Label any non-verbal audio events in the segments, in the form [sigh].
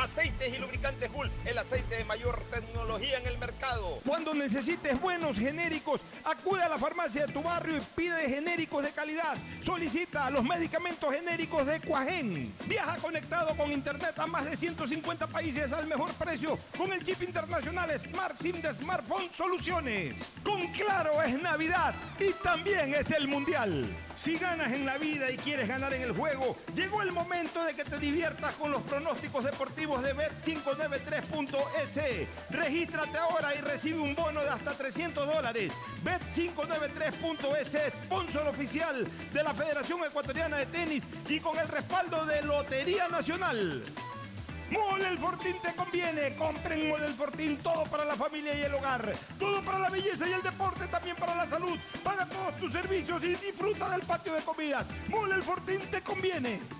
Aceites y lubricantes Gulf, el aceite de mayor tecnología en el mercado. Cuando necesites buenos genéricos, acude a la farmacia de tu barrio y pide genéricos de calidad. Solicita los medicamentos genéricos de Cuajén. Viaja conectado con internet a más de 150 países al mejor precio con el chip internacional Smart SIM de Smartphone Soluciones. Con Claro es Navidad y también es el Mundial. Si ganas en la vida y quieres ganar en el juego, llegó el momento de que te diviertas con los pronósticos deportivos de Bet593.es. Regístrate ahora y recibe un bono de hasta 300 dólares. Bet593.es, sponsor oficial de la Federación Ecuatoriana de Tenis y con el respaldo de Lotería Nacional. Mole el Fortín te conviene. Compren Mole el Fortín, todo para la familia y el hogar. Todo para la belleza y el deporte, también para la salud. Paga todos tus servicios y disfruta del patio de comidas. Mole el Fortín te conviene.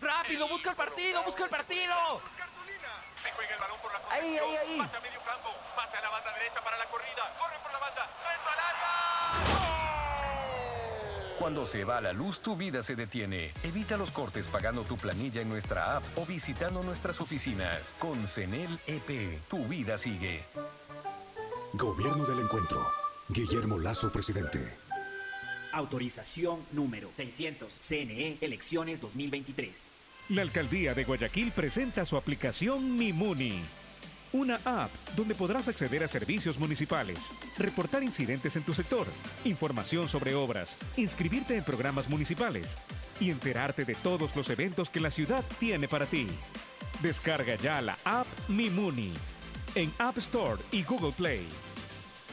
¡Rápido! ¡Busca el partido! ¡Busca el partido! Juega el balón por la Ahí, ahí, ahí. Pase a medio campo. Pase a la banda derecha para la corrida. Corre por la banda. Centro al área. Cuando se va la luz, tu vida se detiene. Evita los cortes pagando tu planilla en nuestra app o visitando nuestras oficinas. Con CENEL EP, tu vida sigue. Gobierno del Encuentro. Guillermo Lazo, presidente. Autorización número 600. CNE, elecciones 2023. La alcaldía de Guayaquil presenta su aplicación Mimuni. Una app donde podrás acceder a servicios municipales, reportar incidentes en tu sector, información sobre obras, inscribirte en programas municipales y enterarte de todos los eventos que la ciudad tiene para ti. Descarga ya la app Mimuni en App Store y Google Play.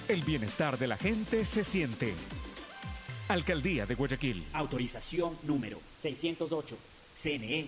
El bienestar de la gente se siente. Alcaldía de Guayaquil. Autorización número 608. CNE,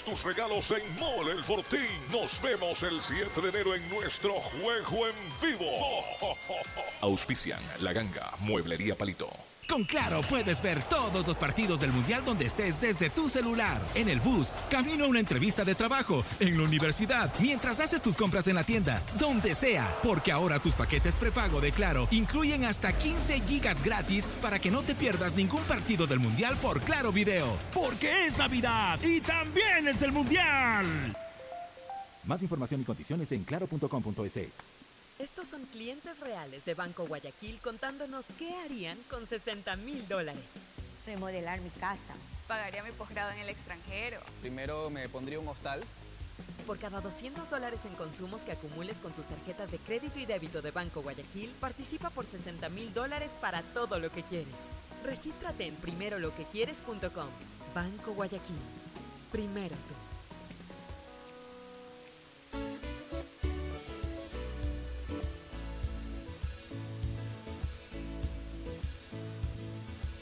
tus regalos en Mole el Fortín. Nos vemos el 7 de enero en nuestro juego en vivo. [laughs] Auspician La Ganga, Mueblería Palito. Con Claro puedes ver todos los partidos del Mundial donde estés desde tu celular, en el bus, camino a una entrevista de trabajo, en la universidad, mientras haces tus compras en la tienda, donde sea, porque ahora tus paquetes prepago de Claro incluyen hasta 15 gigas gratis para que no te pierdas ningún partido del Mundial por Claro Video. Porque es Navidad y también es el Mundial. Más información y condiciones en claro.com.es. Estos son clientes reales de Banco Guayaquil contándonos qué harían con 60 mil dólares. Remodelar mi casa. Pagaría mi posgrado en el extranjero. Primero me pondría un hostal. Por cada 200 dólares en consumos que acumules con tus tarjetas de crédito y débito de Banco Guayaquil, participa por 60 mil dólares para todo lo que quieres. Regístrate en primeroloquequieres.com. Banco Guayaquil. Primero tú.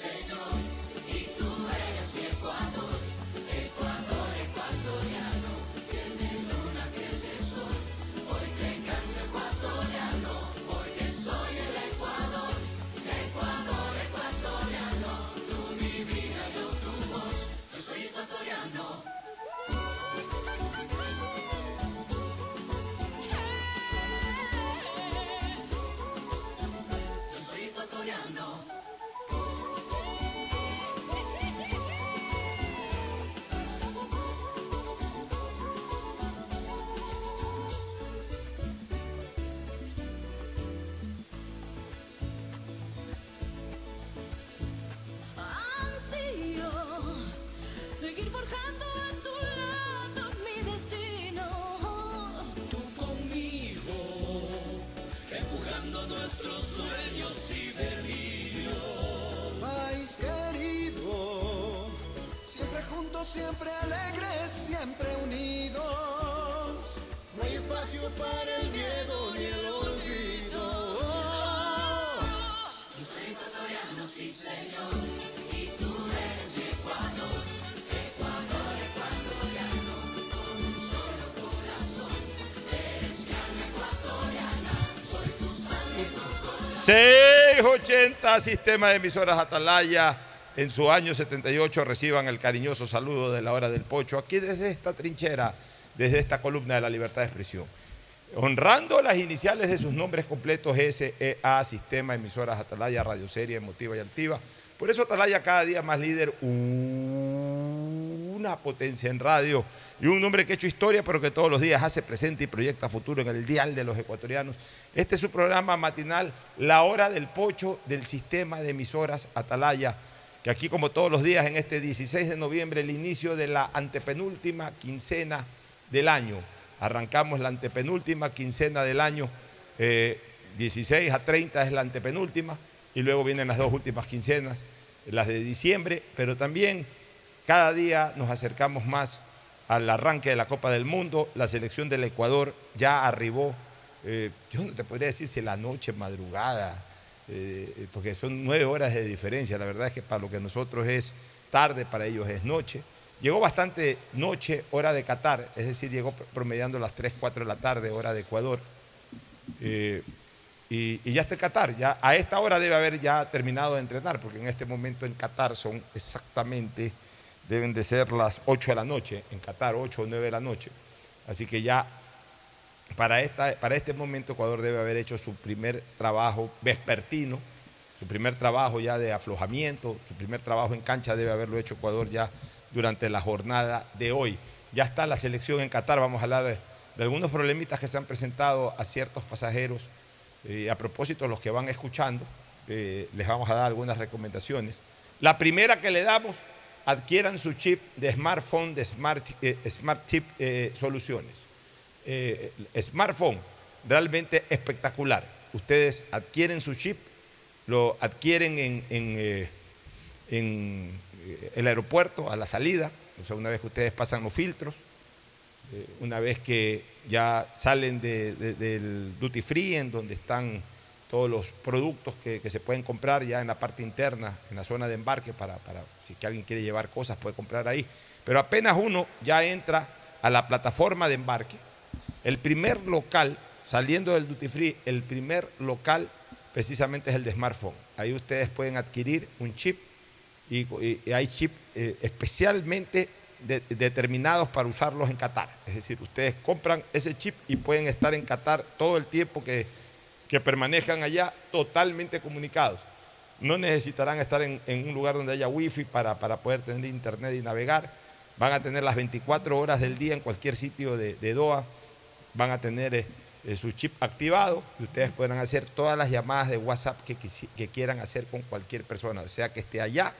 Señor, siempre alegres, siempre unidos. No hay espacio para el miedo ni el olvido. Yo soy ecuatoriano, sí señor, y tú eres mi Ecuador. Ecuador, ecuatoriano, con un solo corazón. Eres mi alma ecuatoriana, soy tu sangre, tu corazón. 680 Sistema de Emisoras Atalaya. En su año 78 reciban el cariñoso saludo de la hora del pocho. Aquí desde esta trinchera, desde esta columna de la libertad de expresión. Honrando las iniciales de sus nombres completos SEA, Sistema Emisoras Atalaya, Radio Serie, Emotiva y Altiva. Por eso Atalaya cada día más líder, una potencia en radio y un hombre que ha hecho historia, pero que todos los días hace presente y proyecta futuro en el dial de los ecuatorianos. Este es su programa matinal, La Hora del Pocho del Sistema de Emisoras Atalaya, que aquí como todos los días en este 16 de noviembre, el inicio de la antepenúltima quincena del año. Arrancamos la antepenúltima quincena del año, eh, 16 a 30 es la antepenúltima, y luego vienen las dos últimas quincenas, las de diciembre, pero también cada día nos acercamos más al arranque de la Copa del Mundo. La selección del Ecuador ya arribó, eh, yo no te podría decir si la noche, madrugada, eh, porque son nueve horas de diferencia. La verdad es que para lo que nosotros es tarde, para ellos es noche. Llegó bastante noche, hora de Qatar, es decir, llegó promediando las 3, 4 de la tarde, hora de Ecuador. Eh, y, ya está Qatar. Ya, a esta hora debe haber ya terminado de entrenar, porque en este momento en Qatar son exactamente, deben de ser las 8 de la noche, en Qatar 8 o 9 de la noche. Así que ya para, esta, para este momento Ecuador debe haber hecho su primer trabajo vespertino, su primer trabajo ya de aflojamiento, su primer trabajo en cancha debe haberlo hecho Ecuador ya durante la jornada de hoy. Ya está la selección en Qatar, vamos a hablar de, algunos problemitas que se han presentado a ciertos pasajeros. Eh, a propósito, los que van escuchando, eh, les vamos a dar algunas recomendaciones. La primera que le damos, adquieran su chip de smartphone de Smart, eh, Smart Chip eh, Soluciones. Eh, smartphone, realmente espectacular. Ustedes adquieren su chip, lo adquieren en, eh, eh, el aeropuerto, a la salida, o sea, una vez que ustedes pasan los filtros, eh, una vez que ya salen de- de- del duty free, en donde están todos los productos que, se pueden comprar ya en la parte interna, en la zona de embarque, para, para si que alguien quiere llevar cosas, puede comprar ahí. Pero apenas uno ya entra a la plataforma de embarque, el primer local, saliendo del duty free, el primer local precisamente es el de smartphone. Ahí ustedes pueden adquirir un chip y, hay chips eh, especialmente de- determinados para usarlos en Qatar. Es decir, ustedes compran ese chip y pueden estar en Qatar todo el tiempo que, que permanezcan allá totalmente comunicados. No necesitarán estar en, un lugar donde haya wifi para, para poder tener internet y navegar. Van a tener las 24 horas del día en cualquier sitio de Doha. Van a tener eh, eh, su chip activado y ustedes podrán hacer todas las llamadas de WhatsApp que, quieran hacer con cualquier persona, sea que esté allá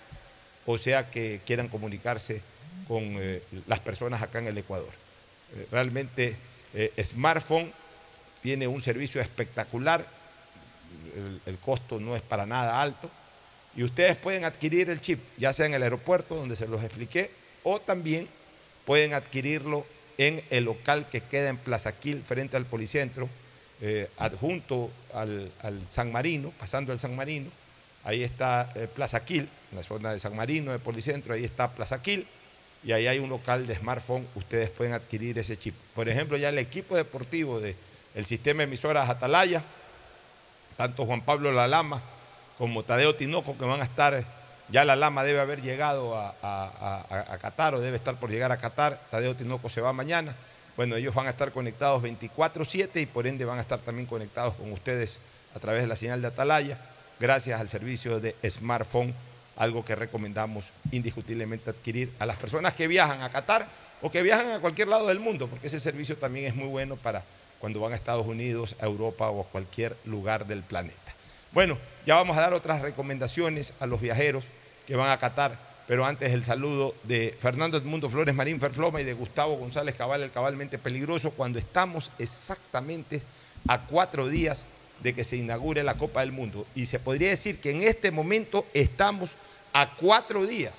o sea que quieran comunicarse con eh, las personas acá en el Ecuador. Eh, realmente Smartphone tiene un servicio espectacular, el, el costo no es para nada alto y ustedes pueden adquirir el chip, ya sea en el aeropuerto donde se los expliqué, o también pueden adquirirlo en el local que queda en Plaza Quil frente al Policentro, eh, adjunto al, al San Marino, pasando el San Marino. Ahí está eh, Plaza Quil, en la zona de San Marino, de Policentro, ahí está Plaza Quil, y ahí hay un local de smartphone, ustedes pueden adquirir ese chip. Por ejemplo, ya el equipo deportivo del sistema de emisoras Atalaya, tanto Juan Pablo La Lama como Tadeo Tinoco, que van a estar, ya La Lama debe haber llegado a, Qatar o debe estar por llegar a Qatar, Tadeo Tinoco se va mañana. Bueno, ellos van a estar conectados 24/7 y por ende van a estar también conectados con ustedes a través de la señal de Atalaya, gracias al servicio de smartphone, algo que recomendamos indiscutiblemente adquirir a las personas que viajan a Qatar o que viajan a cualquier lado del mundo, porque ese servicio también es muy bueno para cuando van a Estados Unidos, a Europa o a cualquier lugar del planeta. Bueno, ya vamos a dar otras recomendaciones a los viajeros que van a Qatar, pero antes el saludo de Fernando Edmundo Flores Marín Ferfloma y de Gustavo González Cabal, el cabalmente peligroso, cuando estamos exactamente a cuatro días de que se inaugure la Copa del Mundo. Y se podría decir que en este momento estamos a cuatro días,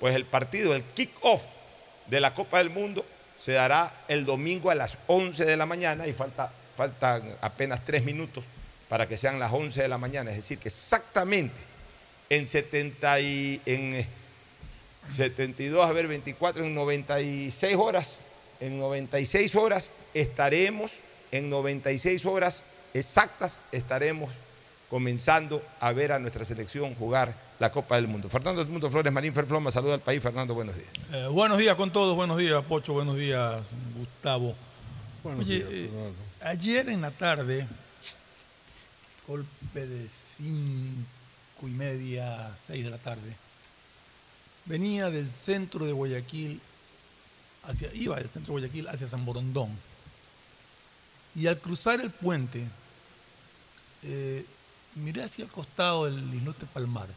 pues el partido, el kick-off de la Copa del Mundo se dará el domingo a las 11 de la mañana y falta, faltan apenas tres minutos para que sean las 11 de la mañana. Es decir, que exactamente en 70 y, en eh, 72, a ver, 24, en 96 horas, en 96 horas estaremos, en 96 horas exactas estaremos comenzando a ver a nuestra selección jugar la Copa del Mundo. Fernando del Mundo Flores Marín Ferfloma, saluda al país. Fernando, buenos días. Eh, buenos días con todos, buenos días Pocho, buenos días Gustavo. Buenos Oye, días, eh, Fernando. ayer en la tarde, golpe de cinco y media, seis de la tarde, venía del centro de Guayaquil, hacia, iba del centro de Guayaquil hacia San Borondón. Y al cruzar el puente, eh, miré hacia el costado del islote Palmar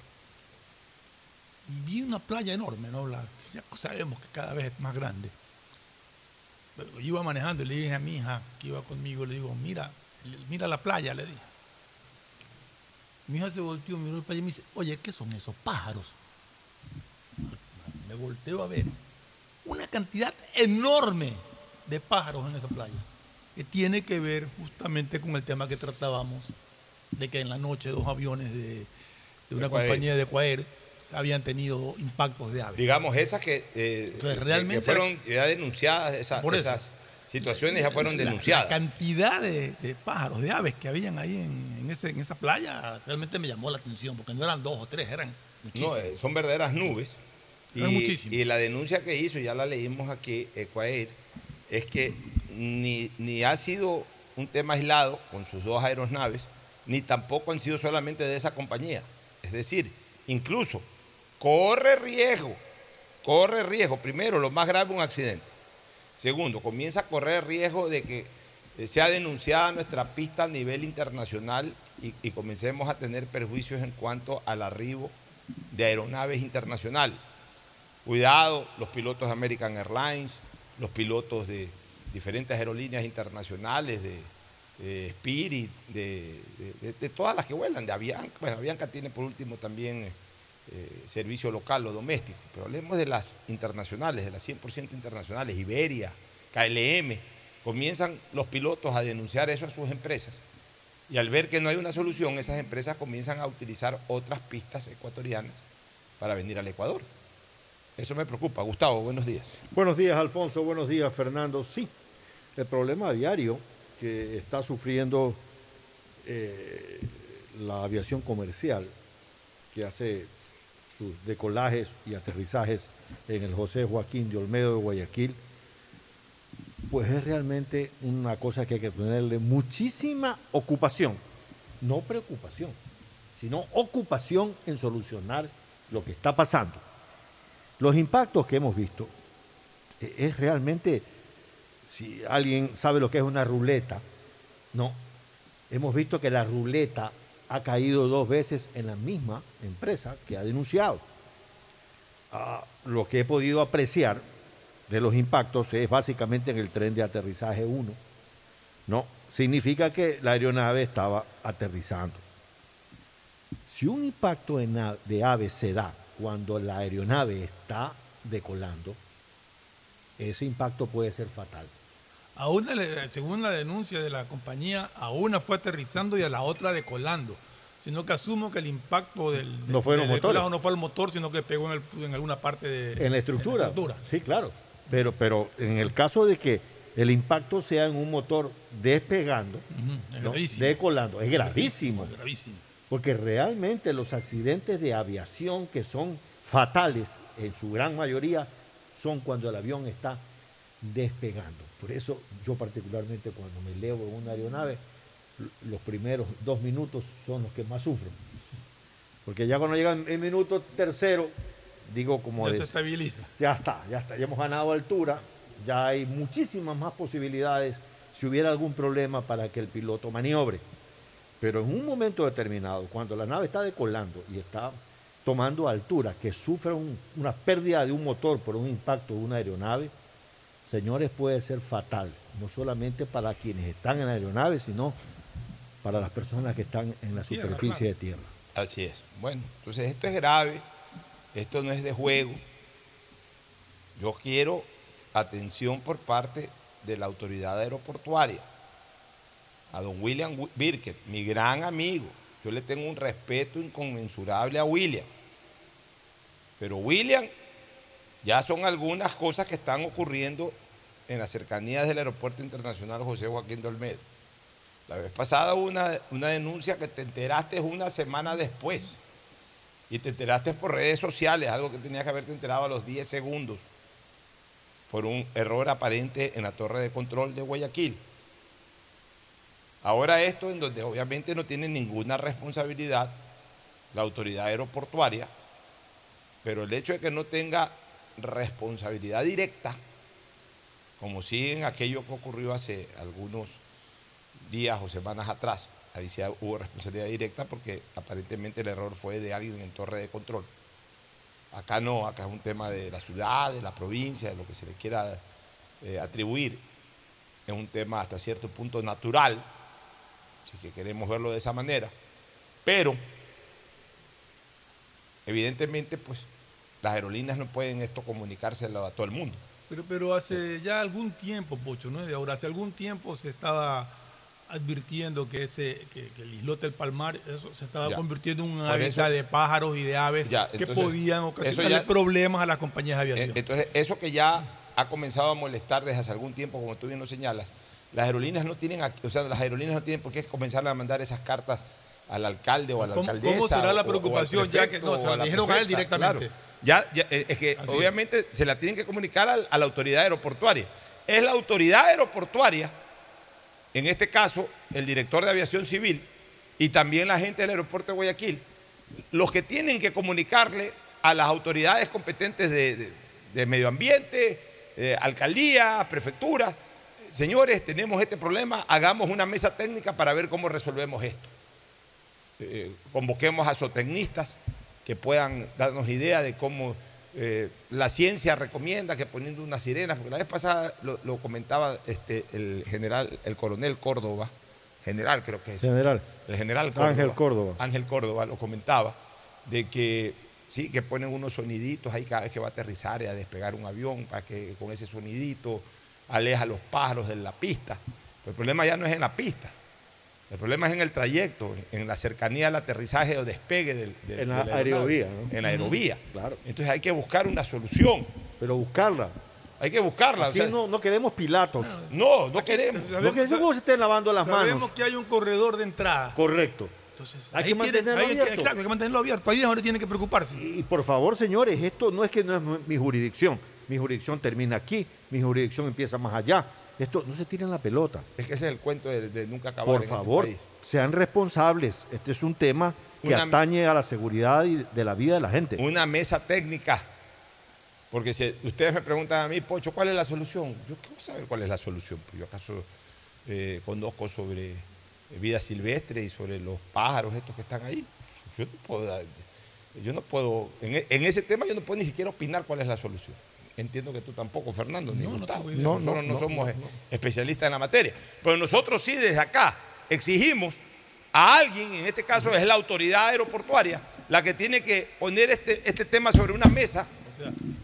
y vi una playa enorme, ¿no? Ya sabemos que cada vez es más grande. Pero yo iba manejando y le dije a mi hija que iba conmigo, le digo, mira, mira la playa, le dije. Mi hija se volteó, miró la playa y me dice, oye, ¿qué son esos pájaros? Me volteo a ver una cantidad enorme de pájaros en esa playa, que tiene que ver justamente con el tema que tratábamos, de que en la noche dos aviones de, de una compañía de Ecuair habían tenido impactos de aves. Digamos, esas que, eh, Entonces, realmente- que fueron ya denunciadas, esas, Por eso. esas, situaciones ya fueron denunciadas. La, cantidad de, de pájaros, de aves que habían ahí en, en ese, en esa playa realmente me llamó la atención, porque no eran dos o tres, eran No, muchísimos. eh, son verdaderas nubes. Y, y la denuncia que hizo, ya la leímos aquí, Ecuair, es que ni, ni ha sido un tema aislado con sus dos aeronaves, ni tampoco han sido solamente de esa compañía. Es decir, incluso corre riesgo, corre riesgo. Primero, lo más grave, un accidente. Segundo, comienza a correr riesgo de que eh, sea denunciada nuestra pista a nivel internacional y, comencemos a tener perjuicios en cuanto al arribo de aeronaves internacionales. Cuidado, los pilotos de American Airlines, los pilotos de diferentes aerolíneas internacionales, de, Spirit, de, de- de- todas las que vuelan, de Avianca. Bueno, Avianca tiene por último también eh, servicio local o doméstico, pero hablemos de las internacionales, de las 100% internacionales, Iberia, KLM. Comienzan los pilotos a denunciar eso a sus empresas y al ver que no hay una solución, esas empresas comienzan a utilizar otras pistas ecuatorianas para venir al Ecuador. Eso me preocupa. Gustavo, buenos días. Buenos días, Alfonso. Buenos días, Fernando. Sí, el problema diario que está sufriendo eh, la aviación comercial, que hace sus decolajes y aterrizajes en el José Joaquín de Olmedo de Guayaquil, pues es realmente una cosa que hay que ponerle muchísima ocupación, no preocupación, sino ocupación en solucionar lo que está pasando. Los impactos que hemos visto eh, es realmente, si alguien sabe lo que es una ruleta, no, hemos visto que la ruleta ha caído dos veces en la misma empresa que ha denunciado. Ah, lo que he podido apreciar de los impactos es básicamente en el tren de aterrizaje 1. No, significa que la aeronave estaba aterrizando. Si un impacto de, ave se da cuando la aeronave está decolando, ese impacto puede ser fatal. A una, según la denuncia de la compañía, a una fue aterrizando y a la otra decolando. Sino que asumo que el impacto del, No fue en del decolado no fue el motor, sino que pegó en, el- en alguna parte de En la estructura. estructura. Sí, claro. Pero, pero en el caso de que el impacto sea en un motor despegando, es ¿no? gravísimo. decolando, es gravísimo. Es gravísimo. Porque realmente los accidentes de aviación que son fatales, en su gran mayoría, son cuando el avión está despegando. Por eso yo particularmente cuando me elevo en una aeronave, los primeros dos minutos son los que más sufren. Porque ya cuando llegan el minuto tercero, digo como Ya de- se estabiliza. ya está, ya está, ya hemos ganado altura, ya hay muchísimas más posibilidades si hubiera algún problema para que el piloto maniobre. Pero en un momento determinado, cuando la nave está decolando y está tomando altura, que sufre un- una pérdida de un motor por un impacto de una aeronave, señores, puede ser fatal, no solamente para quienes están en la aeronave, sino para las personas que están en la superficie de tierra. Así es. Bueno, entonces esto es grave, esto no es de juego. Yo quiero atención por parte de la autoridad aeroportuaria. A don William Wi- Birket, mi gran amigo. Yo le tengo un respeto inconmensurable a William. Pero William, ya son algunas cosas que están ocurriendo en las cercanías del Aeropuerto Internacional José Joaquín de Olmedo. La vez pasada hubo una, una denuncia que te enteraste una semana después. Y te enteraste por redes sociales, algo que tenías que haberte enterado a los 10 segundos, por un error aparente en la torre de control de Guayaquil. Ahora esto en donde obviamente no tiene ninguna responsabilidad la autoridad aeroportuaria, pero el hecho de que no tenga responsabilidad directa, como sí en aquello que ocurrió hace algunos días o semanas atrás, ahí sí hubo responsabilidad directa porque aparentemente el error fue de alguien en torre de control. Acá no, acá es un tema de la ciudad, de la provincia, de lo que se le quiera eh, atribuir. Es un tema hasta cierto punto natural, si que queremos verlo de esa manera. Pero, evidentemente, pues las aerolíneas no pueden esto comunicárselo a todo el mundo. Pero, pero hace ya algún tiempo, Pocho, no es de ahora, hace algún tiempo se estaba advirtiendo que ese que, que el islote del Palmar eso se estaba Ya. convirtiendo en un hábitat de pájaros y de aves Ya, que podían ya- problemas a las compañías de aviación. Eh, Entonces, eso que ya ha comenzado a molestar desde hace algún tiempo, como tú bien lo señalas. Las aerolíneas no tienen, o sea, las aerolíneas no tienen por qué comenzar a mandar esas cartas al alcalde o a la ¿Cómo- alcaldesa. cómo será o- la o al preocupación ya que- prefecto no, se o la dijeron a él directamente? Claro. Ya, ya, eh, es que Así es. obviamente se la tienen que comunicar a la autoridad aeroportuaria. Es la autoridad aeroportuaria, en este caso el director de aviación civil y también la gente del aeropuerto de Guayaquil, los que tienen que comunicarle a las autoridades competentes de, de- de medio ambiente, eh, alcaldía, prefecturas, señores, tenemos este problema, hagamos una mesa técnica para ver cómo resolvemos esto. Eh, convoquemos a zootecnistas que puedan darnos idea de cómo eh, la ciencia recomienda que poniendo unas sirenas, porque la vez pasada lo, lo comentaba este, el general, el coronel Córdoba, general creo que es. General. El general Córdoba. Ángel Córdoba. Ángel Córdoba lo comentaba, de que sí, que ponen unos soniditos ahí cada vez que va a aterrizar y a despegar un avión, para que con ese sonidito aleja a los pájaros de la pista. Pero el problema ya no es en la pista, el problema es en el trayecto, en la cercanía al aterrizaje o despegue del, del- En la de aerovía. En la aerovía. Claro. Entonces hay que buscar una solución. Pero buscarla. Hay que buscarla. o Aquí sea, no, no queremos pilatos. no, no queremos. No queremos que se estén lavando las Sabemos manos. que hay un corredor de entrada. Correcto. hay Ahí que mantenerlo hay abierto. exacto, hay que mantenerlo abierto. Ahí es donde tiene que preocuparse. Y por favor, señores, esto no es que no es mi jurisdicción. Mi jurisdicción termina aquí, mi jurisdicción empieza más allá. Esto no se tiren la pelota. Es que ese es el cuento de, de nunca acabar. Por en este favor, país. sean responsables. Este es un tema que Una- atañe a la seguridad y de la vida de la gente. Una mesa técnica. Porque si ustedes me preguntan a mí, Pocho, ¿cuál es la solución? Yo quiero saber cuál es la solución. Pues yo acaso eh, conozco sobre vida silvestre y sobre los pájaros estos que están ahí. Yo no puedo, yo no puedo en, en ese tema yo no puedo ni siquiera opinar cuál es la solución. Entiendo que tú tampoco, Fernando, ni No, no Gustavo. nosotros No, no, no, no, somos no, no. especialistas en la materia. Pero nosotros sí desde acá exigimos a alguien, en este caso es la autoridad aeroportuaria, la que tiene que poner este, este tema sobre una mesa,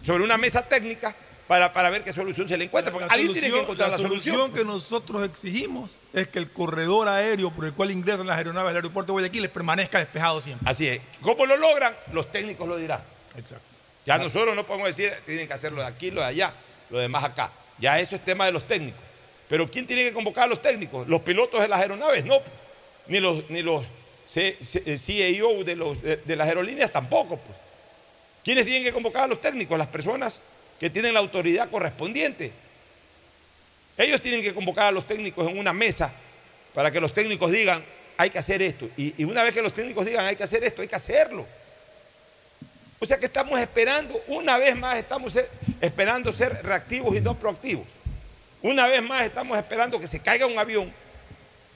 sobre una mesa técnica, para, para ver qué solución se le encuentra. Porque La alguien tiene que solución, encontrar la, la solución solución. que nosotros exigimos es que el corredor aéreo por el cual ingresan las aeronaves del aeropuerto de Guayaquil permanezca despejado siempre. Así es. ¿Cómo lo logran? Los técnicos lo dirán. Exacto. Ya nosotros no podemos decir, tienen que hacerlo de aquí, lo de allá, lo demás acá. Ya eso es tema de los técnicos. Pero ¿quién tiene que convocar a los técnicos? Los pilotos de las aeronaves, no. Ni los, ni los CEO de, los, de las aerolíneas tampoco. Pues. ¿Quiénes tienen que convocar a los técnicos? Las personas que tienen la autoridad correspondiente. Ellos tienen que convocar a los técnicos en una mesa para que los técnicos digan, hay que hacer esto. Y, y una vez que los técnicos digan, hay que hacer esto, hay que hacerlo. O sea que estamos esperando, una vez más estamos ser- esperando ser reactivos y no proactivos. Una vez más estamos esperando que se caiga un avión,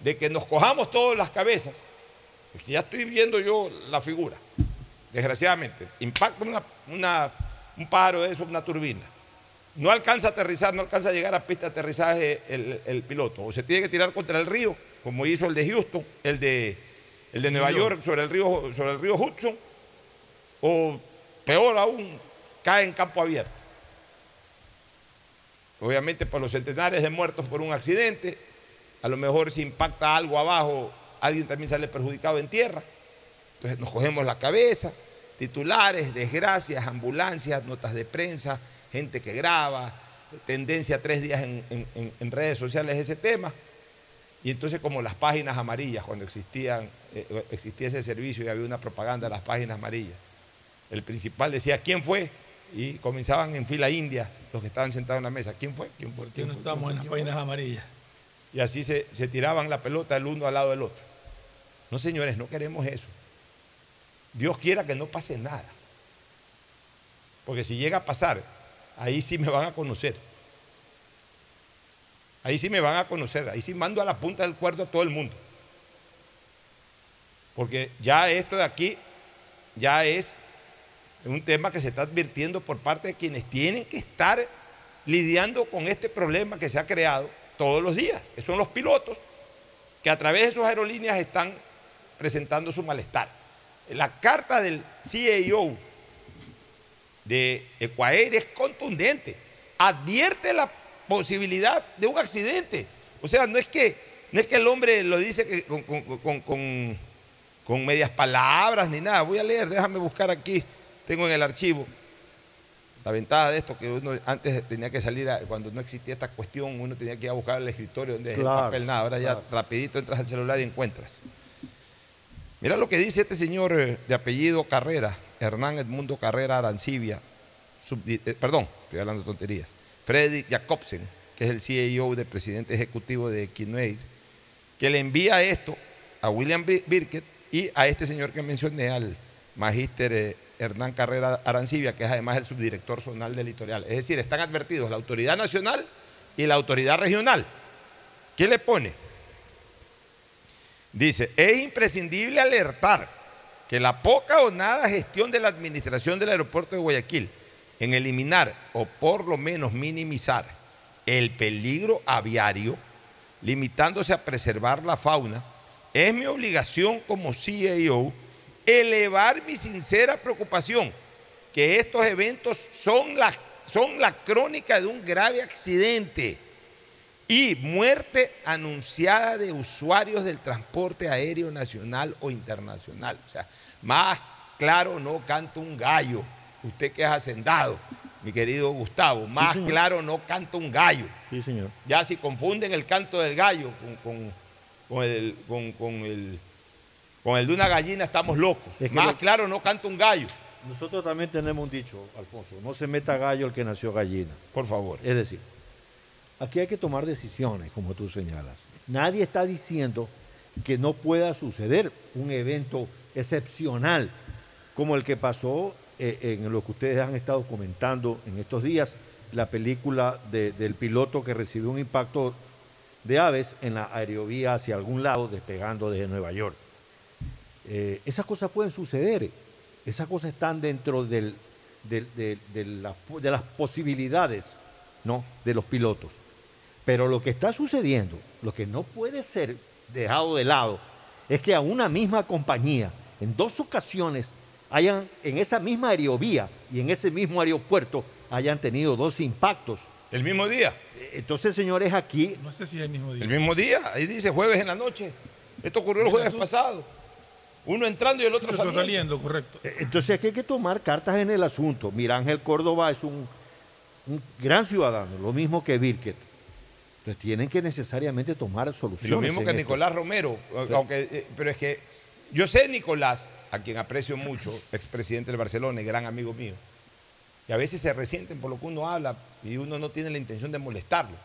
de que nos cojamos todas las cabezas, porque ya estoy viendo yo la figura, desgraciadamente. Impacta una, una- un pájaro de eso, una turbina. No alcanza a aterrizar, no alcanza a llegar a pista de aterrizaje el, el piloto. O se tiene que tirar contra el río, como hizo el de Houston, el de, el de Nueva. York sobre el río, sobre el río Hudson, o peor aún, cae en campo abierto. Obviamente por los centenares de muertos por un accidente, a lo mejor si impacta algo abajo, alguien también sale perjudicado en tierra. Entonces nos cogemos la cabeza, titulares, desgracias, ambulancias, notas de prensa, gente que graba, tendencia tres días en, redes sociales ese tema. Y entonces como las páginas amarillas, cuando eh, existía ese servicio y había una propaganda de las páginas amarillas. El principal decía, ¿quién fue? Y comenzaban en fila india los que estaban sentados en la mesa. ¿Quién fue? ¿Quién fue? ¿Quién no fue? estamos en las páginas amarillas. Y así se, se tiraban la pelota el uno al lado del otro. No, señores, no queremos eso. Dios quiera que no pase nada. Porque si llega a pasar, ahí sí me van a conocer. Ahí sí me van a conocer. Ahí sí mando a la punta del cuerdo a todo el mundo. Porque ya esto de aquí ya es un tema que se está advirtiendo por parte de quienes tienen que estar lidiando con este problema que se ha creado todos los días, que son los pilotos, que a través de sus aerolíneas están presentando su malestar. La carta del CEO de Ecuair es contundente, advierte la posibilidad de un accidente. O sea, no es que, no es que el hombre lo dice con- con- con- con medias palabras ni nada. Voy a leer, déjame buscar aquí, tengo en el archivo. La ventaja de esto que uno antes tenía que salir, a- cuando no existía esta cuestión, uno tenía que ir a buscar el escritorio donde dejé el papel, nada. Ahora claro. ya rapidito entras al celular y encuentras. Mira lo que dice este señor eh, de apellido Carrera, Hernán Edmundo Carrera Arancibia, eh, perdón, estoy hablando de tonterías, Freddy Jacobsen, que es el CEO del presidente ejecutivo de Kineir, que le envía esto a William Bir- Birkett y a este señor que mencioné, al magíster eh, Hernán Carrera Arancibia, que es además el subdirector zonal del litoral. Es decir, están advertidos la autoridad nacional y la autoridad regional. ¿Qué le pone? Dice, es imprescindible alertar que la poca o nada gestión de la administración del aeropuerto de Guayaquil en eliminar o por lo menos minimizar el peligro aviario, limitándose a preservar la fauna, es mi obligación como CEO elevar mi sincera preocupación que estos eventos son la, son la crónica de un grave accidente y muerte anunciada de usuarios del transporte aéreo nacional o internacional. O sea, más claro no canta un gallo. Usted que es hacendado, mi querido Gustavo, más claro no canta un gallo. Sí, señor. Ya si confunden el canto del gallo con, con- con el, con, con el, con el de una gallina, estamos locos. Es que más lo- claro no canta un gallo. Nosotros también tenemos un dicho, Alfonso, no se meta gallo el que nació gallina. Por favor. Es decir, aquí hay que tomar decisiones, como tú señalas. Nadie está diciendo que no pueda suceder un evento excepcional como el que pasó eh, en lo que ustedes han estado comentando en estos días, la película de- del piloto que recibió un impacto de aves en la aerovía hacia algún lado, despegando desde Nueva York. Eh, esas cosas pueden suceder, esas cosas están dentro del- del- del- de, la- de las posibilidades ¿no? de los pilotos. Pero lo que está sucediendo, lo que no puede ser dejado de lado, es que a una misma compañía, en dos ocasiones, hayan en esa misma aerovía y en ese mismo aeropuerto, hayan tenido dos impactos. El mismo día. Entonces, señores, aquí No sé si es el mismo día. El mismo día, ahí dice jueves en la noche. Esto ocurrió el jueves tú. pasado. Uno entrando y el otro Está saliendo. saliendo, correcto. Eh, Entonces aquí hay que tomar cartas en el asunto. Mira, Ángel Córdoba es un, un gran ciudadano, lo mismo que Birket. Entonces tienen que necesariamente tomar Y soluciones. Lo mismo que esto. Nicolás Romero, aunque, eh, pero es que yo sé Nicolás, a quien aprecio mucho, expresidente del Barcelona y gran amigo mío, y a veces se resienten por lo que uno habla y uno no tiene la intención de molestarlo,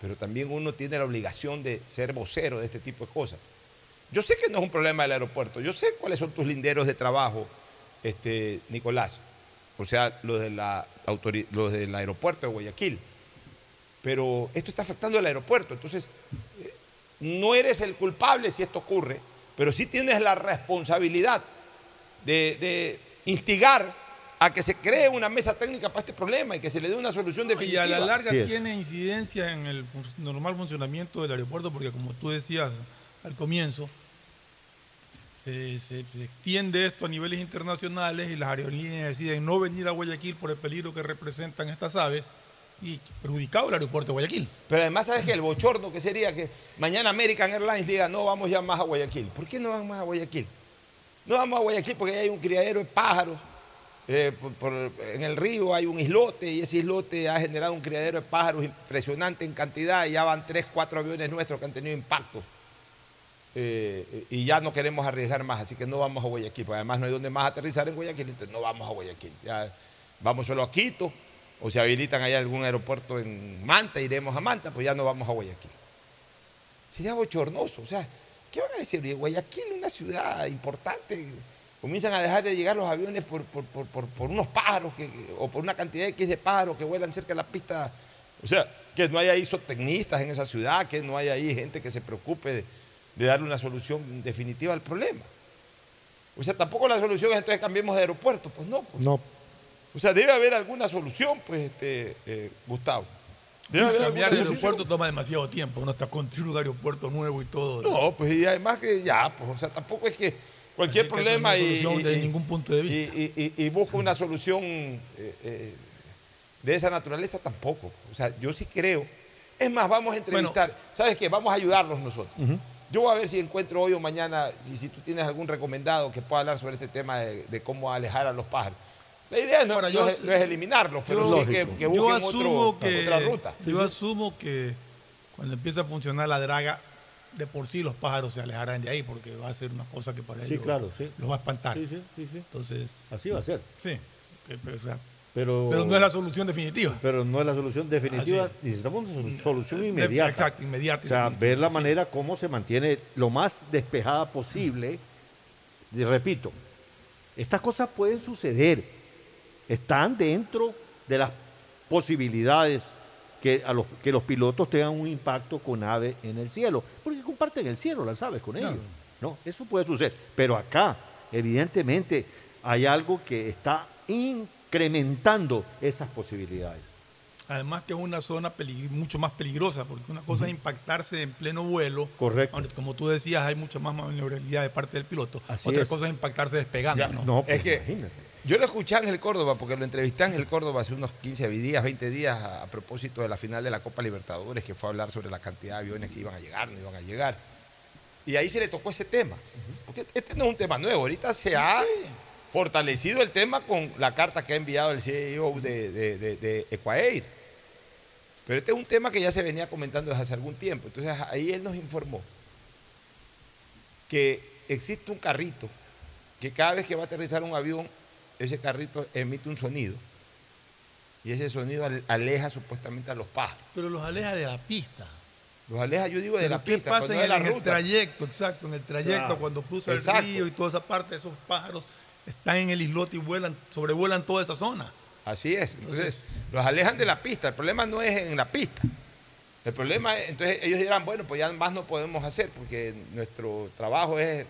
pero también uno tiene la obligación de ser vocero de este tipo de cosas. Yo sé que no es un problema del aeropuerto, yo sé cuáles son tus linderos de trabajo, este, Nicolás, o sea, los, de la los del aeropuerto de Guayaquil, pero esto está afectando al aeropuerto, entonces eh, no eres el culpable si esto ocurre, pero sí tienes la responsabilidad de, de instigar a que se cree una mesa técnica para este problema y que se le dé una solución Y definitiva. a la larga tiene incidencia en el fun- normal funcionamiento del aeropuerto porque como tú decías al comienzo, se, extiende esto a niveles internacionales y las aerolíneas deciden no venir a Guayaquil por el peligro que representan estas aves y perjudicado el aeropuerto de Guayaquil. Pero además, ¿sabes qué? El bochorno que sería que mañana American Airlines diga, no vamos ya más a Guayaquil. ¿Por qué no van más a Guayaquil? No vamos a Guayaquil porque hay un criadero de pájaros. eh, en el río hay un islote y ese islote ha generado un criadero de pájaros impresionante en cantidad y ya van tres, cuatro aviones nuestros que han tenido impactos. Eh, y ya no queremos arriesgar más, así que no vamos a Guayaquil, porque además no hay donde más aterrizar en Guayaquil, entonces no vamos a Guayaquil. Ya vamos solo a Quito, o si habilitan allá algún aeropuerto en Manta, iremos a Manta, pues ya no vamos a Guayaquil. Sería bochornoso, o sea, ¿qué van a decir? Guayaquil es una ciudad importante, comienzan a dejar de llegar los aviones por, por- por- por- por unos pájaros que- o por una cantidad X de pájaros que vuelan cerca de la pista. O sea, que no haya ahí zootecnistas en esa ciudad, que no haya ahí gente que se preocupe de, de darle una solución definitiva al problema. O sea, tampoco la solución es entonces cambiemos de aeropuerto, pues no. pues. No, O sea, debe haber alguna solución, pues, este, eh, Gustavo. Debe haber Cambiar de solución. aeropuerto toma demasiado tiempo, uno está construyendo un aeropuerto nuevo y todo. No, pues y además que ya, pues, o sea, tampoco es que cualquier Así que problema y, solución y- de ningún punto de vista. y- y- y- y busca una solución eh, eh, de esa naturaleza tampoco. O sea, yo sí creo. Es más, vamos a entrevistar. ¿Sabes qué? Vamos a ayudarnos nosotros. Yo voy a ver si encuentro hoy o mañana, y si tú tienes algún recomendado que pueda hablar sobre este tema de, de cómo alejar a los pájaros. La idea no, Ahora, no yo- es, no es eliminarlos, pero yo- sí que, que yo busquen asumo otro- que otra ruta. yo asumo que cuando empieza a funcionar la draga de por sí los pájaros se alejarán de ahí porque va a ser una cosa que para Sí, ellos claro, sí. los va a espantar Sí, sí, sí, sí. entonces Así va a ser. sí pero, o sea, Pero, pero no es la solución definitiva Pero no es la solución definitiva. Necesitamos una sol- solución inmediata. exacto, inmediata, O sea, ver la sí. manera como se mantiene lo más despejada posible. Y repito, estas cosas pueden suceder. Están dentro de las posibilidades que, a los, que los pilotos tengan un impacto con ave en el cielo. Porque comparten el cielo, las aves con Claro. ellos. ¿no? Eso puede suceder. Pero acá, evidentemente, hay algo que está incrementando esas posibilidades. además que es una zona mucho más peligrosa porque una cosa es impactarse en pleno vuelo Correcto. donde, como tú decías hay mucha más maniobrabilidad de parte del piloto Así otra es. cosa es impactarse despegando Ya, ¿no? No, Es pues, que imagínate. yo lo escuché a Ángel Córdoba, porque lo entrevisté a Ángel Córdoba hace unos 15 días, 20 días, a, a propósito de la final de la Copa Libertadores, que fue a hablar sobre la cantidad de aviones que iban a llegar, no iban a llegar. Y ahí se le tocó ese tema. Porque este no es un tema nuevo, ahorita se ha fortalecido el tema con la carta que ha enviado el CEO de, de, de- de Ecuair. Pero este es un tema que ya se venía comentando desde hace algún tiempo. Entonces ahí él nos informó que existe un carrito que cada vez que va a aterrizar un avión, ese carrito emite un sonido. Y ese sonido ale- aleja supuestamente a los pájaros. pero los aleja de la pista Los aleja, yo digo, de la ¿qué pista, pasa en, de el, la en el ruta. trayecto exacto en el trayecto Claro. cuando cruza el río y toda esa parte esos pájaros están en el islote y vuelan sobrevuelan toda esa zona Así es. Entonces, los alejan de la pista. El problema no es en la pista. El problema es, entonces ellos dirán, bueno, pues ya más no podemos hacer porque nuestro trabajo es eh,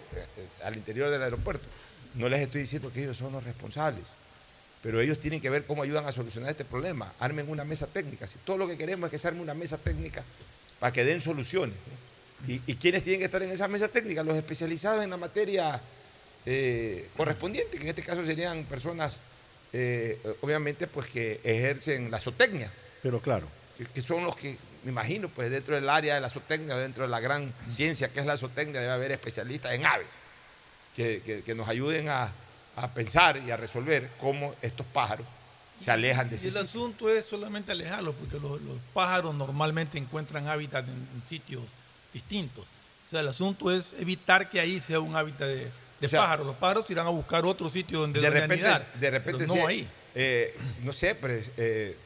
al interior del aeropuerto. No les estoy diciendo que ellos son los responsables, pero ellos tienen que ver cómo ayudan a solucionar este problema. Armen una mesa técnica. Si todo lo que queremos es que se arme una mesa técnica para que den soluciones. ¿no? ¿Y, y quiénes tienen que estar en esa mesa técnica? Los especializados en la materia eh, correspondiente, que en este caso serían personas, eh, obviamente, pues que ejercen la zootecnia, Pero claro, que, que son los que, me imagino, pues dentro del área de la zootecnia, dentro de la gran ciencia que es la zootecnia, debe haber especialistas en aves que, que- que nos ayuden a, a pensar y a resolver cómo estos pájaros se alejan de y ese el asunto es solamente alejarlos porque los, los pájaros normalmente encuentran hábitat en, en sitios distintos. O sea el asunto es evitar que ahí sea un hábitat de, de O sea, pájaros los pájaros irán a buscar otro sitio donde, de repente, anidar, de repente no sí, ahí eh, no sé, pero, eh,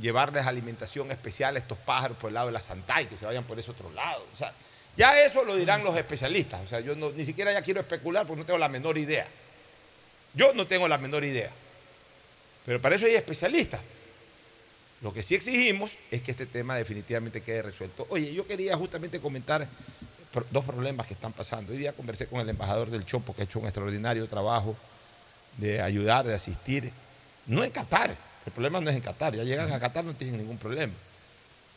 llevarles alimentación especial a estos pájaros por el lado de la Santay, que se vayan por ese otro lado. O sea, ya eso lo dirán los especialistas. O sea, yo no- ni siquiera ya quiero especular porque no tengo la menor idea. Yo no tengo la menor idea. Pero para eso hay especialistas. Lo que sí exigimos es que este tema definitivamente quede resuelto. Oye, yo quería justamente comentar dos problemas que están pasando. Hoy día conversé con el embajador del Chopo, que ha hecho un extraordinario trabajo de ayudar, de asistir. No en Qatar, el problema no es en Qatar, ya llegan a Qatar no tienen ningún problema.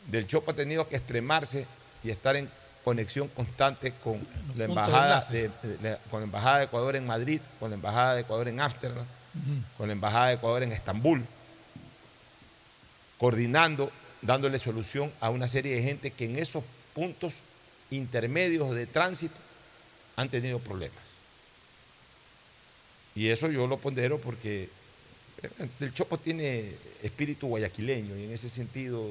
Del Chopo ha tenido que extremarse y estar en conexión constante con la de embajada de- con la embajada de Ecuador en Madrid, con la embajada de Ecuador en Ámsterdam, con la embajada de Ecuador en Estambul, coordinando, dándole solución a una serie de gente que en esos puntos intermedios de tránsito han tenido problemas. Y eso yo lo pondero porque eh, el Chopo tiene espíritu guayaquileño y en ese sentido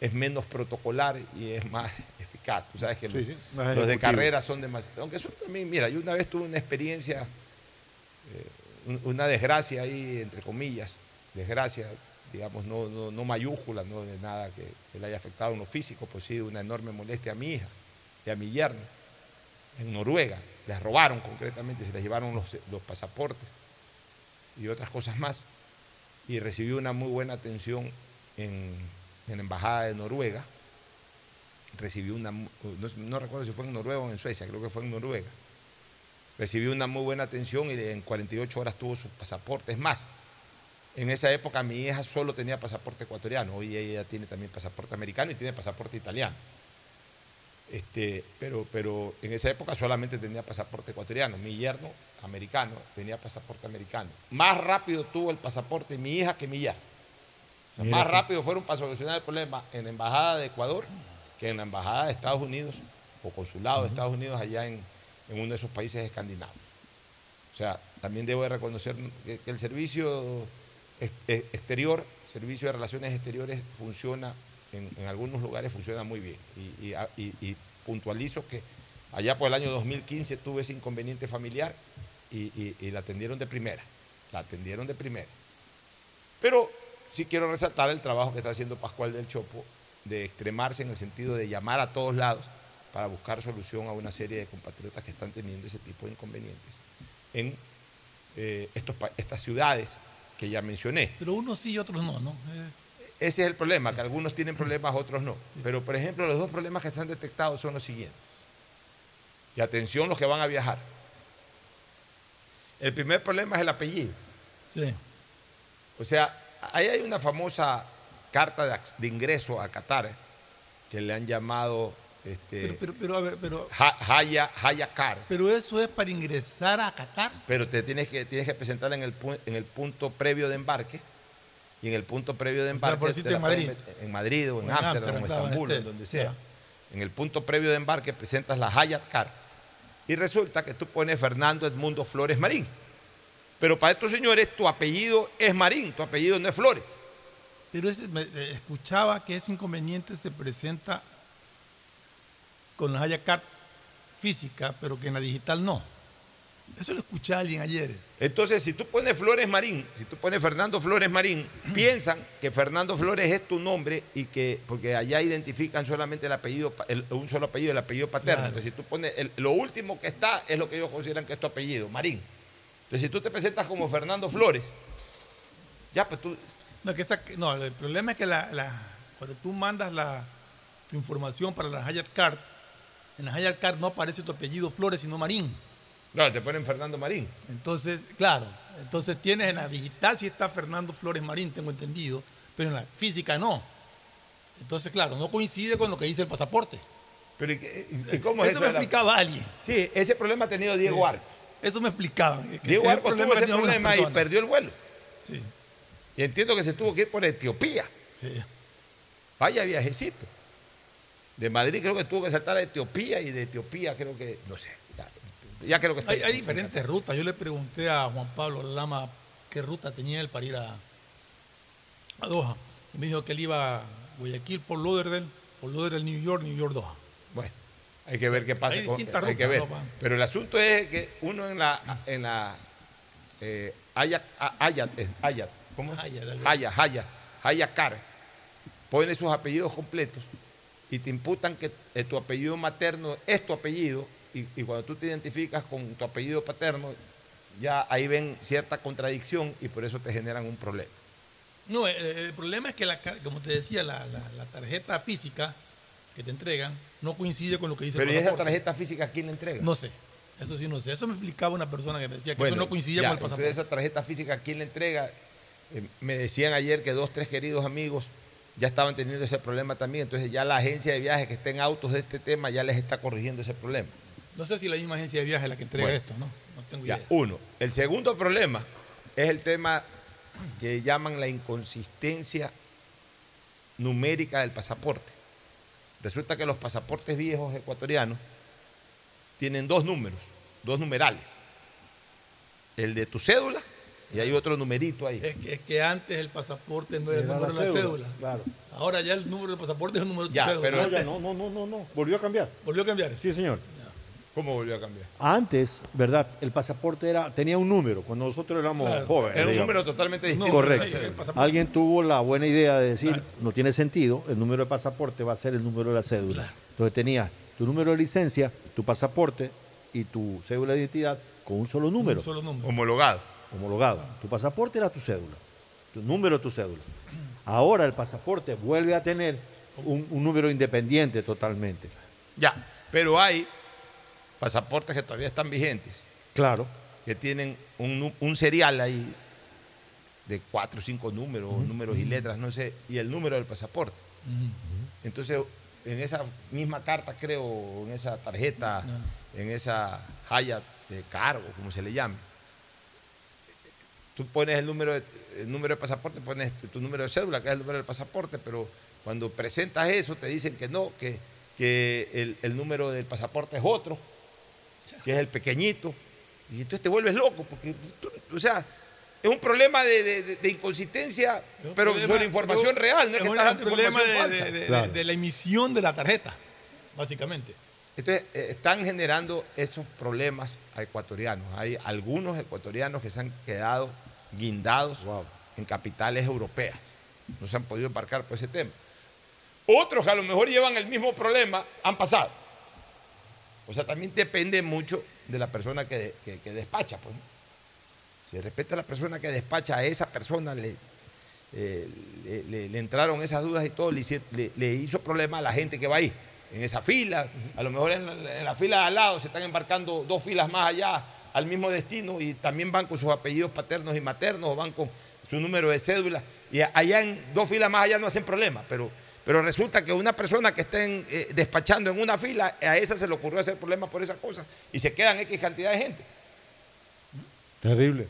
es menos protocolar y es más [laughs] eficaz. Tú sabes que Sí, los, sí, más los de carrera son demasiado. Aunque son también, mira, yo una vez tuve una experiencia, eh, un- una desgracia ahí, entre comillas, desgracia, digamos, no, no, no mayúscula, no de nada que, que le haya afectado en lo físico, pues sí, una enorme molestia a mi hija a mi yerno en Noruega. Les robaron concretamente, se les llevaron los, pasaportes y otras cosas más. Y recibí una muy buena atención en, la Embajada de Noruega. Recibí una, no, recuerdo si fue en Noruega o en Suecia, creo que fue en Noruega. Recibí una muy buena atención y en 48 horas tuvo su pasaporte. Es más, en esa época mi hija solo tenía pasaporte ecuatoriano, hoy ella tiene también pasaporte americano y tiene pasaporte italiano. Este, pero, pero en esa época solamente tenía pasaporte ecuatoriano. Mi yerno, americano, tenía pasaporte americano. Más rápido tuvo el pasaporte mi hija que mi yerno. O sea, más rápido fueron para solucionar el problema en la Embajada de Ecuador que en la Embajada de Estados Unidos o Consulado de Estados Unidos allá en, en uno de esos países escandinavos. O sea, también debo de reconocer que, que el servicio ex- ex- exterior, servicio de relaciones exteriores funciona, en, algunos lugares funciona muy bien. Y, y- y- puntualizo que allá por el año 2015 tuve ese inconveniente familiar y, la atendieron de primera, la atendieron de primera. Pero sí quiero resaltar el trabajo que está haciendo Pascual del Chopo de extremarse en el sentido de llamar a todos lados para buscar solución a una serie de compatriotas que están teniendo ese tipo de inconvenientes en eh, estos, estas ciudades que ya mencioné. Pero unos sí y otros no, ¿no? Ese es el problema, que algunos tienen problemas, otros no. Pero, por ejemplo, los dos problemas que se han detectado son los siguientes. Y atención los que van a viajar. El primer problema es el apellido. Sí. O sea, ahí hay una famosa carta de, ingreso a Qatar que le han llamado este, Pero, pero, pero, a ver, pero, Ha- Haya, Haya Car. pero eso es para ingresar a Qatar. Pero te tienes que, tienes que presentar en el, en el punto previo de embarque. Y en el punto previo de O sea, embarque. por en Madrid. En Madrid o en Ámsterdam o en Estambul, en este, donde sea. En el punto previo de embarque presentas la Hayat Car. Y resulta que tú pones Fernando Edmundo Flores Marín. Pero para estos señores tu apellido es Marín, tu apellido no es Flores. Pero ese- me- eh, escuchaba que ese inconveniente se presenta con la Haya Card física, pero que en la digital no. Eso lo escuché a alguien ayer. Entonces, si tú pones Flores Marín, si tú pones Fernando Flores Marín, [clears throat] piensan que Fernando Flores es tu nombre y que, porque allá identifican solamente el apellido, el- un solo apellido, el apellido paterno. Claro. Entonces, si tú pones, el- lo último que está es lo que ellos consideran que es tu apellido, Marín. Entonces, si tú te presentas como Fernando Flores, ya, pues tú, No, que esa- no, el problema es que la, la- cuando tú mandas la, tu información para la Hayat Card, en la Hayat Card no aparece tu apellido Flores, sino Marín. No, te ponen Fernando Marín. Entonces, claro, entonces tienes en la digital sí está Fernando Flores Marín, tengo entendido, pero en la física no. Entonces, claro, no coincide con lo que dice el pasaporte. Pero, ¿y, y cómo es Eso eso me la- explicaba alguien. Sí, ese problema ha tenido Diego Sí. Arcos. Eso me explicaba. que Diego Arcos tuvo ese problema y perdió el vuelo. Sí. Y entiendo que se tuvo que ir por Etiopía. Sí. Vaya viajecito. De Madrid creo que tuvo que saltar a Etiopía y de Etiopía creo que, no sé, ya, creo que está. Hay, hay diferentes rutas. Yo le pregunté a Juan Pablo Lama qué ruta tenía él para ir a, a Doha. Y me dijo que él iba a Guayaquil, Fort Lauderdale, Fort Lauderdale, New York, New York, Doha. Bueno, hay que ver qué pasa. Hay con- distintas hay que rutas, ver. ¿no? Pero el asunto es que uno en la en la eh, Haya, a- Haya- eh, Haya- ¿cómo es? Haya, dale. Haya, Haya, Haya Car, pone sus apellidos completos y te imputan que eh, tu apellido materno es tu apellido y, y cuando tú te identificas con tu apellido paterno, ya ahí ven cierta contradicción y por eso te generan un problema. No, el, el problema es que, la, como te decía, la, la- la tarjeta física que te entregan no coincide con lo que dice Pero el ¿y esa tarjeta física quién la entrega? No sé. Eso sí no sé. Eso me explicaba una persona que me decía que Bueno, eso no coincidía ya, con el entonces pasaporte. esa tarjeta física, ¿quién la entrega? Eh, me decían ayer que dos, tres queridos amigos ya estaban teniendo ese problema también. Entonces ya la agencia de viajes que está en autos de este tema ya les está corrigiendo ese problema. No sé si la misma agencia de viajes es la que entrega Bueno. esto, ¿no? No tengo Ya, idea. uno. El segundo problema es el tema que llaman la inconsistencia numérica del pasaporte. Resulta que los pasaportes viejos ecuatorianos tienen dos números, dos numerales. El de tu cédula y hay otro numerito ahí. Es que, es que antes el pasaporte no era el número la de la cédula, cédula. claro. Ahora ya el número del pasaporte es el número de tu Ya, cédula. pero- No, ya no, no, no, no, no. Volvió a cambiar. ¿Volvió a cambiar? Sí, señor. ¿Cómo volvió a cambiar? Antes, ¿verdad? El pasaporte era, tenía un número cuando nosotros éramos Claro. jóvenes. Era un digamos. número totalmente distinto. Correcto. Alguien tuvo la buena idea de decir, Claro. no tiene sentido, el número de pasaporte va a ser el número de la cédula. Claro. Entonces tenías tu número de licencia, tu pasaporte y tu cédula de identidad con un solo número, Un solo número. Homologado. homologado. Tu pasaporte era tu cédula, tu número de tu cédula. Ahora el pasaporte vuelve a tener un, un número independiente totalmente. Ya, pero hay pasaportes que todavía están vigentes, Claro. que tienen un, un serial ahí de cuatro o cinco números, números y letras, no sé, y el número del pasaporte. Entonces, en esa misma carta, creo, en esa tarjeta, en esa haya de cargo, como se le llame, tú pones el número, de, el número de pasaporte, pones tu, tu número de cédula, que es el número del pasaporte, pero cuando presentas eso te dicen que no, que, que el, el número del pasaporte es otro, que es el pequeñito, Y entonces te vuelves loco, porque, tú- o sea, es un problema de, de- de- de inconsistencia, pero problema- sobre información es real, no es que un- estás es dando problema información de, falsa. de- de- de la emisión de la tarjeta, básicamente. Entonces, eh, están generando esos problemas a ecuatorianos. Hay algunos ecuatorianos que se han quedado guindados en capitales europeas. No se han podido embarcar por ese tema. Otros que a lo mejor llevan el mismo problema han pasado. O sea, también depende mucho de la persona que, que- despacha. Pues. Si de la persona que despacha a esa persona le, eh, le, entraron esas dudas y todo, le, hizo problema a la gente que va ahí, en esa fila. A lo mejor en la, fila de al lado se están embarcando dos filas más allá al mismo destino y también van con sus apellidos paternos y maternos o van con su número de cédula. Y allá en dos filas más allá no hacen problema, pero, pero resulta que una persona que estén eh, despachando en una fila, a esa se le ocurrió hacer problema por esas cosas y se quedan X cantidad de gente. Terrible.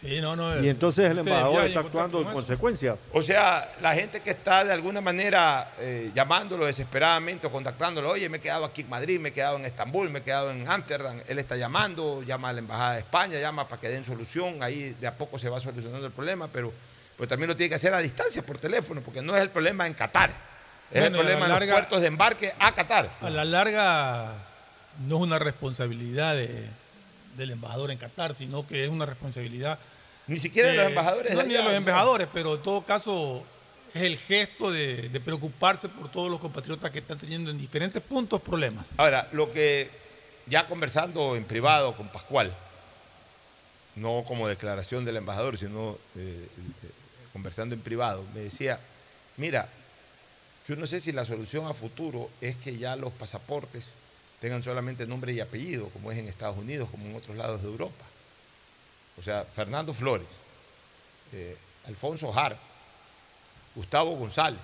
Sí, no, no. Y entonces el embajador está actuando en consecuencia. O sea, la gente que está de alguna manera eh, llamándolo desesperadamente o contactándolo, oye, me he quedado aquí en Madrid, me he quedado en Estambul, me he quedado en Ámsterdam, él está llamando, llama a la Embajada de España, llama para que den solución, ahí de a poco se va solucionando el problema, pero pues también lo tiene que hacer a distancia por teléfono, porque no es el problema en Qatar, es el Bueno, la problema en los puertos de embarque a Qatar. A la larga no es una responsabilidad de- del embajador en Qatar, sino que es una responsabilidad... Ni siquiera de los embajadores No, de ni de allá, los embajadores, pero en todo caso es el gesto de, de preocuparse por todos los compatriotas que están teniendo en diferentes puntos problemas. Ahora, lo que ya conversando en privado con Pascual, no como declaración del embajador, sino eh, conversando en privado, me decía, mira, yo no sé si la solución a futuro es que ya los pasaportes tengan solamente nombre y apellido, como es en Estados Unidos, como en otros lados de Europa. O sea, Fernando Flores, eh, Alfonso Jar, Gustavo González.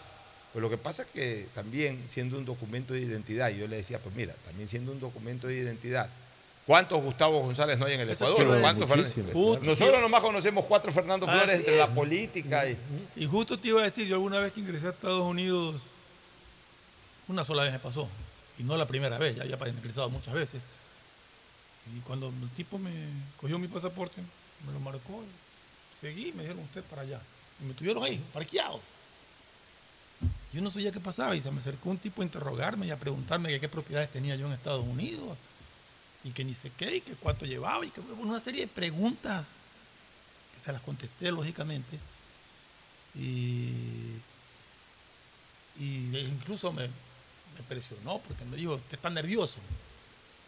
Pues lo que pasa es que también siendo un documento de identidad, yo le decía, pues mira, también siendo un documento de identidad, ¿cuántos Gustavo González no hay en el Eso Ecuador? quiero ¿Cuántos decir. Fernan- Justo. Nosotros nomás conocemos cuatro Fernando Flores Así entre la política y... Y justo te iba a decir, yo alguna vez que ingresé a Estados Unidos, una sola vez me pasó, y no la primera vez, ya había ingresado muchas veces. Y cuando el tipo me cogió mi pasaporte, me lo marcó, seguí, me dijeron usted para allá. Y me tuvieron ahí, parqueado. Yo no sabía qué pasaba y se me acercó un tipo a interrogarme y a preguntarme qué propiedades tenía yo en Estados Unidos y que ni sé qué y que cuánto llevaba y que una serie de preguntas que se las contesté lógicamente y, y incluso me, me presionó porque me dijo, usted está nervioso.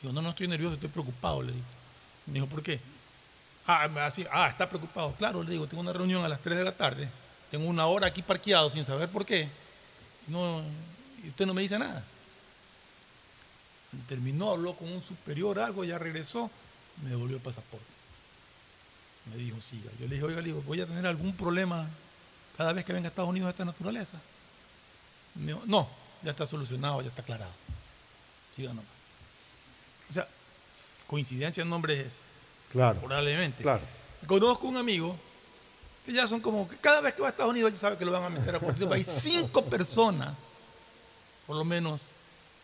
Digo, no, no estoy nervioso, estoy preocupado. Le digo. Me dijo, ¿por qué? Ah, así, ah, está preocupado. Claro, le digo, tengo una reunión a las 3 de la tarde, tengo una hora aquí parqueado sin saber por qué. No, y usted no me dice nada. Terminó, habló con un superior, algo, ya regresó, me devolvió el pasaporte. Me dijo, siga. Yo le dije, oiga, le digo, voy a tener algún problema cada vez que venga a Estados Unidos de esta naturaleza. Me dijo, no, ya está solucionado, ya está aclarado. Siga nomás. O sea, coincidencia en nombres Claro. probablemente. Claro. Conozco un amigo que ya son como que cada vez que va a Estados Unidos ya sabe que lo van a meter a cualquier país. Cinco personas, por lo menos,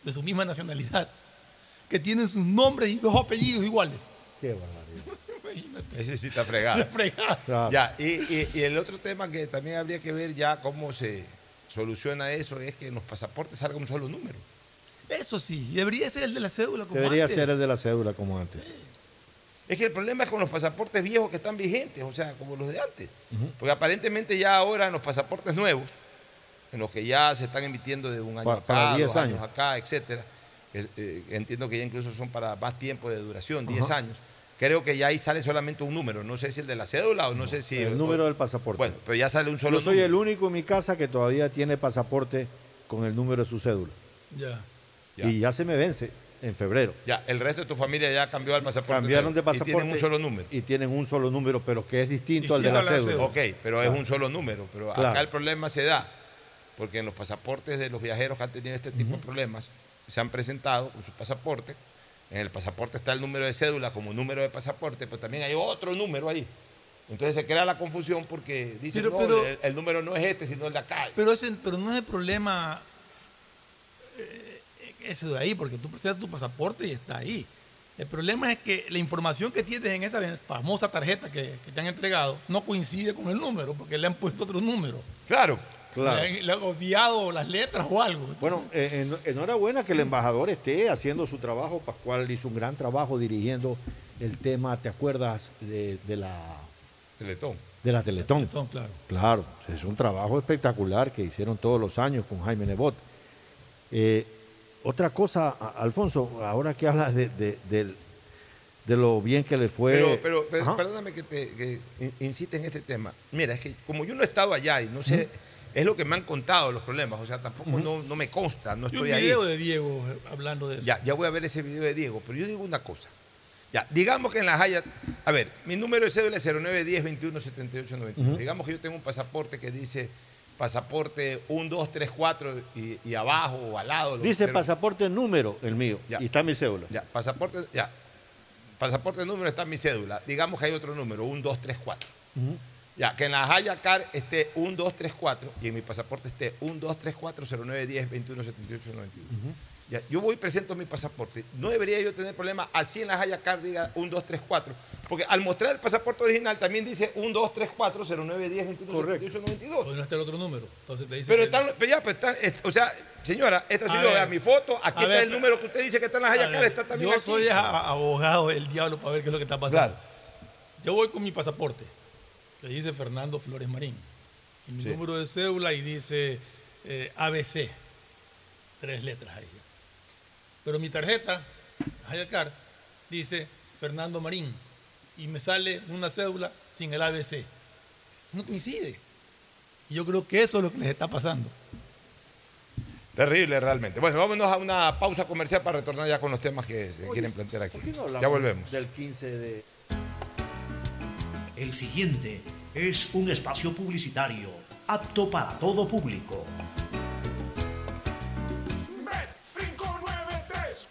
de su misma nacionalidad, que tienen sus nombres y dos apellidos iguales. Qué barbaridad. [laughs] Imagínate. Ese sí está fregado. Está fregado. Claro. Ya, y, y- y el otro tema que también habría que ver ya cómo se soluciona eso es que en los pasaportes salga un solo número. Eso sí, debería ser el de la cédula como Debería antes. ser el de la cédula como antes. Es que el problema es con los pasaportes viejos que están vigentes, o sea, como los de antes. Porque aparentemente ya ahora en los pasaportes nuevos, en los que ya se están emitiendo de un año Pa- acá, para 10 dos años. años. acá, etcétera, que, eh, entiendo que ya incluso son para más tiempo de duración, 10 Ajá. años. Creo que ya ahí sale solamente un número, no sé si el de la cédula o no sé si... El número del pasaporte. Bueno, pero ya sale un solo Yo soy número. el único en mi casa que todavía tiene pasaporte con el número de su cédula. Ya. Ya. Y ya se me vence en febrero. Ya, el resto de tu familia ya cambió al pasaporte. Cambiaron de pasaporte. Y tienen un solo número. Y tienen un solo número, pero que es distinto, al de Distinto la al de la cédula. Ok, pero es un solo número. Pero Claro. acá el problema se da porque en los pasaportes de los viajeros que han tenido este tipo de problemas se han presentado con su pasaporte. En el pasaporte está el número de cédula como número de pasaporte, pero también hay otro número ahí. Entonces se crea la confusión porque dicen, Pero- no, pero- el, el número no es este, sino el de acá. Pero, ese, pero no es el problema eh, ese de ahí, porque tú presentas tu pasaporte y está ahí. El problema es que la información que tienes en esa famosa tarjeta que, que te han entregado no coincide con el número, porque le han puesto otro número. Claro. Claro. Le, han, le han obviado las letras o algo. Bueno, eh, en- enhorabuena que el embajador esté haciendo su trabajo. Pascual hizo un gran trabajo dirigiendo el tema, ¿te acuerdas de, de la Teletón. de la Teletón? Teletón, claro. Claro, es un trabajo espectacular que hicieron todos los años con Jaime Nebot. Eh, otra cosa, Alfonso, ahora que hablas de, de- lo bien que le fue. Pero, pero, perdóname que te que insiste en este tema. Mira, es que como yo no he estado allá y no sé, es lo que me han contado los problemas, o sea, tampoco no, no me consta, no un estoy ahí. video de Diego hablando de eso. Ya, ya voy a ver ese video de Diego, pero yo digo una cosa. Ya, digamos que en la Haya, a ver, mi número de cédula es 0910 21 78 91. Ujú. Digamos que yo tengo un pasaporte que dice pasaporte 1, 2, 3, 4 y, y abajo o al lado. Dice cero- pasaporte número, el mío, Ya. y está mi cédula. Ya, pasaporte, ya. Pasaporte número está mi cédula. Digamos que hay otro número, 1, 2, 3, 4. Ujú. Ya, que en la Haya Car esté 1, 2, 3, 4 y en mi pasaporte esté 1, 2, 3, 4, 09, 10, 21, 78, 91. Ya, yo voy y presento mi pasaporte. No debería yo tener problema así en la Haya Car diga 1, 2, 3, 4. Porque al mostrar el pasaporte original también dice 1, 2, 3, 4, 09, 10, 21, 78, 92. O no está el otro número. Entonces te dice Pero, están, pero ya, pues están, es- o sea, señora, esta lo ver. vea mi foto, aquí está ver, el número que usted dice que está en la Haya Car, está también yo aquí. soy abogado del diablo para ver qué es lo que está pasando. Claro. Yo voy con mi pasaporte, que dice Fernando Flores Marín, y mi Sí. número de cédula y dice eh, ABC, tres letras ahí. Pero mi tarjeta, Hayacar, dice Fernando Marín, y me sale una cédula sin el ABC. No coincide. Y yo creo que eso es lo que les está pasando. Terrible realmente. Bueno, vámonos a una pausa comercial para retornar ya con los temas que se Oye, quieren plantear aquí. ¿por qué no hablamos Ya volvemos. Del 15 de. El siguiente es un espacio publicitario apto para todo público. Bet593.es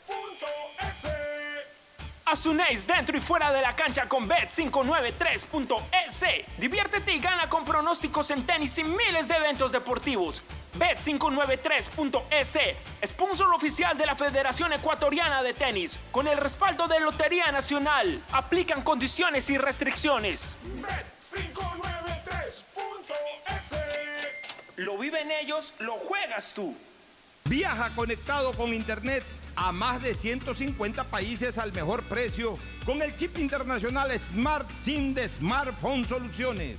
Asunéis dentro y fuera de la cancha con Bet593.es. Diviértete y gana con pronósticos en tenis y miles de eventos deportivos. Bet593.es, sponsor oficial de la Federación Ecuatoriana de Tenis, con el respaldo de Lotería Nacional. Aplican condiciones y restricciones. Bet593.es Lo viven ellos, lo juegas tú. Viaja conectado con Internet a más de 150 países al mejor precio con el chip internacional Smart SIM de Smartphone Soluciones.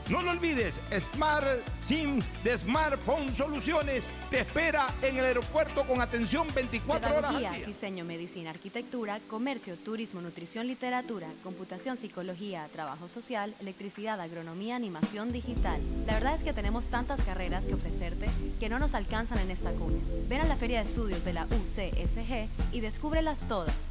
No lo olvides, Smart SIM de Smartphone Soluciones te espera en el aeropuerto con atención 24 horas al día. diseño, medicina, arquitectura, comercio, turismo, nutrición, literatura, computación, psicología, trabajo social, electricidad, agronomía, animación digital. La verdad es que tenemos tantas carreras que ofrecerte que no nos alcanzan en esta cuna. Ven a la Feria de Estudios de la UCSG y descúbrelas todas.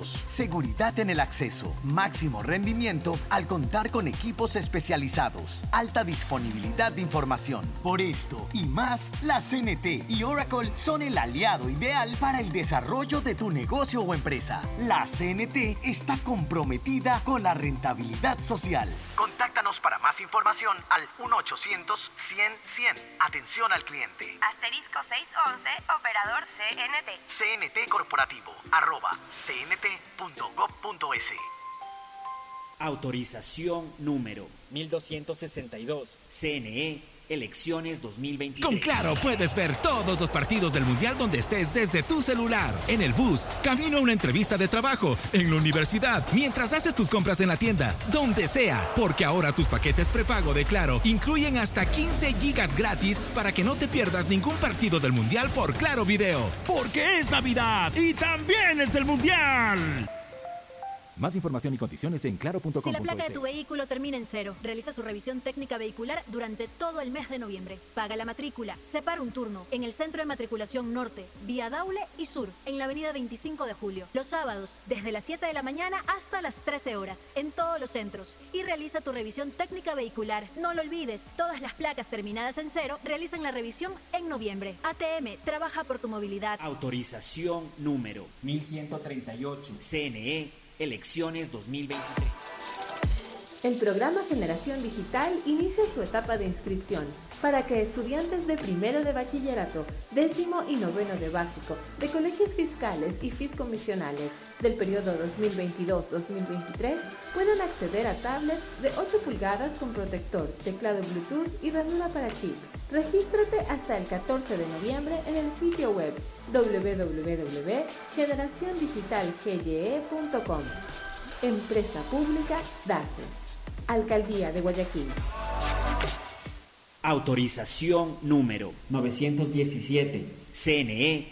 seguridad en el acceso, máximo rendimiento al contar con equipos especializados, alta disponibilidad de información. Por esto y más, la CNT y Oracle son el aliado ideal para el desarrollo de tu negocio o empresa. La CNT está comprometida con la rentabilidad social. Contáctanos para más información al 1-800-100-100. Atención al cliente. Asterisco 611, operador CNT. CNT Corporativo, arroba cnt.gov.es. Autorización número 1262. CNE Elecciones 2023. Con Claro puedes ver todos los partidos del Mundial donde estés desde tu celular, en el bus, camino a una entrevista de trabajo, en la universidad, mientras haces tus compras en la tienda, donde sea, porque ahora tus paquetes prepago de Claro incluyen hasta 15 gigas gratis para que no te pierdas ningún partido del Mundial por Claro Video. Porque es Navidad y también es el Mundial. Más información y condiciones en claro.com.es. Si la placa de tu vehículo termina en cero, realiza su revisión técnica vehicular durante todo el mes de noviembre. Paga la matrícula, separa un turno en el Centro de Matriculación Norte, vía Daule y Sur, en la avenida 25 de Julio. Los sábados, desde las 7 de la mañana hasta las 13 horas, en todos los centros. Y realiza tu revisión técnica vehicular. No lo olvides, todas las placas terminadas en cero realizan la revisión en noviembre. ATM, trabaja por tu movilidad. Autorización número 1138. CNE Elecciones 2023. El programa Generación Digital inicia su etapa de inscripción para que estudiantes de primero de bachillerato, décimo y noveno de básico, de colegios fiscales y fiscomisionales del periodo 2022-2023 puedan acceder a tablets de 8 pulgadas con protector, teclado Bluetooth y ranura para chip. Regístrate hasta el 14 de noviembre en el sitio web www.generaciondigitalgye.com. Empresa Pública DACE. Alcaldía de Guayaquil. Autorización número 917. CNE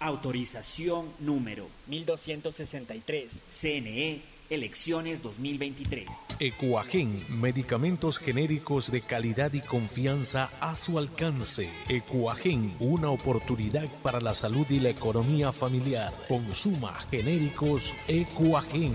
Autorización número 1263. CNE Elecciones 2023. Ecuagen, medicamentos genéricos de calidad y confianza a su alcance. Ecuagen, una oportunidad para la salud y la economía familiar. Consuma genéricos Ecuagen.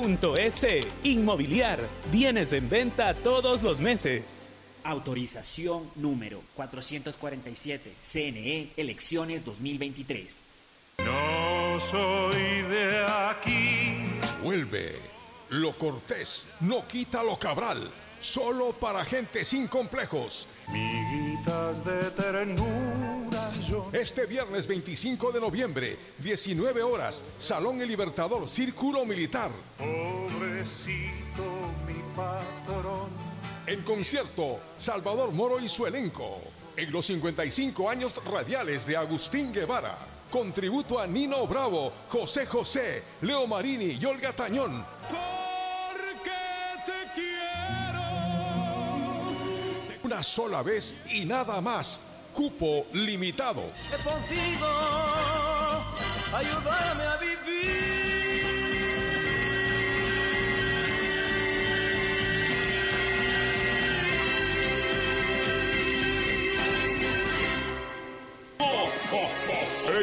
.es. Inmobiliar. Bienes en venta todos los meses. Autorización número 447. CNE Elecciones 2023. No soy de aquí. Vuelve. Lo cortés no quita lo cabral. Solo para gente sin complejos. Miguitas de ternura yo. Este viernes 25 de noviembre, 19 horas, Salón El Libertador, Círculo Militar. Pobrecito mi patrón. En concierto, Salvador Moro y su elenco. En los 55 años radiales de Agustín Guevara. Contributo a Nino Bravo, José José, Leo Marini y Olga Tañón. Una sola vez y nada más. Cupo limitado. contigo, a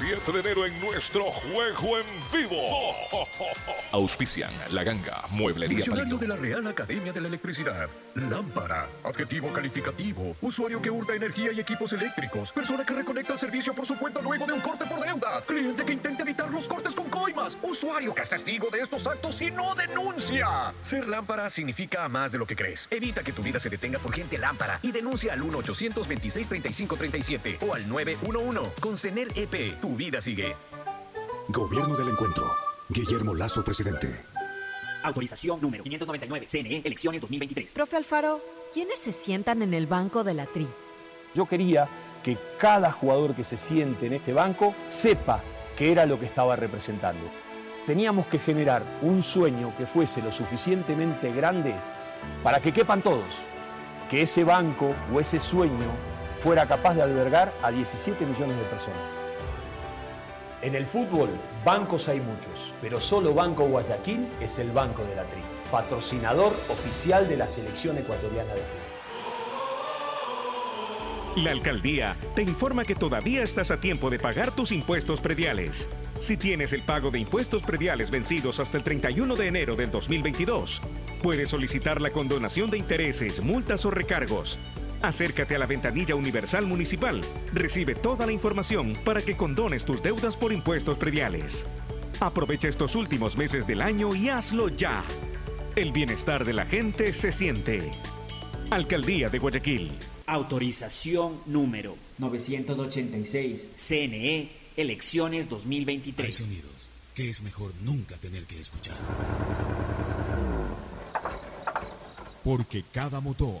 7 de enero en nuestro juego en vivo. [laughs] Auspician La Ganga, Mueblería Diccionario Palito. de la Real Academia de la Electricidad. Lámpara. Adjetivo calificativo. Usuario que hurta energía y equipos eléctricos. Persona que reconecta el servicio por su cuenta luego de un corte por deuda. Cliente que intenta evitar los cortes con coimas. Usuario que es testigo de estos actos y no denuncia. Ser lámpara significa más de lo que crees. Evita que tu vida se detenga por gente lámpara y denuncia al 1-826-3537 o al 911. Con CENEL EP, tu vida sigue. Gobierno del Encuentro. Guillermo Lazo, presidente. Autorización número 599. CNE, elecciones 2023. Profe Alfaro, ¿quiénes se sientan en el banco de la TRI? Yo quería que cada jugador que se siente en este banco sepa qué era lo que estaba representando. Teníamos que generar un sueño que fuese lo suficientemente grande para que quepan todos, que ese banco o ese sueño fuera capaz de albergar a 17 millones de personas. En el fútbol, bancos hay muchos, pero solo Banco Guayaquil es el banco de la TRI, patrocinador oficial de la selección ecuatoriana de fútbol. La alcaldía te informa que todavía estás a tiempo de pagar tus impuestos prediales. Si tienes el pago de impuestos prediales vencidos hasta el 31 de enero del 2022, puedes solicitar la condonación de intereses, multas o recargos. Acércate a la ventanilla universal municipal. Recibe toda la información para que condones tus deudas por impuestos prediales. Aprovecha estos últimos meses del año y hazlo ya. El bienestar de la gente se siente. Alcaldía de Guayaquil. Autorización número 986. CNE, elecciones 2023. Hay sonidos que es mejor nunca tener que escuchar. Porque cada motor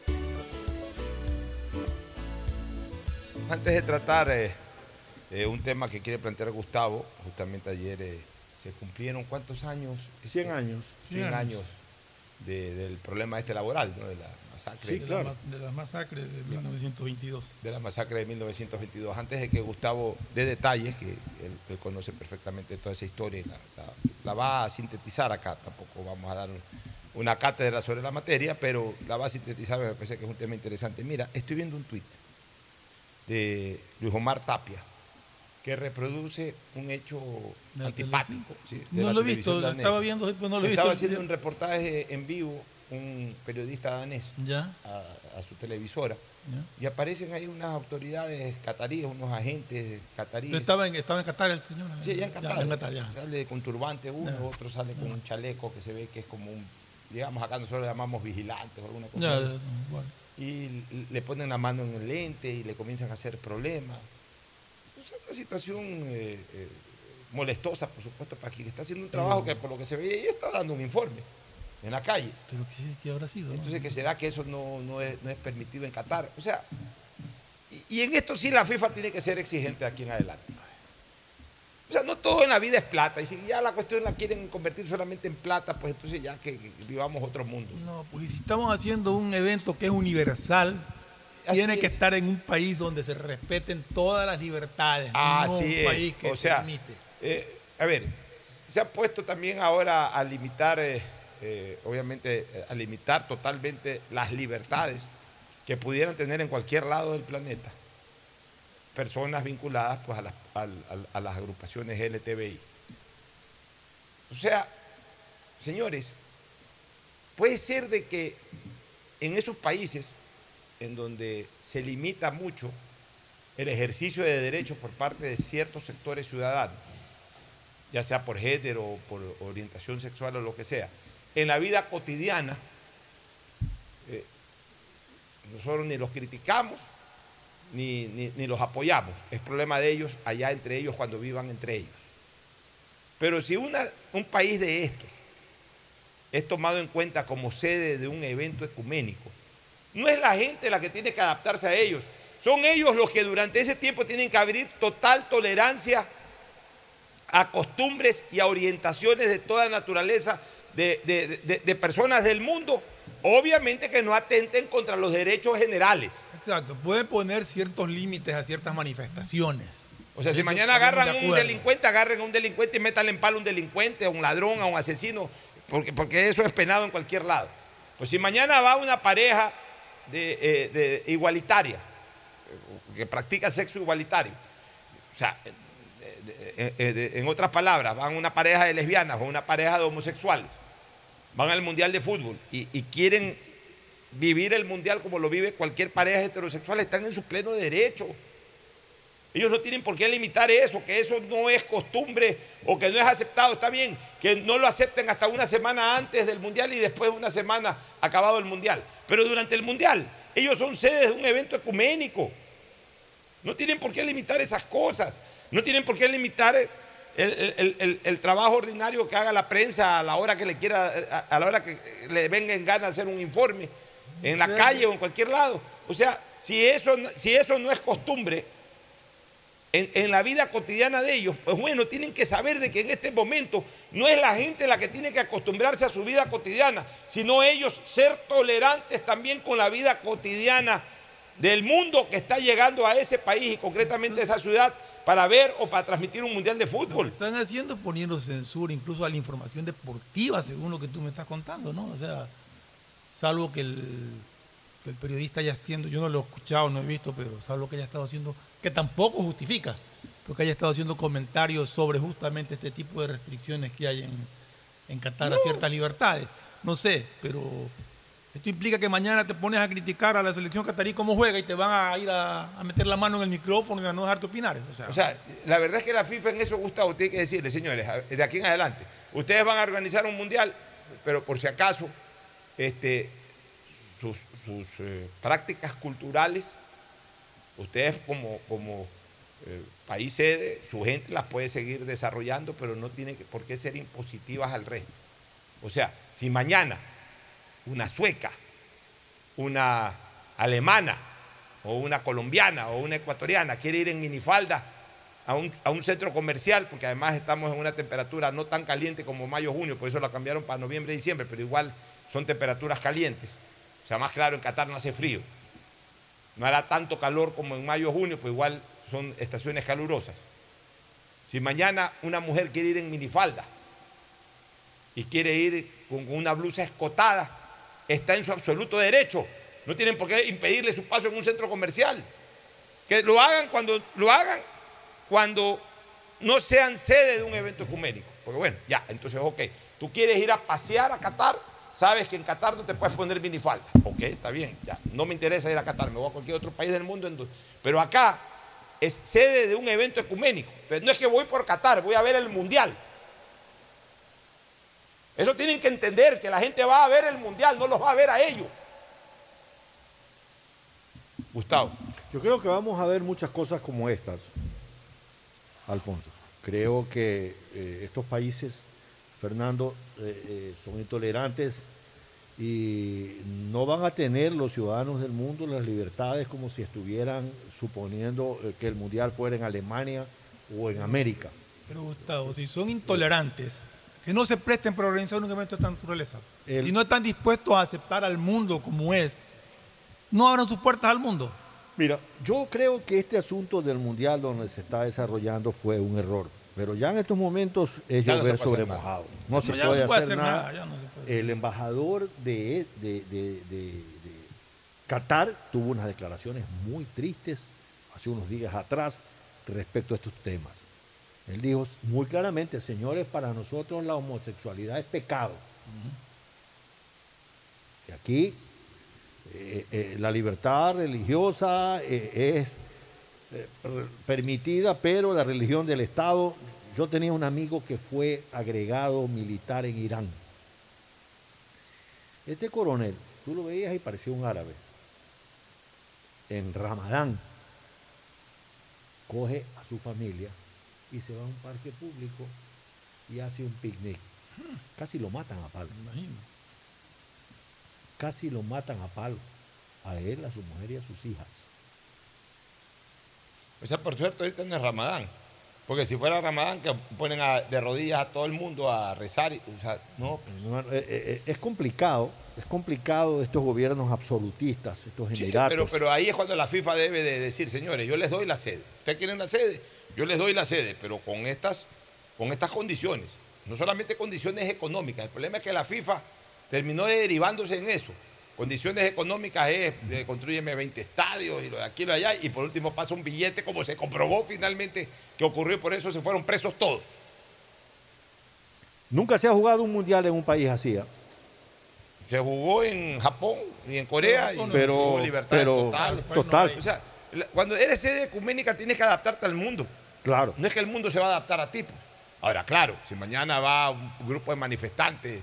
Antes de tratar eh, eh, un tema que quiere plantear Gustavo, justamente ayer eh, se cumplieron cuántos años? 100 años. 100 100 años de- del problema este laboral, ¿no? de la masacre. de, la, ma- de la masacre de 1922. de la masacre de 1922. Antes de que Gustavo dé detalles, que él, él conoce perfectamente toda esa historia y la, la- la va a sintetizar acá, tampoco vamos a dar una cátedra sobre la materia, pero la va a sintetizar, me parece que es un tema interesante. Mira, estoy viendo un tuit de Luis Omar Tapia, que reproduce un hecho ¿De la antipático. sí, de No lo he visto, lo estaba viendo, pero no lo he visto Estaba haciendo un reportaje en vivo, un periodista danés, Ya. a, a su televisora, Ya. y aparecen ahí unas autoridades cataríes, unos agentes cataríes. Estaba en, estaba en Qatar el señor. Sí, ya en Ya, Qatar. en Qatar, ya. Sale con turbante uno, otro sale con un chaleco que se ve que es como un, digamos acá nosotros lo llamamos vigilante o alguna cosa. Así. bueno. Y le ponen la mano en el lente y le comienzan a hacer problemas. Es una situación eh, eh, molestosa, por supuesto, para quien está haciendo un trabajo que por lo que se ve ahí está dando un informe en la calle. Pero ¿qué, qué habrá sido? Entonces, ¿qué será que eso no, no es, no es permitido en Qatar? O sea, y, y en esto sí la FIFA tiene que ser exigente de aquí en adelante. O sea, no todo en la vida es plata. Y si ya la cuestión la quieren convertir solamente en plata, pues entonces ya que, que vivamos otro mundo. No, pues si estamos haciendo un evento que es universal, tiene que estar en un país donde se respeten todas las libertades, no Así un es. país que o sea, permite. eh, a ver, se ha puesto también ahora a limitar, eh, eh, obviamente, a limitar totalmente las libertades que pudieran tener en cualquier lado del planeta personas vinculadas pues, a, las, a las agrupaciones LTBI. O sea, señores, puede ser de que en esos países en donde se limita mucho el ejercicio de derechos por parte de ciertos sectores ciudadanos, ya sea por género o por orientación sexual o lo que sea, en la vida cotidiana, eh, nosotros ni los criticamos ni, ni- los apoyamos. Es problema de ellos, allá entre ellos, cuando vivan entre ellos. Pero si una- un país de estos es tomado en cuenta como sede de un evento ecuménico, no es la gente la que tiene que adaptarse a ellos, son ellos los que durante ese tiempo tienen que abrir total tolerancia a costumbres y a orientaciones de toda naturaleza de- de- de personas del mundo, obviamente que no atenten contra los derechos generales. Exacto, pueden poner ciertos límites a ciertas manifestaciones. O sea, si Eso mañana agarran a un delincuente, agarren a un delincuente y métanle en palo a un delincuente, a un ladrón, a un asesino, porque, porque eso es penado en cualquier lado. Pues si mañana va una pareja de, eh, de igualitaria, que practica sexo igualitario, o sea, eh, eh, de- en otras palabras, van una pareja de lesbianas o una pareja de homosexuales, van al Mundial de Fútbol y, y quieren vivir el Mundial como lo vive cualquier pareja heterosexual, están en su pleno derecho. Ellos no tienen por qué limitar eso, que eso no es costumbre o que no es aceptado. Está bien que no lo acepten hasta una semana antes del Mundial y después de una semana acabado el Mundial. Pero durante el Mundial, ellos son sedes de un evento ecuménico. No tienen por qué limitar esas cosas. No tienen por qué limitar el trabajo ordinario que haga la prensa a la hora que le quiera, a, a la hora que le venga en gana hacer un informe, en la calle o en cualquier lado. O sea, si eso, si eso no es costumbre, en, en la vida cotidiana de ellos, pues bueno, tienen que saber de que en este momento no es la gente la que tiene que acostumbrarse a su vida cotidiana, sino ellos ser tolerantes también con la vida cotidiana del mundo que está llegando a ese país y concretamente a esa ciudad para ver o para transmitir un mundial de fútbol. Están haciendo poniendo censura incluso a la información deportiva, según lo que tú me estás contando, ¿no? O sea, salvo que el, que el periodista haya haciendo, yo no lo he escuchado, no he visto, pero salvo que haya estado haciendo, que tampoco justifica, porque haya estado haciendo comentarios sobre justamente este tipo de restricciones que hay en, en Qatar a ciertas libertades. No sé, pero esto implica que mañana te pones a criticar a la selección catarí cómo juega y te van a ir a, a meter la mano en el micrófono y a no dejarte opinar. O sea, O sea, la verdad es que la FIFA en eso, Gustavo, tiene que decirle, señores, de aquí en adelante, ustedes van a organizar un mundial, pero por si acaso, este, sus, eh, prácticas culturales, ustedes como, eh, país sede, su gente las puede seguir desarrollando, pero no tienen que- por qué ser impositivas al resto. O sea, si mañana una sueca, una alemana, o una colombiana, o una ecuatoriana quiere ir en minifalda a un, a un centro comercial, porque además estamos en una temperatura no tan caliente como mayo-junio, por eso la cambiaron para noviembre-diciembre, pero igual son temperaturas calientes. O sea, más claro, en Qatar no hace frío. No hará tanto calor como en mayo-junio, pues igual son estaciones calurosas. Si mañana una mujer quiere ir en minifalda y quiere ir con una blusa escotada, está en su absoluto derecho. No tienen por qué impedirle su paso en un centro comercial. Que lo hagan cuando lo hagan cuando no sean sede de un evento ecuménico. Porque bueno, ya, entonces, ok, tú quieres ir a pasear a Qatar, sabes que en Qatar no te puedes poner minifalda. Ok, está bien, ya, no me interesa ir a Qatar, me voy a cualquier otro país del mundo. Pero acá es sede de un evento ecuménico. Entonces, no es que voy por Qatar, voy a ver el mundial. Eso tienen que entender, que la gente va a ver el mundial, no los va a ver a ellos. Gustavo. Yo creo que vamos a ver muchas cosas como estas, Alfonso. Creo que eh, estos países, Fernando, eh, eh, son intolerantes y no van a tener los ciudadanos del mundo las libertades como si estuvieran suponiendo eh, que el mundial fuera en Alemania o en América. Pero Gustavo, si son intolerantes, que no se presten para organizar un evento de esta naturaleza. El- Si no están dispuestos a aceptar al mundo como es, no abran sus puertas al mundo. Mira, yo creo que este asunto del mundial donde se está desarrollando fue un error. Pero ya en estos momentos es Ya no llover puede sobre mojado. No, No, se, no puede hacer nada. nada, ya no se puede. El embajador de, de- de- Qatar tuvo unas declaraciones muy tristes hace unos días atrás respecto a estos temas. Él dijo muy claramente, señores, para nosotros la homosexualidad es pecado. Y aquí eh, eh, la libertad religiosa eh, es permitida, pero la religión del Estado. Yo tenía un amigo que fue agregado militar en Irán. Este coronel, tú lo veías y parecía un árabe. En Ramadán, coge a su familia y se va a un parque público y hace un picnic. Casi lo matan a palo. Casi lo matan a palo. A él, a su mujer y a sus hijas. O sea, por suerte ahorita no es Ramadán. Porque si fuera Ramadán, que ponen a- de rodillas a todo el mundo a rezar. o sea, no. Eh, eh, es complicado, es complicado estos gobiernos absolutistas, estos Sí, emiratos. pero, pero ahí es cuando la FIFA debe de decir, señores, yo les doy la sede. ¿Ustedes quieren la sede? Yo les doy la sede, pero con estas, con estas condiciones. No solamente condiciones económicas. El problema es que la FIFA terminó derivándose en eso. Condiciones económicas es, eh, construyeme 20 estadios y lo de aquí y lo de allá, y por último pasa un billete, como se comprobó finalmente que ocurrió, y por eso se fueron presos todos. Nunca se ha jugado un mundial en un país así. ¿ah? Se jugó en Japón y en Corea y Pero- hubo libertades pero- totales. total. O sea, cuando eres sede ecuménica tienes que adaptarte al mundo. Claro. No es que el mundo se va a adaptar a ti. pues. Ahora, claro, si mañana va un grupo de manifestantes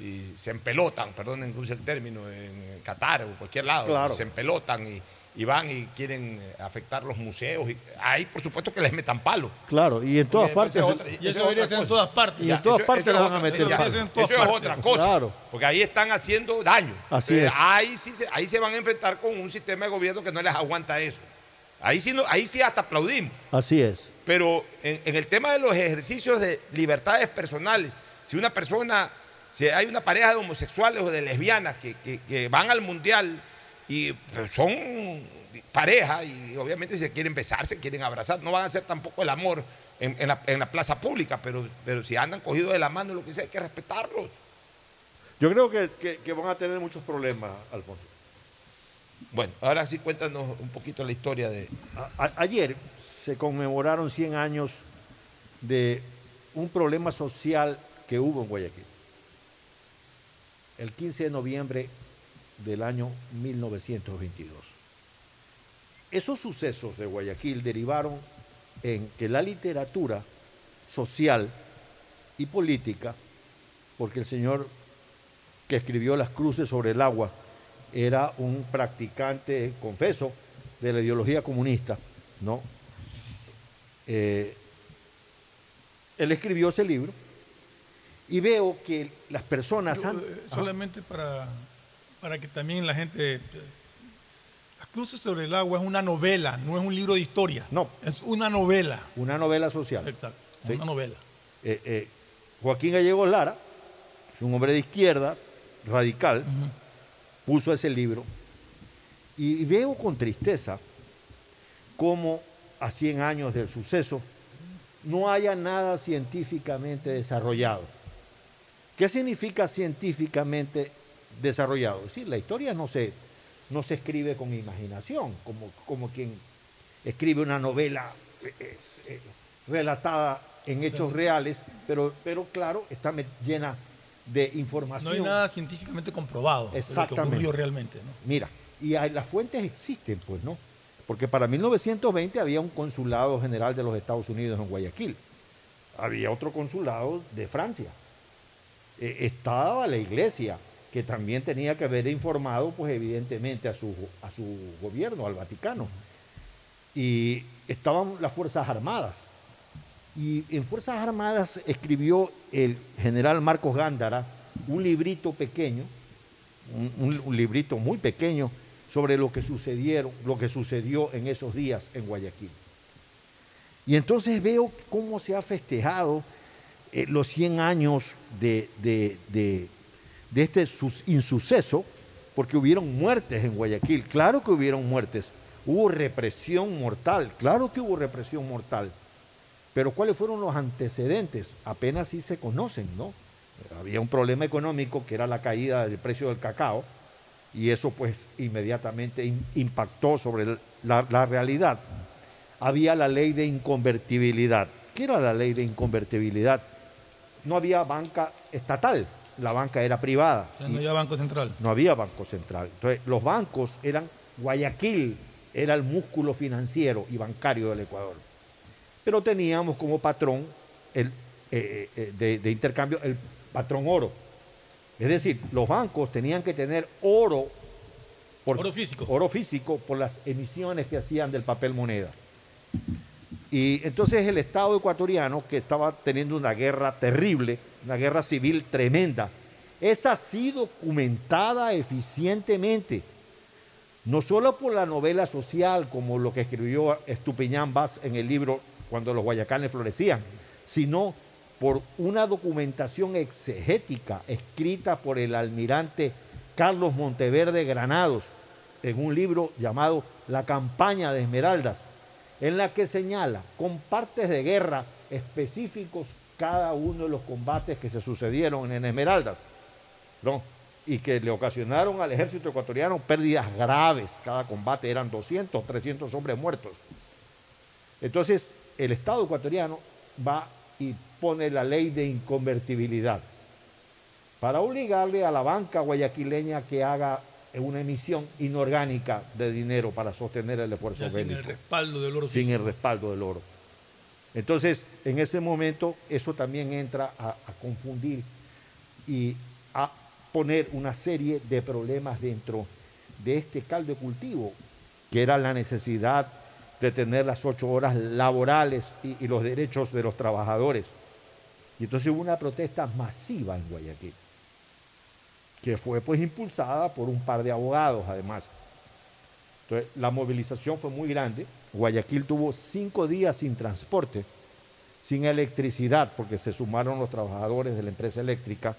y se empelotan, perdonen que use el término, en Qatar o cualquier lado, Claro. se empelotan y, y van y quieren eh, afectar los museos, y, ahí por supuesto que les metan palo. Claro, y en todas partes. esa es otra- Y eso es debería ser en todas partes. Y en todas eso- partes eso es van a otra- meter. Eso, en todas es otra cosa. Claro. Porque ahí están haciendo daño. Así Entonces, es. Ahí sí, se, ahí se van a enfrentar con un sistema de gobierno que no les aguanta eso. Ahí sí, no- ahí sí hasta aplaudimos. Así es. Pero en, en el tema de los ejercicios de libertades personales, si una persona, si hay una pareja de homosexuales o de lesbianas que, que- que van al mundial y pues, son pareja y obviamente se quieren besar, se quieren abrazar, no van a hacer tampoco el amor en, en la, en la plaza pública, pero, pero si andan cogidos de la mano, lo que sea, hay que respetarlos. Yo creo que, que- que van a tener muchos problemas, Alfonso. Bueno, ahora sí cuéntanos un poquito la historia de... A- a- ayer se conmemoraron 100 años de un problema social que hubo en Guayaquil. El 15 de noviembre del año 1922. Esos sucesos de Guayaquil derivaron en que la literatura social y política, porque el señor que escribió Las Cruces sobre el agua era un practicante, confeso, de la ideología comunista, ¿no? Eh, él escribió ese libro y veo que las personas. Yo, eh, solamente para, para que también la gente... eh, Las cruces sobre el agua es una novela, no es un libro de historia. No. Es una novela. Una novela social. Exacto, Sí. una novela. Eh, eh, Joaquín Gallegos Lara, es un hombre de izquierda, radical, puso ese libro y veo con tristeza cómo a 100 años del suceso no haya nada científicamente desarrollado. ¿Qué significa científicamente desarrollado? Es decir, la historia no se, no se escribe con imaginación, como, como quien escribe una novela eh, eh, eh, relatada en hechos Sí. reales, pero, pero claro, está llena de No información. hay nada científicamente comprobado de lo que ocurrió realmente. ¿no? Mira, y las fuentes existen, pues, ¿no? Porque para 1920 había un consulado general de los Estados Unidos en Guayaquil. Había otro consulado de Francia. Eh, estaba la iglesia, que también tenía que haber informado, pues, evidentemente, a su, a su gobierno, al Vaticano. Y estaban las Fuerzas Armadas. Y en Fuerzas Armadas escribió el general Marcos Gándara un librito pequeño, un, un- librito muy pequeño sobre lo que sucedieron, lo que sucedió en esos días en Guayaquil. Y entonces veo cómo se ha festejado eh, los 100 años de, de- de- este sus- insuceso, porque hubieron muertes en Guayaquil, claro que hubieron muertes, hubo represión mortal, claro que hubo represión mortal, pero ¿cuáles fueron los antecedentes? Apenas sí se conocen, ¿no? Había un problema económico que era la caída del precio del cacao y eso pues inmediatamente in- impactó sobre la realidad. Había la ley de inconvertibilidad. ¿Qué era la ley de inconvertibilidad? No había banca estatal, la banca era privada. No había Banco Central. No había banco central. Entonces, los bancos eran Guayaquil, era el músculo financiero y bancario del Ecuador. Pero teníamos como patrón el, eh, eh, de, de intercambio el patrón oro. Es decir, los bancos tenían que tener oro, por, Oro físico. oro físico por las emisiones que hacían del papel moneda. Y entonces el Estado ecuatoriano, que estaba teniendo una guerra terrible, una guerra civil tremenda, esa sí documentada eficientemente, no solo por la novela social, como lo que escribió Estupiñán Vaz en el libro Cuando los Guayacanes florecían, sino por una documentación exegética escrita por el almirante Carlos Monteverde Granados en un libro llamado La campaña de Esmeraldas, en la que señala con partes de guerra específicos cada uno de los combates que se sucedieron en Esmeraldas, ¿no? y que le ocasionaron al ejército ecuatoriano pérdidas graves. Cada combate eran 200, 300 hombres muertos. Entonces, el Estado ecuatoriano va y pone la ley de inconvertibilidad para obligarle a la banca guayaquileña que haga una emisión inorgánica de dinero para sostener el esfuerzo Ya sin el bélico respaldo del oro sin físico. el respaldo del oro. Entonces, en ese momento, eso también entra a, a confundir y a poner una serie de problemas dentro de este caldo de cultivo, que era la necesidad de tener las ocho horas laborales y, y los derechos de los trabajadores. Y entonces hubo una protesta masiva en Guayaquil, que fue pues impulsada por un par de abogados además. Entonces, la movilización fue muy grande. Guayaquil tuvo cinco días sin transporte, sin electricidad, porque se sumaron los trabajadores de la empresa eléctrica.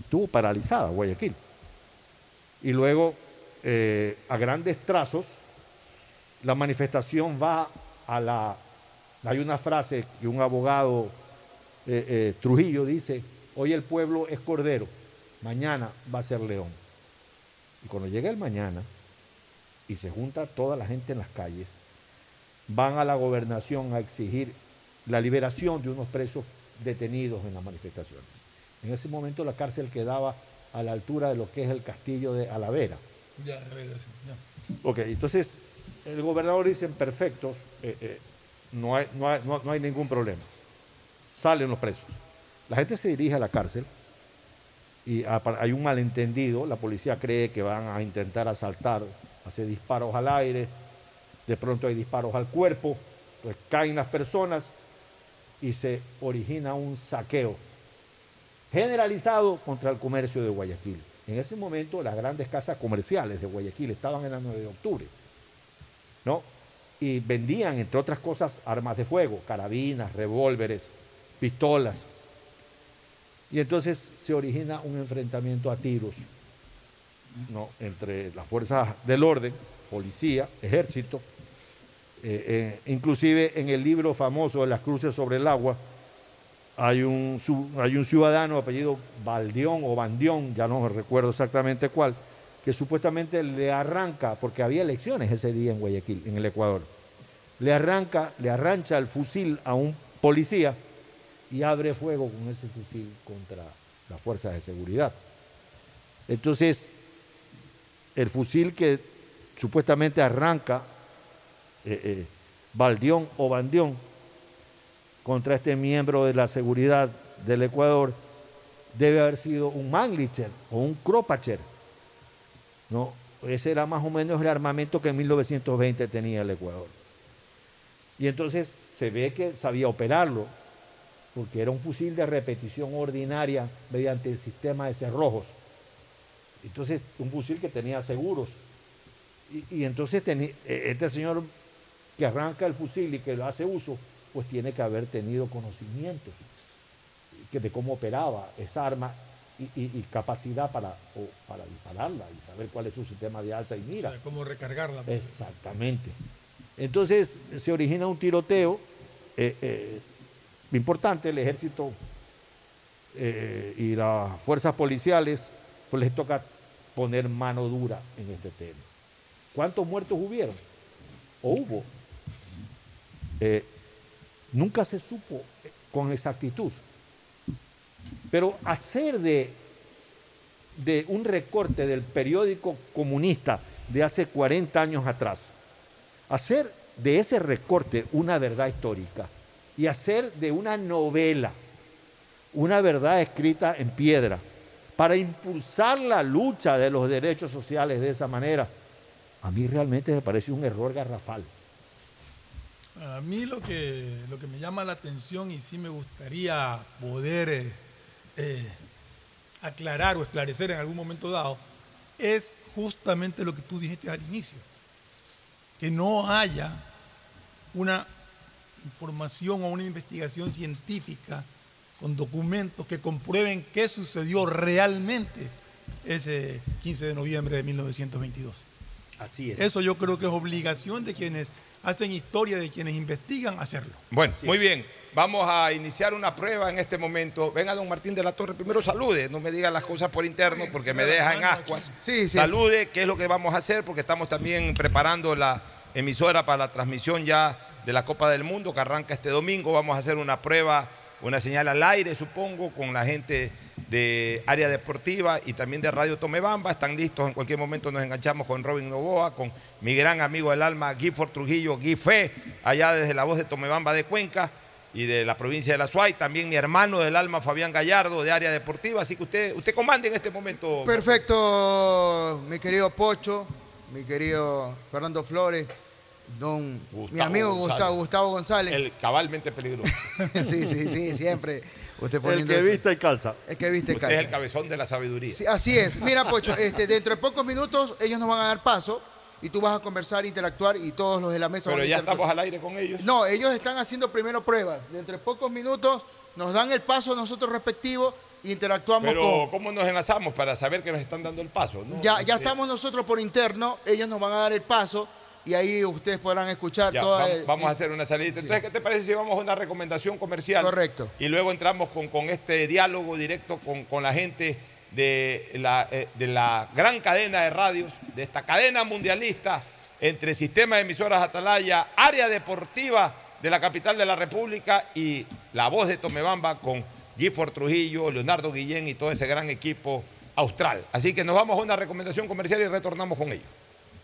Estuvo paralizada Guayaquil. Y luego, eh, a grandes trazos, la manifestación va a la... Hay una frase que un abogado, eh, eh, Trujillo, dice, hoy el pueblo es cordero, mañana va a ser león. Y cuando llega el mañana, y se junta toda la gente en las calles, van a la gobernación a exigir la liberación de unos presos detenidos en las manifestaciones. En ese momento la cárcel quedaba a la altura de lo que es el castillo de Alavera. Ya, ya. Ok, entonces el gobernador dice, perfecto, eh, eh, no, hay, no, hay, no- no hay ningún problema. Salen los presos. La gente se dirige a la cárcel y hay un malentendido, la policía cree que van a intentar asaltar, hace disparos al aire, de pronto hay disparos al cuerpo, pues caen las personas y se origina un saqueo generalizado contra el comercio de Guayaquil. En ese momento las grandes casas comerciales de Guayaquil estaban en la 9 de octubre, ¿no? Y vendían, entre otras cosas, armas de fuego, carabinas, revólveres, pistolas. Y entonces se origina un enfrentamiento a tiros, ¿no? Entre las fuerzas del orden, policía, ejército, eh, eh, inclusive en el libro famoso de las cruces sobre el agua, hay un, ciudadano apellido Baldión o Bandión, ya no recuerdo exactamente cuál, que supuestamente le arranca, porque había elecciones ese día en Guayaquil, en el Ecuador, le arranca, le arrancha el fusil a un policía y abre fuego con ese fusil contra las fuerzas de seguridad. Entonces, el fusil que supuestamente arranca eh, eh, Baldión o Bandión contra este miembro de la seguridad del Ecuador debe haber sido un Mannlicher o un Kropacher. ¿no? Ese era más o menos el armamento que en 1920 tenía el Ecuador. Y entonces se ve que sabía operarlo, porque era un fusil de repetición ordinaria mediante el sistema de cerrojos. Entonces, un fusil que tenía seguros. Y, y entonces eh, este señor que arranca el fusil y que lo hace uso, pues tiene que haber tenido conocimientos que de cómo operaba esa arma y, y- y capacidad para, o para dispararla y saber cuál es su sistema de alza y mira. O sea, cómo recargarla. Exactamente. Entonces se origina un tiroteo eh, eh, importante, el ejército eh, y las fuerzas policiales, pues les toca poner mano dura en este tema. ¿Cuántos muertos hubieron? ¿O hubo? Eh, nunca se supo con exactitud. Pero hacer de, de un recorte del periódico comunista de hace 40 años atrás, hacer de ese recorte una verdad histórica y hacer de una novela una verdad escrita en piedra para impulsar la lucha de los derechos sociales de esa manera, a mí realmente me parece un error garrafal. A mí lo que, lo que me llama la atención y sí me gustaría poder eh, eh, aclarar o esclarecer en algún momento dado es justamente lo que tú dijiste al inicio, que no haya una información o una investigación científica con documentos que comprueben qué sucedió realmente ese 15 de noviembre de 1922. Así es. Eso yo creo que es obligación de quienes hacen historia, de quienes investigan, hacerlo. Bueno, muy bien. Vamos a iniciar una prueba en este momento. Venga, don Martín de la Torre, primero salude, no me diga las cosas por interno porque me deja en ascuas. Sí, sí. Salude, qué es lo que vamos a hacer, porque estamos también preparando la emisora para la transmisión ya de la Copa del Mundo que arranca este domingo. Vamos a hacer una prueba, una señal al aire, supongo, con la gente de área deportiva y también de Radio Tomebamba. Están listos, en cualquier momento nos enganchamos con Robin Novoa, con mi gran amigo del alma, Gifford Trujillo, Guifé, allá desde la voz de Tomebamba de Cuenca y de la provincia de La Suay, también mi hermano del alma, Fabián Gallardo, de área deportiva. Así que usted, usted comande en este momento. Perfecto, mi querido Pocho, mi querido Fernando Flores, don mi Gustavo amigo González. Gustavo, Gustavo González. El cabalmente peligroso. [laughs] sí, sí, sí, siempre. Usted El que eso. vista y calza. El que viste y Usted es calza. el cabezón de la sabiduría. Sí, así es. Mira, Pocho, este, dentro de pocos minutos ellos nos van a dar paso y tú vas a conversar, interactuar y todos los de la mesa Pero van a ya estamos al aire con ellos. No, ellos están haciendo primero pruebas. Dentro de pocos minutos nos dan el paso nosotros respectivos e interactuamos Pero con... ¿cómo nos enlazamos para saber que nos están dando el paso? no? Ya, ya Este, estamos nosotros por interno, ellos nos van a dar el paso y ahí ustedes podrán escuchar ya, toda... va- vamos a hacer una salida. Sí. Entonces, ¿qué te parece si vamos a una recomendación comercial? Correcto. Y luego entramos con, con este diálogo directo con, con la gente de la, eh, de la gran cadena de radios, de esta cadena mundialista entre Sistema de Emisoras Atalaya, área deportiva de la capital de la República y la voz de Tomebamba con Gifford Trujillo, Leonardo Guillén y todo ese gran equipo austral. Así que nos vamos a una recomendación comercial y retornamos con ellos.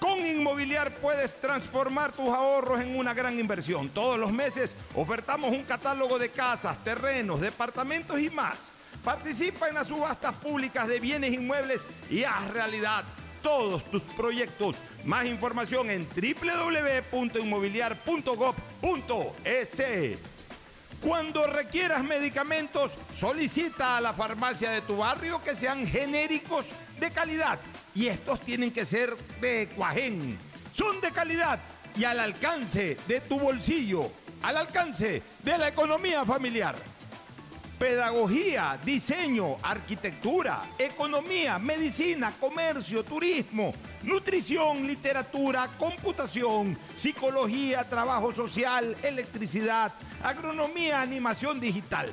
Con Inmobiliar puedes transformar tus ahorros en una gran inversión. Todos los meses ofertamos un catálogo de casas, terrenos, departamentos y más. Participa en las subastas públicas de bienes inmuebles y haz realidad todos tus proyectos. Más información en www.inmobiliar.gov.es. Cuando requieras medicamentos, solicita a la farmacia de tu barrio que sean genéricos de calidad. Y estos tienen que ser de Cuajén. Son de calidad y al alcance de tu bolsillo, al alcance de la economía familiar. Pedagogía, diseño, arquitectura, economía, medicina, comercio, turismo, nutrición, literatura, computación, psicología, trabajo social, electricidad, agronomía, animación digital.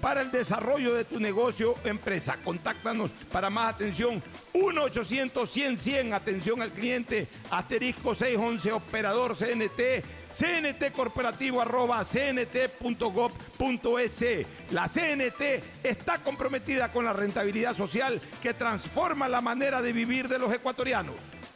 para el desarrollo de tu negocio o empresa. Contáctanos para más atención 1-800-100-100, atención al cliente, asterisco 611, operador CNT, CNT corporativo arroba cnt.gov.es. La CNT está comprometida con la rentabilidad social que transforma la manera de vivir de los ecuatorianos.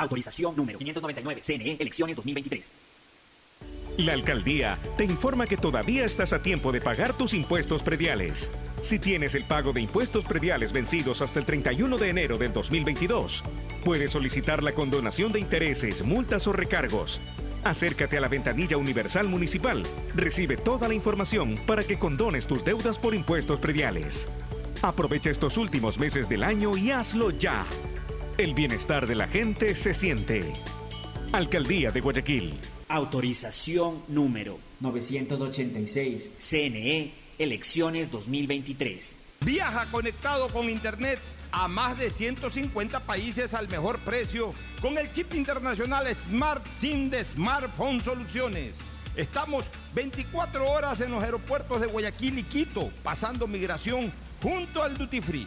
Autorización número 599. CNE, elecciones 2023. La alcaldía te informa que todavía estás a tiempo de pagar tus impuestos prediales. Si tienes el pago de impuestos prediales vencidos hasta el 31 de enero del 2022, puedes solicitar la condonación de intereses, multas o recargos. Acércate a la ventanilla universal municipal. Recibe toda la información para que condones tus deudas por impuestos prediales. Aprovecha estos últimos meses del año y hazlo ya. El bienestar de la gente se siente. Alcaldía de Guayaquil. Autorización número 986. CNE, elecciones 2023. Viaja conectado con Internet a más de 150 países al mejor precio con el chip internacional Smart SIM de Smartphone Soluciones. Estamos 24 horas en los aeropuertos de Guayaquil y Quito, pasando migración junto al Duty Free.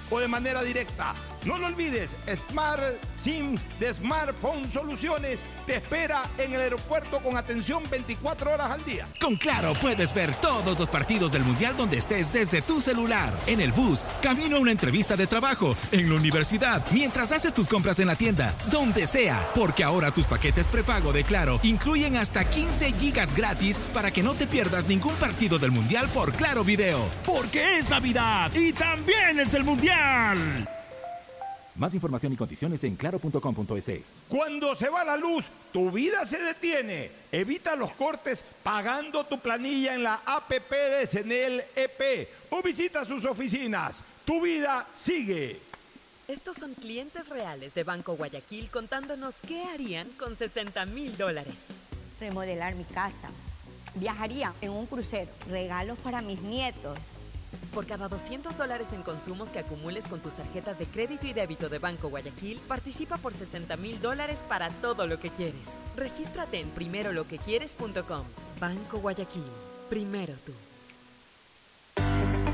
o de manera directa. No lo olvides, Smart SIM de Smartphone Soluciones te espera en el aeropuerto con atención 24 horas al día. Con Claro puedes ver todos los partidos del Mundial donde estés desde tu celular, en el bus, camino a una entrevista de trabajo, en la universidad, mientras haces tus compras en la tienda, donde sea, porque ahora tus paquetes prepago de Claro incluyen hasta 15 gigas gratis para que no te pierdas ningún partido del Mundial por Claro Video. Porque es Navidad y también es el Mundial. Más información y condiciones en claro.com.es. Cuando se va la luz, tu vida se detiene. Evita los cortes pagando tu planilla en la APP de Senel EP o visita sus oficinas. Tu vida sigue. Estos son clientes reales de Banco Guayaquil contándonos qué harían con 60 mil dólares. Remodelar mi casa. Viajaría en un crucero. Regalos para mis nietos. Por cada 200 dólares en consumos que acumules con tus tarjetas de crédito y débito de Banco Guayaquil, participa por 60 mil dólares para todo lo que quieres. Regístrate en primeroloquequieres.com. Banco Guayaquil. Primero tú.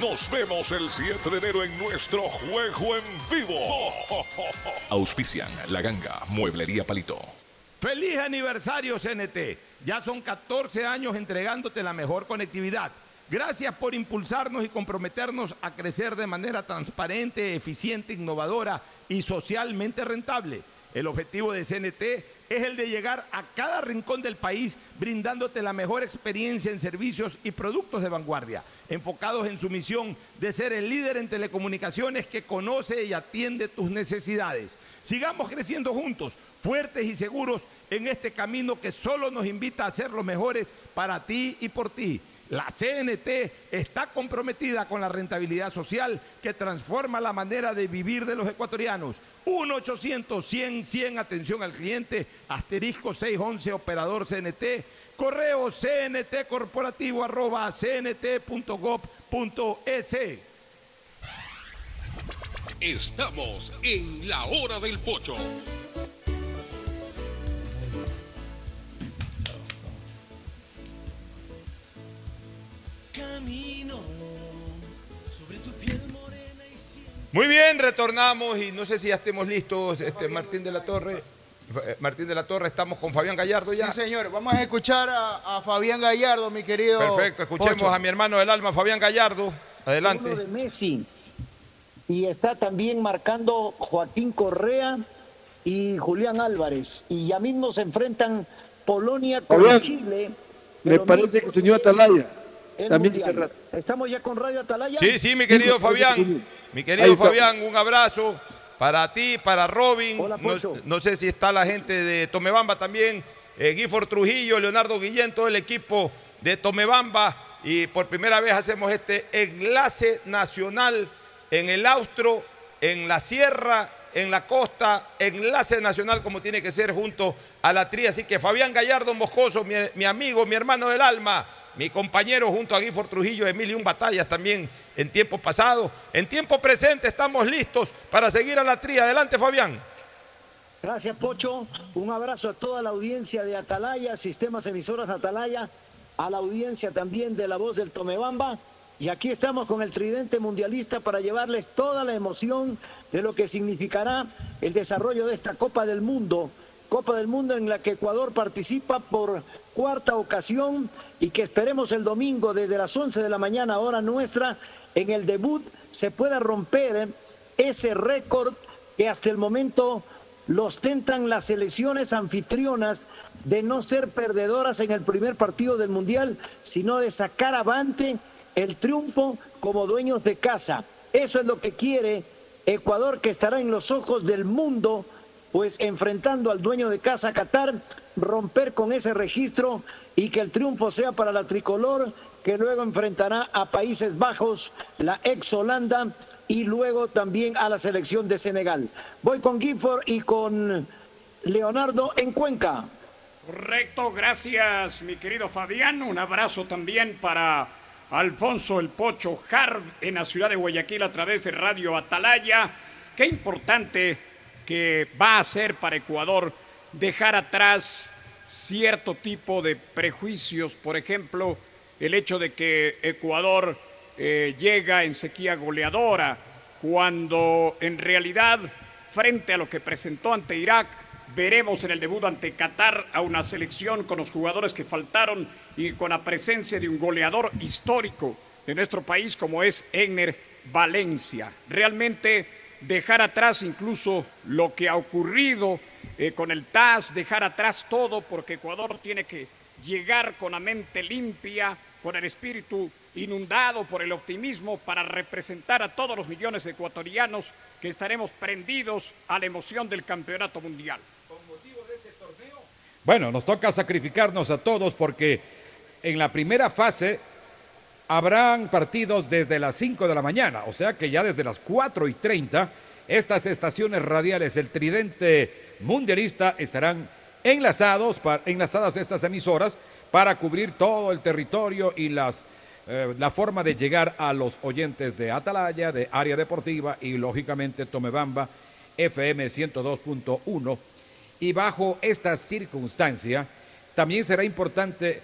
Nos vemos el 7 de enero en nuestro juego en vivo. [laughs] Auspician La Ganga, Mueblería Palito. Feliz aniversario CNT. Ya son 14 años entregándote la mejor conectividad. Gracias por impulsarnos y comprometernos a crecer de manera transparente, eficiente, innovadora y socialmente rentable. El objetivo de CNT es el de llegar a cada rincón del país brindándote la mejor experiencia en servicios y productos de vanguardia, enfocados en su misión de ser el líder en telecomunicaciones que conoce y atiende tus necesidades. Sigamos creciendo juntos, fuertes y seguros en este camino que solo nos invita a ser los mejores para ti y por ti. La CNT está comprometida con la rentabilidad social que transforma la manera de vivir de los ecuatorianos. 1-800-100-100, atención al cliente, asterisco 611, operador CNT, correo cnt corporativo arroba cnt.gov.es. Estamos en la hora del pocho. Camino sobre tu piel morena y siempre. Muy bien, retornamos y no sé si ya estemos listos, este, Martín de la Torre. Eh, Martín de la Torre, estamos con Fabián Gallardo ya. Sí, señor. Vamos a escuchar a, a Fabián Gallardo, mi querido. Perfecto, escuchemos Pocho. a mi hermano del alma, Fabián Gallardo. Adelante. Uno de Messi. Y está también marcando Joaquín Correa y Julián Álvarez. Y ya mismo se enfrentan Polonia con Fabián, Chile. Me parece que se unió Atalaya. El También Mundial. hace rato. Estamos ya con Radio Atalaya. Sí, sí, mi querido Sí, Fabián. Mi querido. Fabián, un abrazo para ti, para Robin. no, sé si está la gente de Tomebamba también. Eh, Gifford Trujillo, Leonardo Guillén, todo el equipo de Tomebamba. Y por primera vez hacemos este enlace nacional en el Austro, en la Sierra, en la costa, enlace nacional como tiene que ser junto a la tría. Así que Fabián Gallardo Moscoso, mi, mi amigo, mi hermano del alma, mi compañero junto a Gifford Trujillo de mil y un batallas también en tiempo pasado. En tiempo presente estamos listos para seguir a la tría. Adelante, Fabián. Gracias, Pocho. Un abrazo a toda la audiencia de Atalaya, Sistemas Emisoras Atalaya, a la audiencia también de La Voz del Tomebamba. Y aquí estamos con el tridente mundialista para llevarles toda la emoción de lo que significará el desarrollo de esta Copa del Mundo. Copa del Mundo en la que Ecuador participa por cuarta ocasión y que esperemos el domingo desde las 11 de la mañana, hora nuestra, en el debut se pueda romper ese récord que hasta el momento lo ostentan las selecciones anfitrionas de no ser perdedoras en el primer partido del Mundial, sino de sacar avante el triunfo como dueños de casa. Eso es lo que quiere Ecuador, que estará en los ojos del mundo, pues enfrentando al dueño de casa Qatar, romper con ese registro y que el triunfo sea para la tricolor, que luego enfrentará a Países Bajos, la ex Holanda y luego también a la selección de Senegal. Voy con Gifford y con Leonardo en Cuenca. Correcto, gracias mi querido Fabián. Un abrazo también para Alfonso El Pocho Harb en la ciudad de Guayaquil a través de Radio Atalaya. Qué importante que va a ser para Ecuador dejar atrás cierto tipo de prejuicios, por ejemplo, el hecho de que Ecuador eh, llega en sequía goleadora, cuando en realidad, frente a lo que presentó ante Irak, veremos en el debut ante Qatar a una selección con los jugadores que faltaron y con la presencia de un goleador histórico de nuestro país como es Egner Valencia. Realmente dejar atrás incluso lo que ha ocurrido eh, con el TAS, dejar atrás todo, porque Ecuador tiene que llegar con la mente limpia, con el espíritu inundado por el optimismo para representar a todos los millones de ecuatorianos que estaremos prendidos a la emoción del campeonato mundial. Bueno, nos toca sacrificarnos a todos porque en la primera fase habrán partidos desde las 5 de la mañana, o sea que ya desde las 4 y 30 estas estaciones radiales, el tridente mundialista, estarán enlazados, enlazadas estas emisoras para cubrir todo el territorio y las, eh, la forma de llegar a los oyentes de Atalaya, de Área Deportiva y lógicamente Tomebamba FM 102.1 y bajo esta circunstancia, también será importante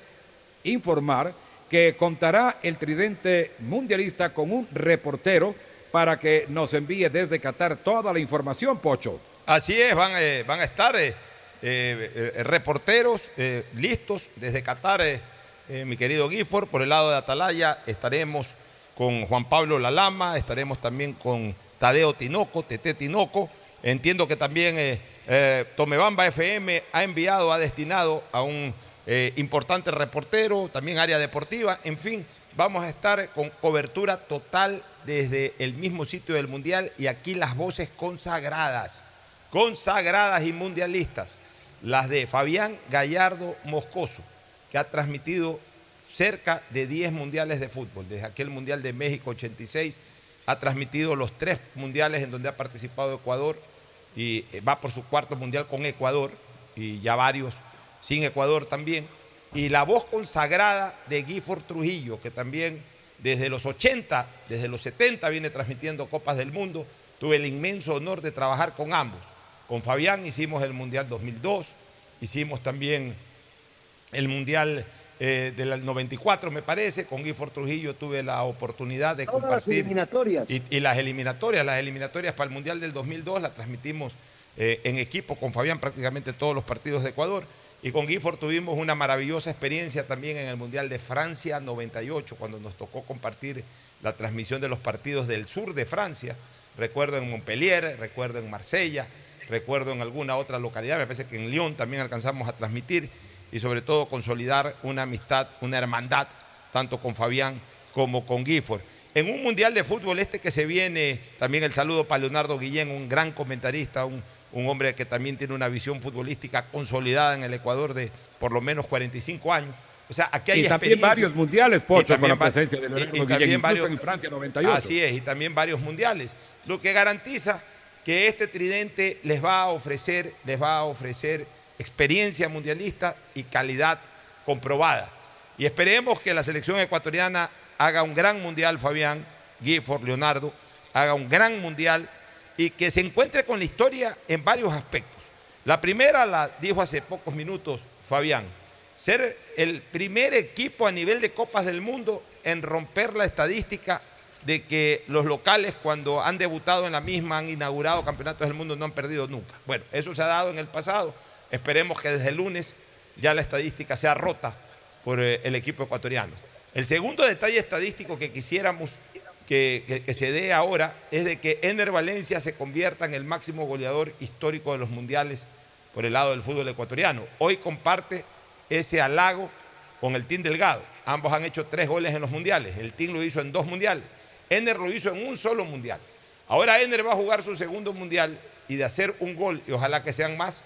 informar que contará el tridente mundialista con un reportero para que nos envíe desde Qatar toda la información, Pocho. Así es, van, eh, a estar eh, eh, reporteros listos desde Qatar, mi querido Gifford. Por el lado de Atalaya estaremos con Juan Pablo Lalama, estaremos también con Tadeo Tinoco, Tete Tinoco. Entiendo que también Tomebamba FM ha enviado, ha destinado a un importante reportero, también área deportiva, en fin, vamos a estar con cobertura total desde el mismo sitio del Mundial y aquí las voces consagradas, consagradas y mundialistas, las de Fabián Gallardo Moscoso, que ha transmitido cerca de 10 mundiales de fútbol, desde aquel Mundial de México 86, ha transmitido los tres mundiales en donde ha participado Ecuador y eh, va por su cuarto mundial con Ecuador y ya varios sin Ecuador también. Y la voz consagrada de Gifford Trujillo, que también desde los 80, desde los 70 viene transmitiendo Copas del Mundo. Tuve el inmenso honor de trabajar con ambos. Con Fabián hicimos el Mundial 2002, hicimos también el Mundial eh, del 94, me parece. Con Gifford Trujillo tuve la oportunidad de Todas las compartir. eliminatorias. Y, y las eliminatorias, las eliminatorias para el Mundial del 2002 las transmitimos eh, en equipo con Fabián prácticamente todos los partidos de Ecuador. Y con Gifford tuvimos una maravillosa experiencia también en el Mundial de Francia 98, cuando nos tocó compartir la transmisión de los partidos del sur de Francia. Recuerdo en Montpellier, recuerdo en Marsella, recuerdo en alguna otra localidad, me parece que en Lyon también alcanzamos a transmitir y sobre todo consolidar una amistad, una hermandad, tanto con Fabián como con Gifford. En un mundial de fútbol este que se viene, también el saludo para Leonardo Guillén, un gran comentarista, un, un hombre que también tiene una visión futbolística consolidada en el Ecuador de por lo menos 45 años. O sea, aquí hay y también varios mundiales, Pocho, con la presencia de Leonardo y Guillén, también incluso varios- en Francia 98. Así es, y también varios mundiales. Lo que garantiza que este tridente les va a ofrecer, les va a ofrecer experiencia mundialista y calidad comprobada. Y esperemos que la selección ecuatoriana haga un gran mundial, Fabián, Gifford, Leonardo, haga un gran mundial y que se encuentre con la historia en varios aspectos. La primera la dijo hace pocos minutos Fabián, ser el primer equipo a nivel de Copas del Mundo en romper la estadística de que los locales cuando han debutado en la misma, han inaugurado campeonatos del mundo, no han perdido nunca. Bueno, eso se ha dado en el pasado. Esperemos que desde el lunes ya la estadística sea rota por eh, el equipo ecuatoriano. El segundo detalle estadístico que quisiéramos que, que- se dé ahora es de que Ener Valencia se convierta en el máximo goleador histórico de los mundiales por el lado del fútbol ecuatoriano. Hoy comparte ese halago con el Team Delgado. Ambos han hecho tres goles en los mundiales. El Team lo hizo en dos mundiales. Ener lo hizo en un solo mundial. Ahora Ener va a jugar su segundo mundial y de hacer un gol, y ojalá que sean más,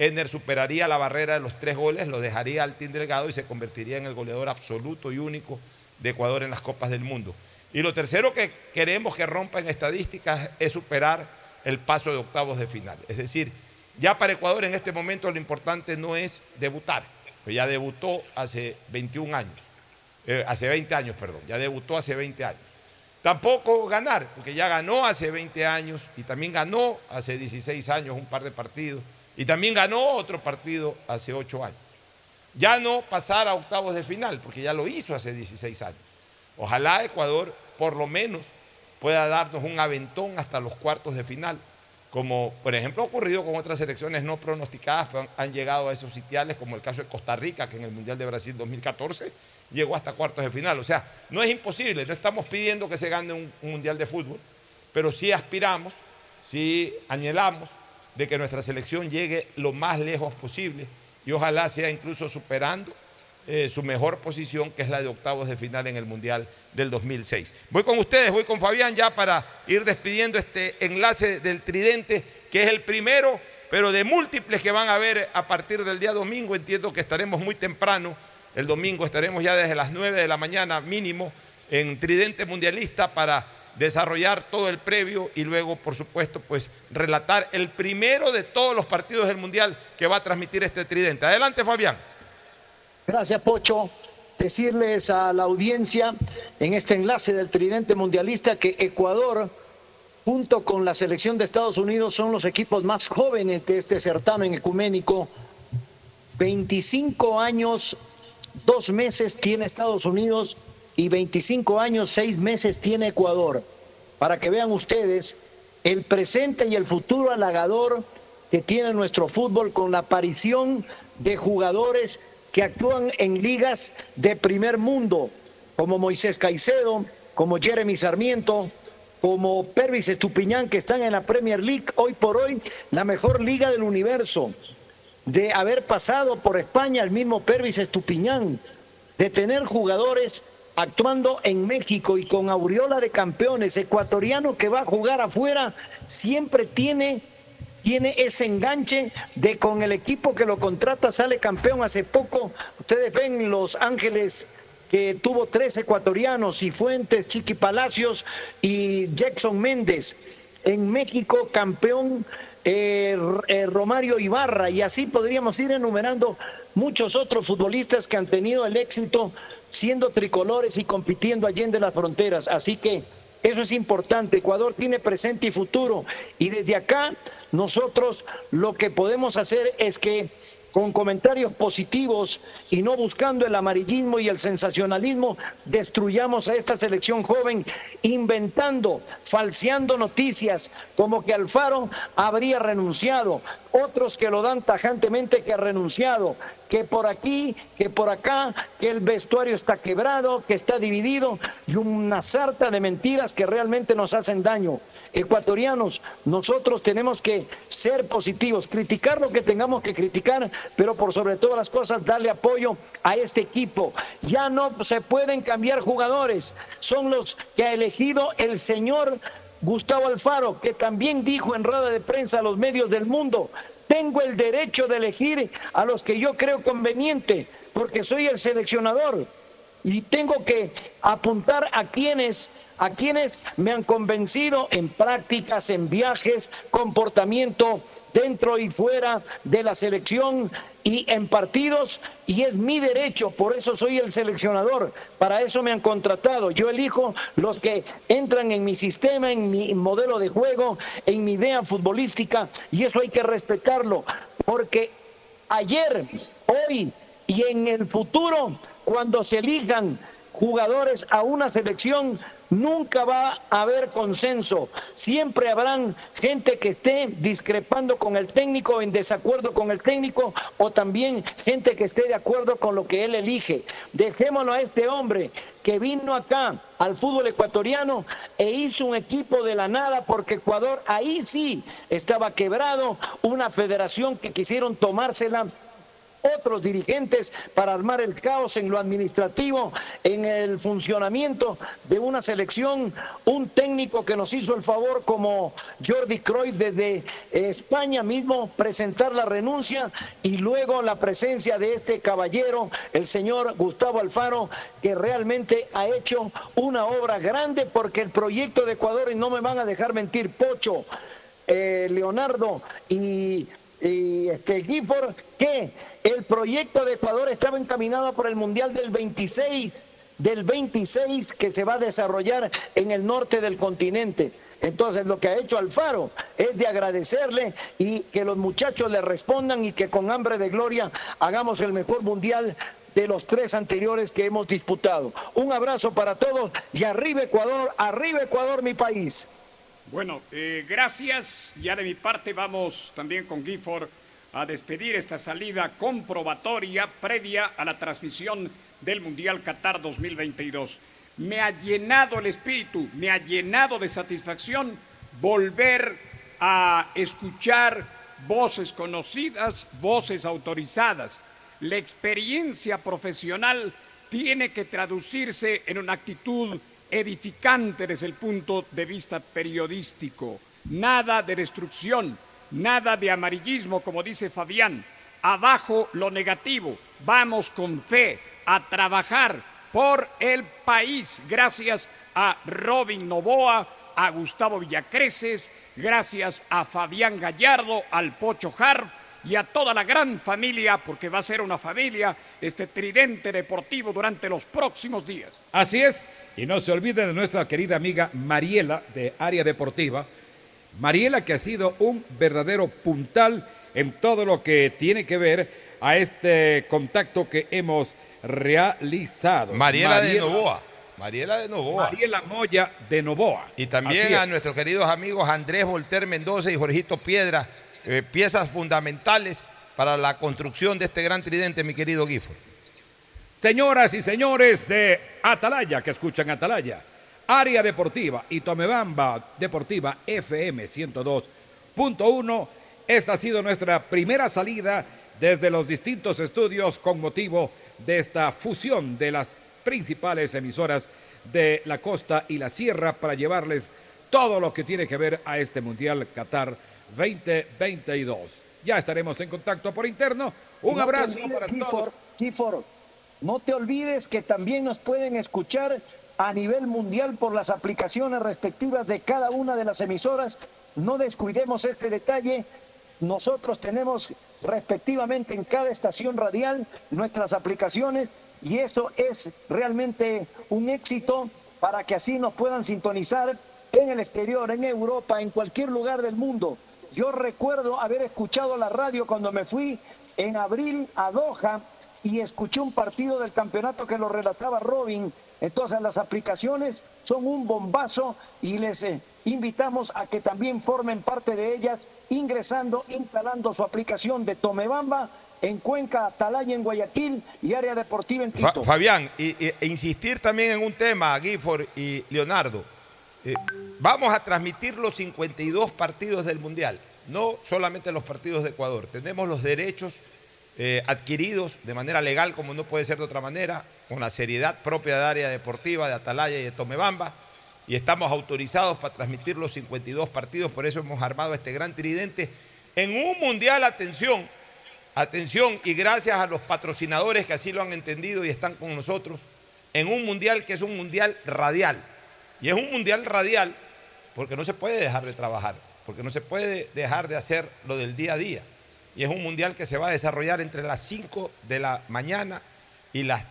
Ener superaría la barrera de los tres goles, lo dejaría al Team y se convertiría en el goleador absoluto y único de Ecuador en las Copas del Mundo. Y lo tercero que queremos que rompa en estadísticas es superar el paso de octavos de final. Es decir, ya para Ecuador en este momento lo importante no es debutar, ya debutó hace 21 años, eh, hace 20 años, perdón, ya debutó hace 20 años. Tampoco ganar, porque ya ganó hace 20 años y también ganó hace 16 años un par de partidos y también ganó otro partido hace 8 años. Ya no pasar a octavos de final, porque ya lo hizo hace 16 años. Ojalá Ecuador por lo menos pueda darnos un aventón hasta los cuartos de final, como por ejemplo ha ocurrido con otras selecciones no pronosticadas, han, han llegado a esos sitiales, como el caso de Costa Rica, que en el Mundial de Brasil 2014 llegó hasta cuartos de final. O sea, no es imposible, no estamos pidiendo que se gane un, un Mundial de fútbol, pero sí aspiramos, sí anhelamos de que nuestra selección llegue lo más lejos posible y ojalá sea incluso superando eh, su mejor posición, que es la de octavos de final en el Mundial del 2006. Voy con ustedes, voy con Fabián ya para ir despidiendo este enlace del tridente, que es el primero, pero de múltiples que van a haber a partir del día domingo. Entiendo que estaremos muy temprano, el domingo estaremos ya desde las 9 de la mañana mínimo en tridente mundialista para desarrollar todo el previo y luego, por supuesto, pues relatar el primero de todos los partidos del Mundial que va a transmitir este tridente. Adelante, Fabián. Gracias, Pocho. Decirles a la audiencia en este enlace del tridente mundialista que Ecuador, junto con la selección de Estados Unidos, son los equipos más jóvenes de este certamen ecuménico. 25 años, dos meses tiene Estados Unidos y 25 años, seis meses tiene Ecuador. Para que vean ustedes el presente y el futuro halagador que tiene nuestro fútbol con la aparición de jugadores que actúan en ligas de primer mundo, como Moisés Caicedo, como Jeremy Sarmiento, como Pervis Estupiñán, que están en la Premier League, hoy por hoy la mejor liga del universo, de haber pasado por España el mismo Pervis Estupiñán, de tener jugadores actuando en México y con aureola de campeones, ecuatoriano que va a jugar afuera, siempre tiene tiene ese enganche de con el equipo que lo contrata sale campeón hace poco. Ustedes ven Los Ángeles que tuvo tres ecuatorianos, y Fuentes, Chiqui Palacios y Jackson Méndez. En México, campeón eh, eh, Romario Ibarra, y así podríamos ir enumerando muchos otros futbolistas que han tenido el éxito siendo tricolores y compitiendo allí en las fronteras. Así que eso es importante. Ecuador tiene presente y futuro. Y desde acá nosotros lo que podemos hacer es que con comentarios positivos y no buscando el amarillismo y el sensacionalismo, destruyamos a esta selección joven inventando, falseando noticias como que Alfaro habría renunciado, otros que lo dan tajantemente que ha renunciado, que por aquí, que por acá, que el vestuario está quebrado, que está dividido y una sarta de mentiras que realmente nos hacen daño. Ecuatorianos, nosotros tenemos que ser positivos, criticar lo que tengamos que criticar, pero por sobre todas las cosas darle apoyo a este equipo. Ya no se pueden cambiar jugadores, son los que ha elegido el señor Gustavo Alfaro, que también dijo en rueda de prensa a los medios del mundo, tengo el derecho de elegir a los que yo creo conveniente, porque soy el seleccionador y tengo que apuntar a quienes a quienes me han convencido en prácticas, en viajes, comportamiento dentro y fuera de la selección y en partidos y es mi derecho, por eso soy el seleccionador, para eso me han contratado, yo elijo los que entran en mi sistema, en mi modelo de juego, en mi idea futbolística y eso hay que respetarlo, porque ayer, hoy y en el futuro, cuando se elijan jugadores a una selección, Nunca va a haber consenso. Siempre habrán gente que esté discrepando con el técnico, en desacuerdo con el técnico, o también gente que esté de acuerdo con lo que él elige. Dejémoslo a este hombre que vino acá al fútbol ecuatoriano e hizo un equipo de la nada porque Ecuador ahí sí estaba quebrado, una federación que quisieron tomársela otros dirigentes para armar el caos en lo administrativo, en el funcionamiento de una selección, un técnico que nos hizo el favor como Jordi Cruyff desde España mismo presentar la renuncia y luego la presencia de este caballero, el señor Gustavo Alfaro, que realmente ha hecho una obra grande porque el proyecto de Ecuador, y no me van a dejar mentir, Pocho, eh, Leonardo y y este Gifford que el proyecto de Ecuador estaba encaminado por el Mundial del 26, del 26 que se va a desarrollar en el norte del continente. Entonces lo que ha hecho Alfaro es de agradecerle y que los muchachos le respondan y que con hambre de gloria hagamos el mejor mundial de los tres anteriores que hemos disputado. Un abrazo para todos y arriba Ecuador, arriba Ecuador mi país. Bueno, eh, gracias. Ya de mi parte vamos también con Gifford a despedir esta salida comprobatoria previa a la transmisión del Mundial Qatar 2022. Me ha llenado el espíritu, me ha llenado de satisfacción volver a escuchar voces conocidas, voces autorizadas. La experiencia profesional tiene que traducirse en una actitud edificante desde el punto de vista periodístico. Nada de destrucción, nada de amarillismo, como dice Fabián. Abajo lo negativo. Vamos con fe a trabajar por el país. Gracias a Robin Novoa, a Gustavo Villacreces, gracias a Fabián Gallardo, al Pocho Harp y a toda la gran familia, porque va a ser una familia, este tridente deportivo durante los próximos días. Así es, y no se olvide de nuestra querida amiga Mariela de Área Deportiva. Mariela que ha sido un verdadero puntal en todo lo que tiene que ver a este contacto que hemos realizado. Mariela, de Novoa. Mariela de Novoa. Mariela Moya de Novoa. Y también a es. nuestros queridos amigos Andrés Volter Mendoza y Jorgito Piedra, eh, piezas fundamentales para la construcción de este gran tridente, mi querido Gifford. Señoras y señores de Atalaya, que escuchan Atalaya, Área Deportiva y Tomebamba Deportiva FM 102.1, esta ha sido nuestra primera salida desde los distintos estudios con motivo de esta fusión de las principales emisoras de la costa y la sierra para llevarles todo lo que tiene que ver a este Mundial Qatar 2022. Ya estaremos en contacto por interno. Un No abrazo para todos. Gifford, no te olvides que también nos pueden escuchar a nivel mundial por las aplicaciones respectivas de cada una de las emisoras. No descuidemos este detalle. Nosotros tenemos respectivamente en cada estación radial nuestras aplicaciones y eso es realmente un éxito para que así nos puedan sintonizar en el exterior, en Europa, en cualquier lugar del mundo. Yo recuerdo haber escuchado la radio cuando me fui en abril a Doha y escuché un partido del campeonato que lo relataba Robin. Entonces las aplicaciones son un bombazo y les eh, invitamos a que también formen parte de ellas ingresando, instalando su aplicación de Tomebamba en Cuenca, Atalaya en Guayaquil y área deportiva en Fa- Quito. Fabián, y, y- e insistir también en un tema, Gifford y Leonardo. Eh, vamos a transmitir los 52 partidos del Mundial, no solamente los partidos de Ecuador. Tenemos los derechos eh, adquiridos de manera legal, como no puede ser de otra manera, con la seriedad propia de área deportiva, de Atalaya y de Tomebamba. Y estamos autorizados para transmitir los 52 partidos, por eso hemos armado este gran tridente en un Mundial, atención, Atención, y gracias a los patrocinadores que así lo han entendido y están con nosotros, en un mundial que es un mundial radial. Y es un mundial radial porque no se puede dejar de trabajar, porque no se puede dejar de hacer lo del día a día. Y es un mundial que se va a desarrollar entre las 5 de la mañana y las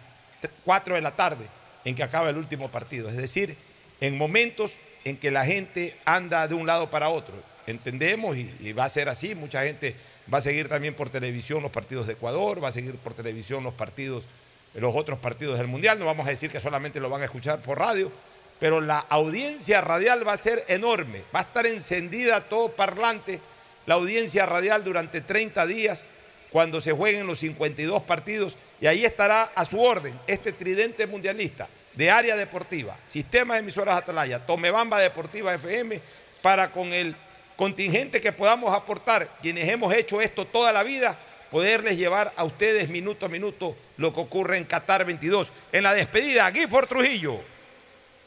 4 de la tarde, en que acaba el último partido. Es decir, en momentos en que la gente anda de un lado para otro. Entendemos y, y va a ser así, mucha gente va a seguir también por televisión los partidos de Ecuador, va a seguir por televisión los partidos, los otros partidos del Mundial, no vamos a decir que solamente lo van a escuchar por radio, pero la audiencia radial va a ser enorme, va a estar encendida todo parlante la audiencia radial durante 30 días cuando se jueguen los 52 partidos y ahí estará a su orden este tridente mundialista de área deportiva, sistema de emisoras Atalaya, Tomebamba Deportiva FM, para con el contingente que podamos aportar, quienes hemos hecho esto toda la vida, poderles llevar a ustedes minuto a minuto lo que ocurre en Qatar 22. En la despedida, Gifford Trujillo.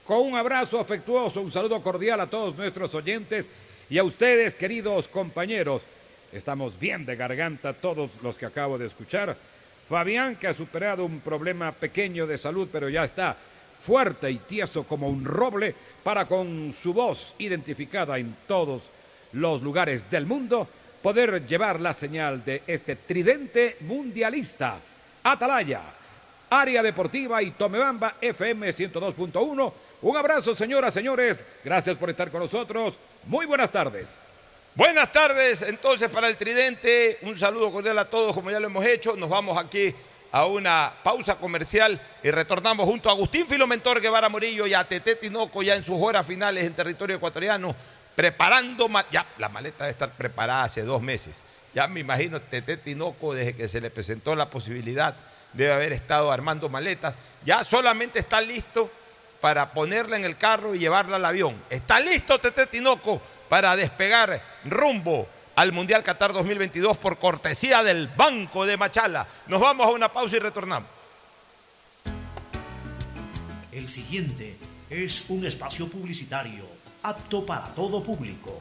Con un abrazo afectuoso, un saludo cordial a todos nuestros oyentes y a ustedes, queridos compañeros. Estamos bien de garganta todos los que acabo de escuchar. Fabián, que ha superado un problema pequeño de salud, pero ya está fuerte y tieso como un roble para con su voz identificada en todos los lugares del mundo poder llevar la señal de este tridente mundialista. Atalaya, Área Deportiva y Tomebamba FM 102.1. Un abrazo, señoras, señores. Gracias por estar con nosotros. Muy buenas tardes. Buenas tardes, entonces para el Tridente, un saludo cordial a todos como ya lo hemos hecho. Nos vamos aquí a una pausa comercial y retornamos junto a Agustín Filomentor Guevara Morillo y a Tete Tinoco ya en sus horas finales en territorio ecuatoriano, preparando, ya la maleta debe estar preparada hace dos meses. Ya me imagino Tete Tinoco desde que se le presentó la posibilidad debe haber estado armando maletas, ya solamente está listo para ponerla en el carro y llevarla al avión. Está listo Tete Tinoco para despegar rumbo al Mundial Qatar 2022 por cortesía del Banco de Machala. Nos vamos a una pausa y retornamos. El siguiente es un espacio publicitario apto para todo público.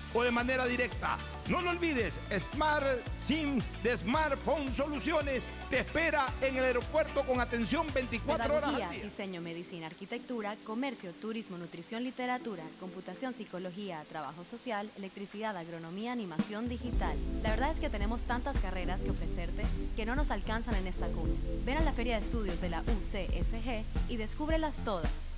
o de manera directa. No lo olvides, Smart SIM de Smartphone Soluciones te espera en el aeropuerto con atención 24 horas Pedagogía, al día. diseño, medicina, arquitectura, comercio, turismo, nutrición, literatura, computación, psicología, trabajo social, electricidad, agronomía, animación digital. La verdad es que tenemos tantas carreras que ofrecerte que no nos alcanzan en esta cuña. Ven a la Feria de Estudios de la UCSG y descúbrelas todas.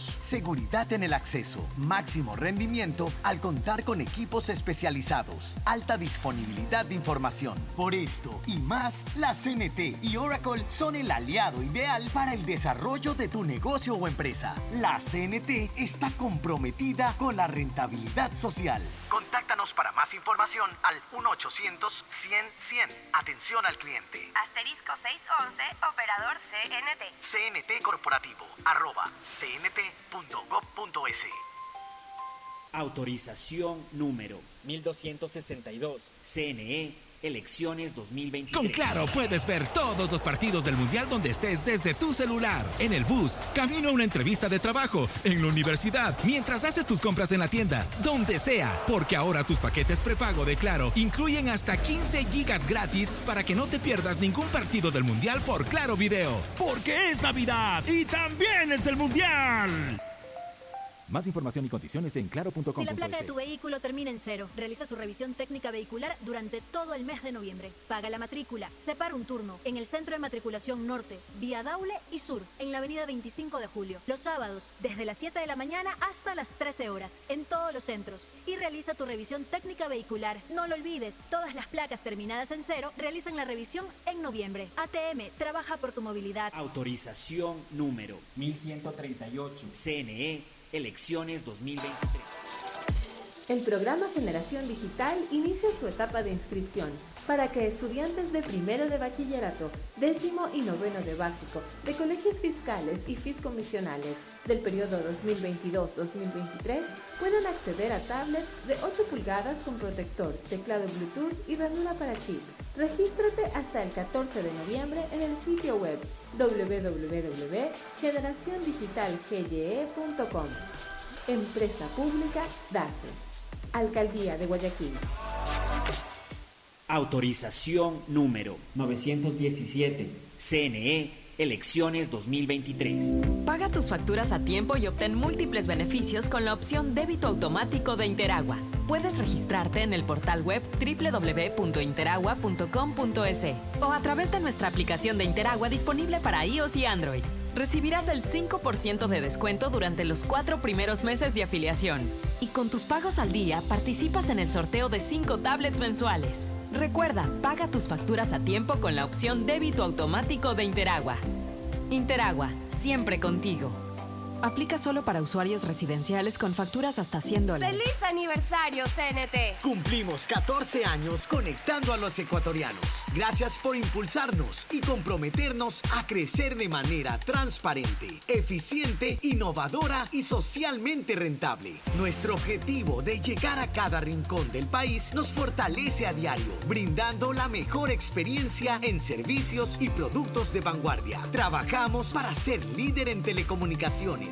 seguridad en el acceso, máximo rendimiento al contar con equipos especializados, alta disponibilidad de información. Por esto y más, la CNT y Oracle son el aliado ideal para el desarrollo de tu negocio o empresa. La CNT está comprometida con la rentabilidad social. Contáctanos para más información al 1-800-100-100. Atención al cliente. Asterisco 611, operador CNT. CNT Corporativo, arroba cnt.gov.es. Autorización número 1262. CNE Elecciones 2023. Con Claro puedes ver todos los partidos del Mundial donde estés desde tu celular, en el bus, camino a una entrevista de trabajo, en la universidad, mientras haces tus compras en la tienda, donde sea, porque ahora tus paquetes prepago de Claro incluyen hasta 15 gigas gratis para que no te pierdas ningún partido del Mundial por Claro Video. Porque es Navidad y también es el Mundial. Más información y condiciones en Si la placa de tu vehículo termina en cero, realiza su revisión técnica vehicular durante todo el mes de noviembre. Paga la matrícula, separa un turno en el Centro de Matriculación Norte, vía Daule y Sur, en la avenida 25 de Julio. Los sábados, desde las 7 de la mañana hasta las 13 horas, en todos los centros. Y realiza tu revisión técnica vehicular. No lo olvides, todas las placas terminadas en cero realizan la revisión en noviembre. ATM, trabaja por tu movilidad. Autorización número 1138. CNE Elecciones 2023. El programa Generación Digital inicia su etapa de inscripción para que estudiantes de primero de bachillerato, décimo y noveno de básico, de colegios fiscales y fiscomisionales del periodo 2022-2023 puedan acceder a tablets de 8 pulgadas con protector, teclado Bluetooth y ranura para chip. Regístrate hasta el 14 de noviembre en el sitio web www.generaciondigitalgye.com. Empresa Pública DACE. Alcaldía de Guayaquil. Autorización número 917. CNE Elecciones 2023. Paga tus facturas a tiempo y obtén múltiples beneficios con la opción débito automático de Interagua. Puedes registrarte en el portal web www.interagua.com.es o a través de nuestra aplicación de Interagua disponible para iOS y Android. Recibirás el 5% de descuento durante los cuatro primeros meses de afiliación. Y con tus pagos al día participas en el sorteo de 5 tablets mensuales. Recuerda, paga tus facturas a tiempo con la opción débito automático de Interagua. Interagua, siempre contigo. Aplica solo para usuarios residenciales con facturas hasta 100 dólares. ¡Feliz aniversario, CNT! Cumplimos 14 años conectando a los ecuatorianos. Gracias por impulsarnos y comprometernos a crecer de manera transparente, eficiente, innovadora y socialmente rentable. Nuestro objetivo de llegar a cada rincón del país nos fortalece a diario, brindando la mejor experiencia en servicios y productos de vanguardia. Trabajamos para ser líder en telecomunicaciones,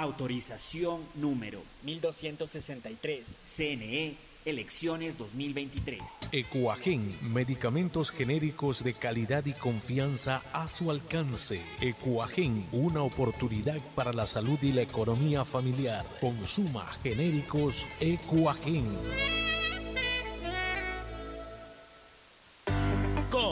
Autorización número 1263. CNE, elecciones 2023. Ecuagen, medicamentos genéricos de calidad y confianza a su alcance. Ecuagen, una oportunidad para la salud y la economía familiar. Consuma genéricos Ecuagen.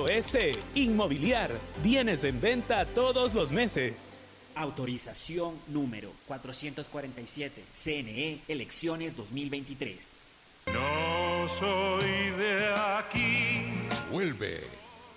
www.inmobiliariapublica.es. Inmobiliar. Bienes en venta todos los meses. Autorización número 447. CNE, elecciones 2023. No soy de aquí. Vuelve.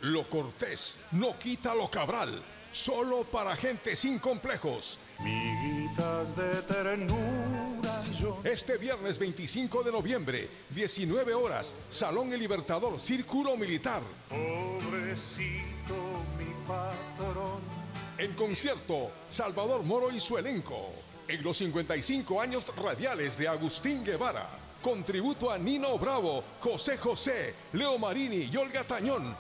Lo cortés no quita lo cabral. Solo para gente sin complejos. Miguitas de ternura yo. Este viernes 25 de noviembre, 19 horas, Salón El Libertador, Círculo Militar. Pobrecito mi patrón. En concierto, Salvador Moro y su elenco. En los 55 años radiales de Agustín Guevara. Contributo a Nino Bravo, José José, Leo Marini y Olga Tañón.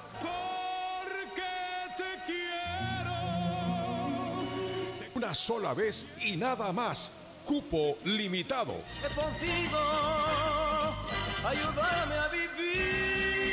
Una sola vez y nada más. Cupo limitado. Ayúdame a vivir.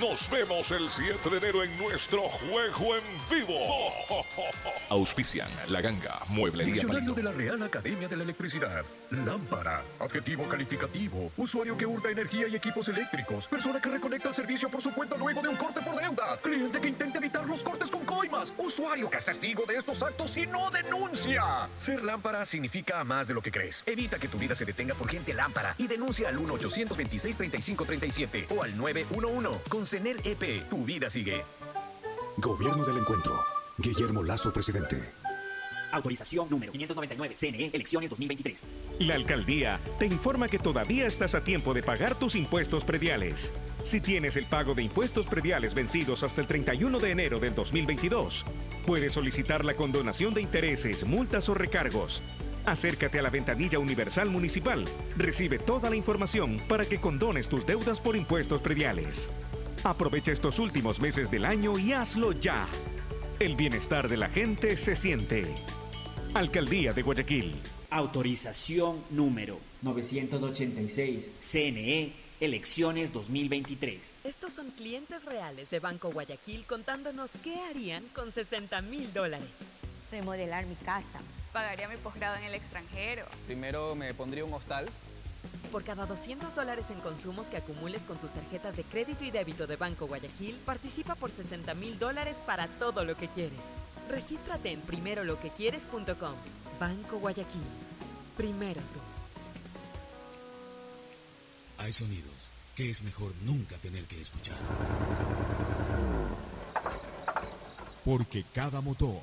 Nos vemos el 7 de enero en nuestro juego en vivo. [laughs] Auspician La Ganga, Mueblería Diccionario de la Real Academia de la Electricidad. Lámpara. Adjetivo calificativo. Usuario que hurta energía y equipos eléctricos. Persona que reconecta el servicio por su cuenta luego de un corte por deuda. Cliente que intenta evitar los cortes con coimas. Usuario que es testigo de estos actos y no denuncia. Ser lámpara significa más de lo que crees. Evita que tu vida se detenga por gente lámpara y denuncia al 1-826-3537 o al 911. Con CENEL EP, tu vida sigue. Gobierno del Encuentro. Guillermo Lazo, presidente. Autorización número 599. CNE, elecciones 2023. La alcaldía te informa que todavía estás a tiempo de pagar tus impuestos prediales. Si tienes el pago de impuestos prediales vencidos hasta el 31 de enero del 2022, puedes solicitar la condonación de intereses, multas o recargos. Acércate a la ventanilla universal municipal. Recibe toda la información para que condones tus deudas por impuestos prediales. Aprovecha estos últimos meses del año y hazlo ya. El bienestar de la gente se siente. Alcaldía de Guayaquil. Autorización número 986. CNE, elecciones 2023. Estos son clientes reales de Banco Guayaquil contándonos qué harían con 60 mil dólares. Remodelar mi casa. Pagaría mi posgrado en el extranjero. Primero me pondría un hostal. Por cada 200 dólares en consumos que acumules con tus tarjetas de crédito y débito de Banco Guayaquil, participa por 60 mil dólares para todo lo que quieres. Regístrate en primeroloquequieres.com. Banco Guayaquil. Primero tú. Hay sonidos que es mejor nunca tener que escuchar. Porque cada motor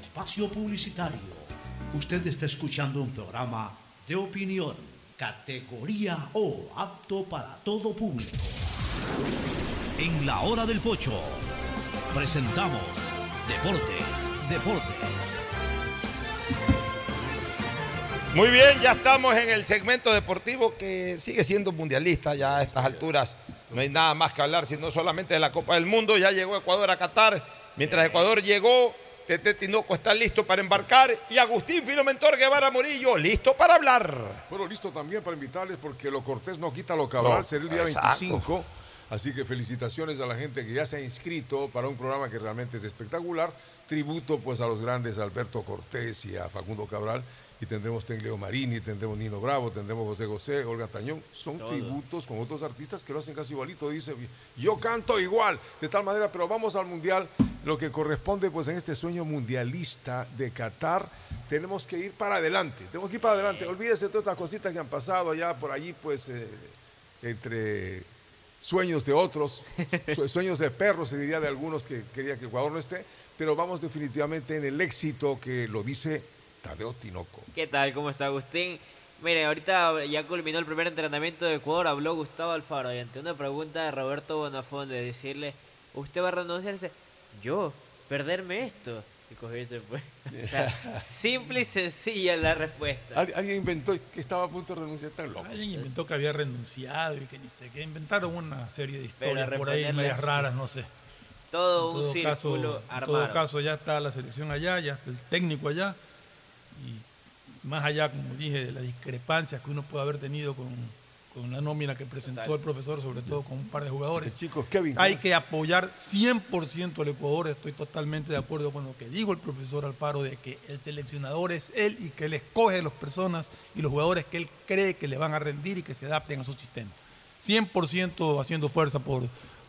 espacio publicitario. Usted está escuchando un programa de opinión, categoría O, apto para todo público. En la hora del pocho, presentamos Deportes, Deportes. Muy bien, ya estamos en el segmento deportivo que sigue siendo mundialista ya a estas alturas. No hay nada más que hablar, sino solamente de la Copa del Mundo. Ya llegó Ecuador a Qatar. Mientras Ecuador llegó, Tete Tinoco está listo para embarcar y Agustín Filomentor Guevara Morillo listo para hablar. Bueno, listo también para invitarles porque lo cortés no quita lo cabral, No, será el día exacto. 25. Así que felicitaciones a la gente que ya se ha inscrito para un programa que realmente es espectacular. Tributo pues a los grandes Alberto Cortés y a Facundo Cabral. Y tendremos Tengleo Marini, tendremos Nino Bravo, tendremos José José, Olga Tañón. Son Todo. tributos con otros artistas que lo hacen casi igualito. Dice, yo canto igual, de tal manera, pero vamos al Mundial. Lo que corresponde pues en este sueño mundialista de Qatar, tenemos que ir para adelante. Tenemos que ir para adelante. Olvídese de todas estas cositas que han pasado allá por allí, pues eh, entre sueños de otros, [laughs] sue- sueños de perros, se diría de algunos que quería que Ecuador no esté, pero vamos definitivamente en el éxito que lo dice Tadeo Tinoco. ¿Qué tal? ¿Cómo está Agustín? Mire, ahorita ya culminó el primer entrenamiento de Ecuador, habló Gustavo Alfaro y ante una pregunta de Roberto Bonafón de decirle, ¿usted va a renunciarse? Yo, perderme esto. Y cogió y se fue. [laughs] O sea, simple y sencilla la respuesta. Al- Alguien inventó que estaba a punto de renunciar tan loco. Alguien inventó que había renunciado y que ni sé qué. Inventaron una serie de historias por ahí medias raras, no sé. Todo En un círculo caso, En armado. todo caso, ya está la selección allá, ya está el técnico allá. Y más allá, como dije, de las discrepancias que uno puede haber tenido con, con la nómina que presentó Total. el profesor, sobre todo con un par de jugadores. Chicos, Kevin. Hay que apoyar 100% al Ecuador. Estoy totalmente de acuerdo con lo que dijo el profesor Alfaro de que el seleccionador es él y que él escoge las personas y los jugadores que él cree que le van a rendir y que se adapten a su sistema. 100% haciendo fuerza por,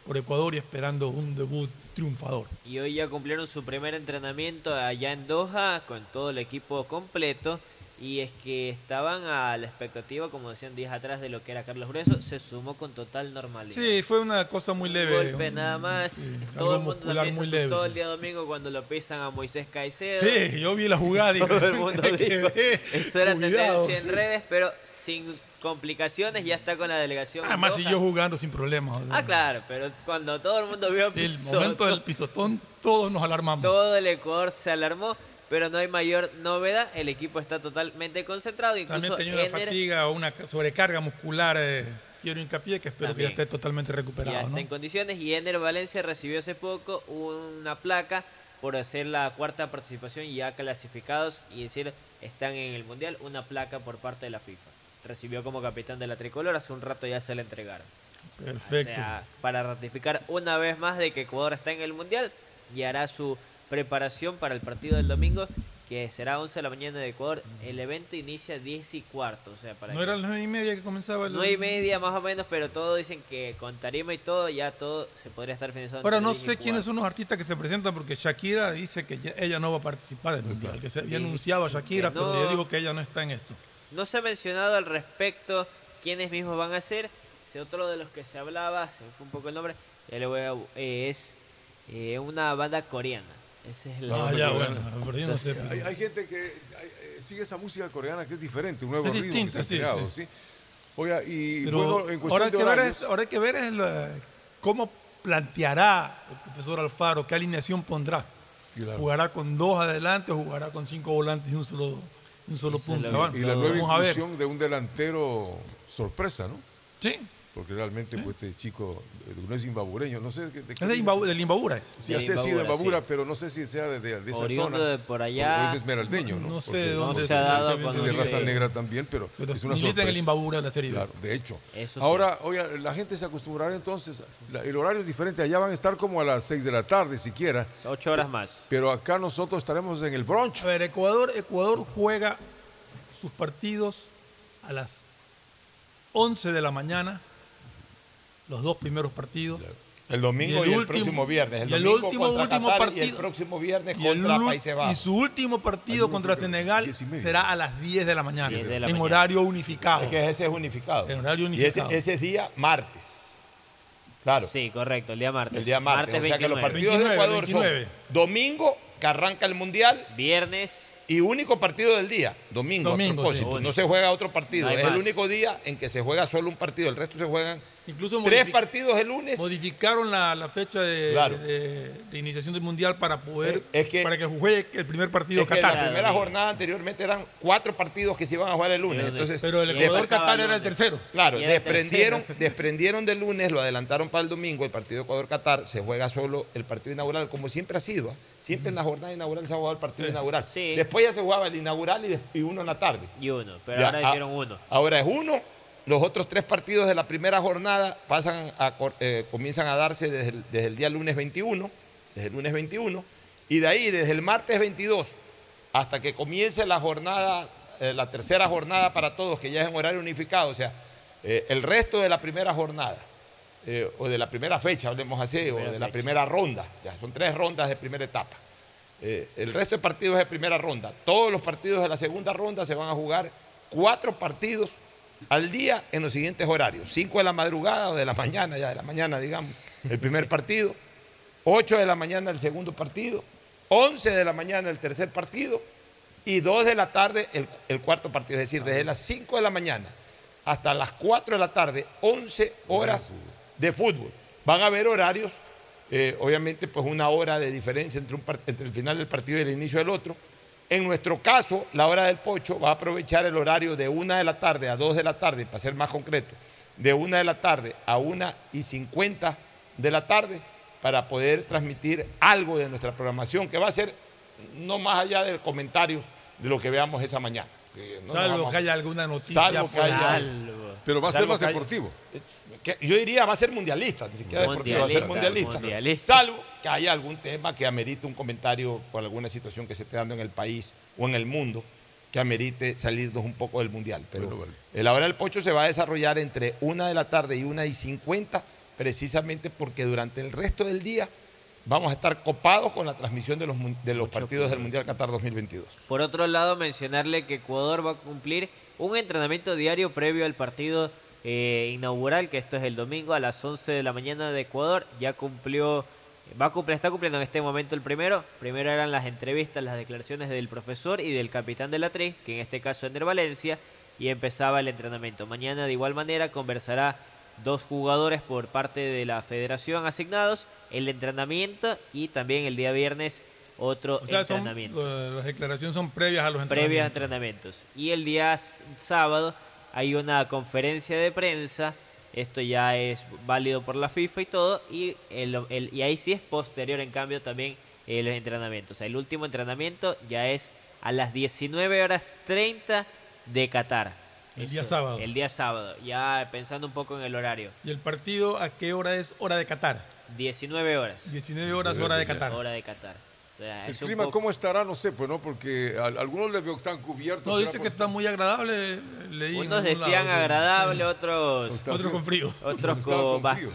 por Ecuador y esperando un debut triunfador. Y hoy ya cumplieron su primer entrenamiento allá en Doha con todo el equipo completo. Y es que estaban a la expectativa, como decían días atrás, de lo que era Carlos Grueso. Se sumó con total normalidad. Sí, fue una cosa muy leve. golpe un- nada más. sí, Todo el mundo también muy leve. el día domingo cuando lo pisan a Moisés Caicedo. Sí, yo vi la jugada y [laughs] Todo el [laughs] mundo "Me dijo, Eso era cuidado". tendencia en redes, pero sin complicaciones. Ya está con la delegación. Además, siguió jugando sin problemas. o sea, Ah, claro, pero cuando todo el mundo vio el pisotón, momento del pisotón, todos nos alarmamos. todo el Ecuador se alarmó, pero no hay mayor novedad. El equipo está totalmente concentrado. Incluso También tenía una fatiga o una sobrecarga muscular. eh, quiero hincapié que espero que ya esté totalmente ya recuperado. está ¿no? en condiciones. Y Ener Valencia recibió hace poco una placa por hacer la cuarta participación ya clasificados y decir están en el Mundial, una placa por parte de la FIFA. Recibió como capitán de la tricolor, hace un rato ya se la entregaron. Perfecto. O sea, para ratificar una vez más de que Ecuador está en el Mundial y hará su preparación para el partido del domingo, que será 11 de la mañana de Ecuador. El evento inicia 10 y cuarto, o sea, para ¿No que- era a las nueve y media que comenzaba el 9 y media más o menos, pero todos dicen que con tarima y todo, ya todo se podría estar finalizando. Ahora no 10 y sé quiénes son los artistas que se presentan porque Shakira dice que ya- ella no va a participar del mundial, que se había anunciado a Shakira, pero ella dijo que ella no está en esto. No se ha mencionado al respecto quiénes mismos van a ser. Si otro de los que se hablaba, se me fue un poco el nombre, ya le voy a- eh, es eh, una banda coreana. Esa es la Ah, ya, bueno, no Hay, hay gente que hay- eh, sigue esa música coreana que es diferente, un nuevo Es ritmo distinta, que se sí, ha creado, sí. ¿sí? Oiga, y Pero bueno, en cuestión ahora, hay de que ver horarios, es, ahora hay que ver es la- cómo planteará el profesor Alfaro, qué alineación pondrá. Claro. ¿Jugará con dos adelante o jugará con cinco volantes y un solo, un solo punta? Bueno, y la nueva inclusión de un delantero sorpresa, ¿no? Sí. Porque realmente pues, este chico eh, no es imbabureño, no sé de, de Es de Imbabu- del Imbabura. es. Sí, ya sé, sí, de Imbabura, pero no sé si sea de, de- de esa Oriundo zona. de por allá. es esmeraldeño, ¿no? No sé Porque de dónde No se ha dado con es de raza Sí. negra también, pero, Pero es una sorpresa. en el Imbabura de la Serie. Claro, de hecho. Eso sí. Ahora, oiga, la gente se acostumbrará entonces, la- el horario es diferente, allá van a estar como a las 6 de la tarde siquiera, Ocho horas más. pero acá nosotros estaremos en el brunch. A ver, Ecuador, Ecuador juega sus partidos a las 11 de la mañana, los dos primeros partidos. El domingo y el, próximo viernes. El y el domingo último, contra último Qatar partido. y el próximo viernes y el contra ul- Países Bajos. Y su último partido contra Senegal será a las 10 de la mañana, 10 de la en mañana. horario unificado. Es que ese es unificado. En horario Y ese, unificado. ese es día martes. Claro. Sí, correcto, el día martes. El día martes. o sea que los 29. partidos de 29, Ecuador 29. son domingo, que arranca el mundial, Viernes. y único partido del día, domingo. a Domingo, propósito. sí. No se juega otro partido. No es el único día en que se juega solo un partido. El resto se juegan Incluso tres partidos el lunes. modificaron la, la fecha de, Claro. de- de iniciación del mundial para poder Es que- para que juegue el primer partido Es que Qatar. la primera jornada anteriormente eran cuatro partidos que se iban a jugar el lunes. Lunes. Entonces, Pero el Ecuador Qatar era el tercero. Claro, desprendieron, tercero. desprendieron del lunes, lo adelantaron para el domingo, el partido Ecuador-Qatar, se juega solo el partido inaugural, como siempre ha sido. ¿ah? Siempre en la jornada inaugural se ha jugado el partido inaugural. Sí. Después ya se jugaba el inaugural y uno en la tarde. Y uno, pero Ya, ahora ah, hicieron uno. Ahora es uno. Los otros tres partidos de la primera jornada pasan a, eh, comienzan a darse desde el, desde el día lunes 21, desde el lunes 21, y de ahí desde el martes 22 hasta que comience la jornada, eh, la tercera jornada para todos, que ya es en horario unificado, o sea, eh, el resto de la primera jornada, o de la primera fecha, hablemos así, o de la primera ronda, ya son tres rondas de primera etapa. El resto de partidos de primera ronda. Todos los partidos de la segunda ronda se van a jugar cuatro partidos al día en los siguientes horarios. Cinco de la madrugada o de la mañana, ya de la mañana, digamos, el primer partido. Ocho de la mañana el segundo partido. Once de la mañana el tercer partido. Y dos de la tarde el, cuarto partido. Es decir, desde las cinco de la mañana hasta las cuatro de la tarde, 11 horas de fútbol. Van a haber horarios eh, obviamente pues una hora de diferencia entre el final del partido y el inicio del otro. En nuestro caso, la hora del pocho va a aprovechar el horario de una de la tarde a dos de la tarde, para ser más concreto, de una de la tarde a una y cincuenta de la tarde, para poder transmitir algo de nuestra programación, que va a ser no más allá de comentarios de lo que veamos esa mañana. No Salvo vamos- que haya alguna noticia. Salvo que haya- Salvo. Pero va a ser más haya- deportivo. que yo diría va a ser mundialista, ni siquiera deportivo, va a ser mundialista. mundialista. Salvo que haya algún tema que amerite un comentario por alguna situación que se esté dando en el país o en el mundo que amerite salirnos un poco del mundial. Pero Bueno, vale. el hora del pocho se va a desarrollar entre una de la tarde y una y cincuenta, precisamente porque durante el resto del día vamos a estar copados con la transmisión de los, de los partidos del Mundial Qatar 2022. Por otro lado, mencionarle que Ecuador va a cumplir un entrenamiento diario previo al partido eh, inaugural, que esto es el domingo a las 11 de la mañana de Ecuador. Ya cumplió, va a cumplir, está cumpliendo en este momento el primero. Primero eran las entrevistas, las declaraciones del profesor y del capitán de la TRI, que en este caso es Ender Valencia, y empezaba el entrenamiento. Mañana de igual manera conversará dos jugadores por parte de la federación asignados, el entrenamiento y también el día viernes otro O sea, son, entrenamiento eh, las declaraciones son previas a los previos entrenamientos. entrenamientos. Y el día sábado hay una conferencia de prensa, esto ya es válido por la FIFA y todo, y, el, el- y ahí sí es posterior en cambio también eh, los entrenamientos. O sea, el último entrenamiento ya es a las 19 horas 30 de Qatar. El día sábado. El día sábado, ya pensando un poco en el horario. ¿Y el partido a qué hora es? Hora de Qatar. 19 horas. 19 horas, hora de Qatar. Hora de Qatar. Sea, El clima, poco- ¿cómo estará? No sé, pues no, porque a, algunos les veo que están cubiertos. No, ¿será dice que está muy agradable. Leí Unos decían lado, sí. agradable, otros... Otros con frío. Otros con... con frío.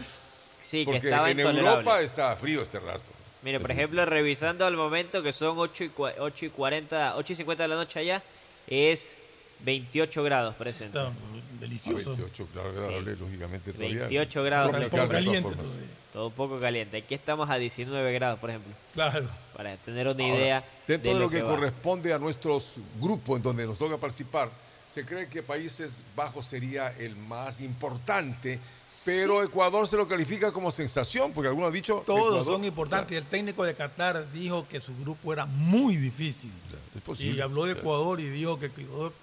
Sí, que Porque estaba en intolerable. Europa está frío este rato. Mire, por ejemplo, revisando al momento que son 8 y, cua- 8 y 40, 8 y 50 de la noche allá, es 28 grados presente. Está delicioso. A 28, claro, agradable, lógicamente. todavía. 28 grados. Tropical, Poco caliente todavía. Todo poco caliente. Aquí estamos a 19 grados, por ejemplo. Claro. Para tener una Ahora, idea dentro de lo que, va. corresponde a nuestros grupos en donde nos toca participar, se cree que Países Bajos sería el más importante, pero Ecuador se lo califica como sensación, porque algunos han dicho Todos Ecuador- son importantes. El técnico de Qatar dijo que su grupo era muy difícil. Es posible. Y habló de Ecuador y dijo que Ecuador,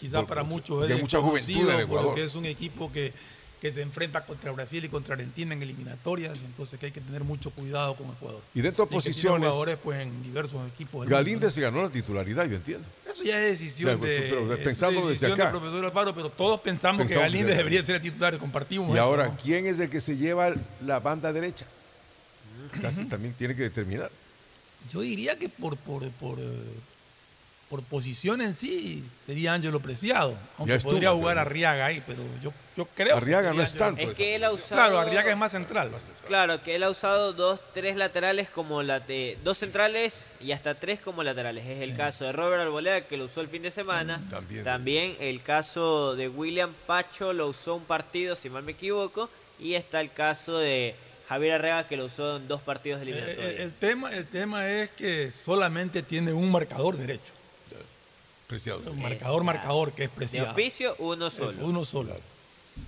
quizás para muchos de es mucha juventud desconocido, en Ecuador. porque es un equipo que, que se enfrenta contra Brasil y contra Argentina en eliminatorias, entonces que hay que tener mucho cuidado con Ecuador. Y dentro de posiciones, jugadores pues, en diversos equipos. Galíndez se ganó la titularidad, yo entiendo. Eso ya es decisión, pues, de, pero pensando desde acá. del profesor Alfaro, pero todos pensamos, que Galíndez debería ser el titular, compartimos Y eso, ahora, ¿no? ¿quién es el que se lleva la banda derecha? [laughs] Casi también tiene que determinar. Yo diría que por, por, por, eh, por posición en sí sería Ángelo Preciado, aunque estuvo, podría jugar pero- Arriaga ahí, pero yo, yo creo Arriaga que no es tanto. Es que él ha usado... Claro, Arriaga es más central. Claro, que él ha usado dos, tres laterales como late- dos centrales y hasta tres como laterales. Es el caso de Robert Arboleda que lo usó el fin de semana. También. el caso de William Pacho lo usó un partido, si mal me equivoco. Y está el caso de Javier Arrega que lo usó en dos partidos Eh, eliminatorios. eh, el, tema, el tema es que solamente tiene un marcador derecho. Preciado. Marcador, marcador, que es de Preciado. oficio, uno Es solo. Uno solo.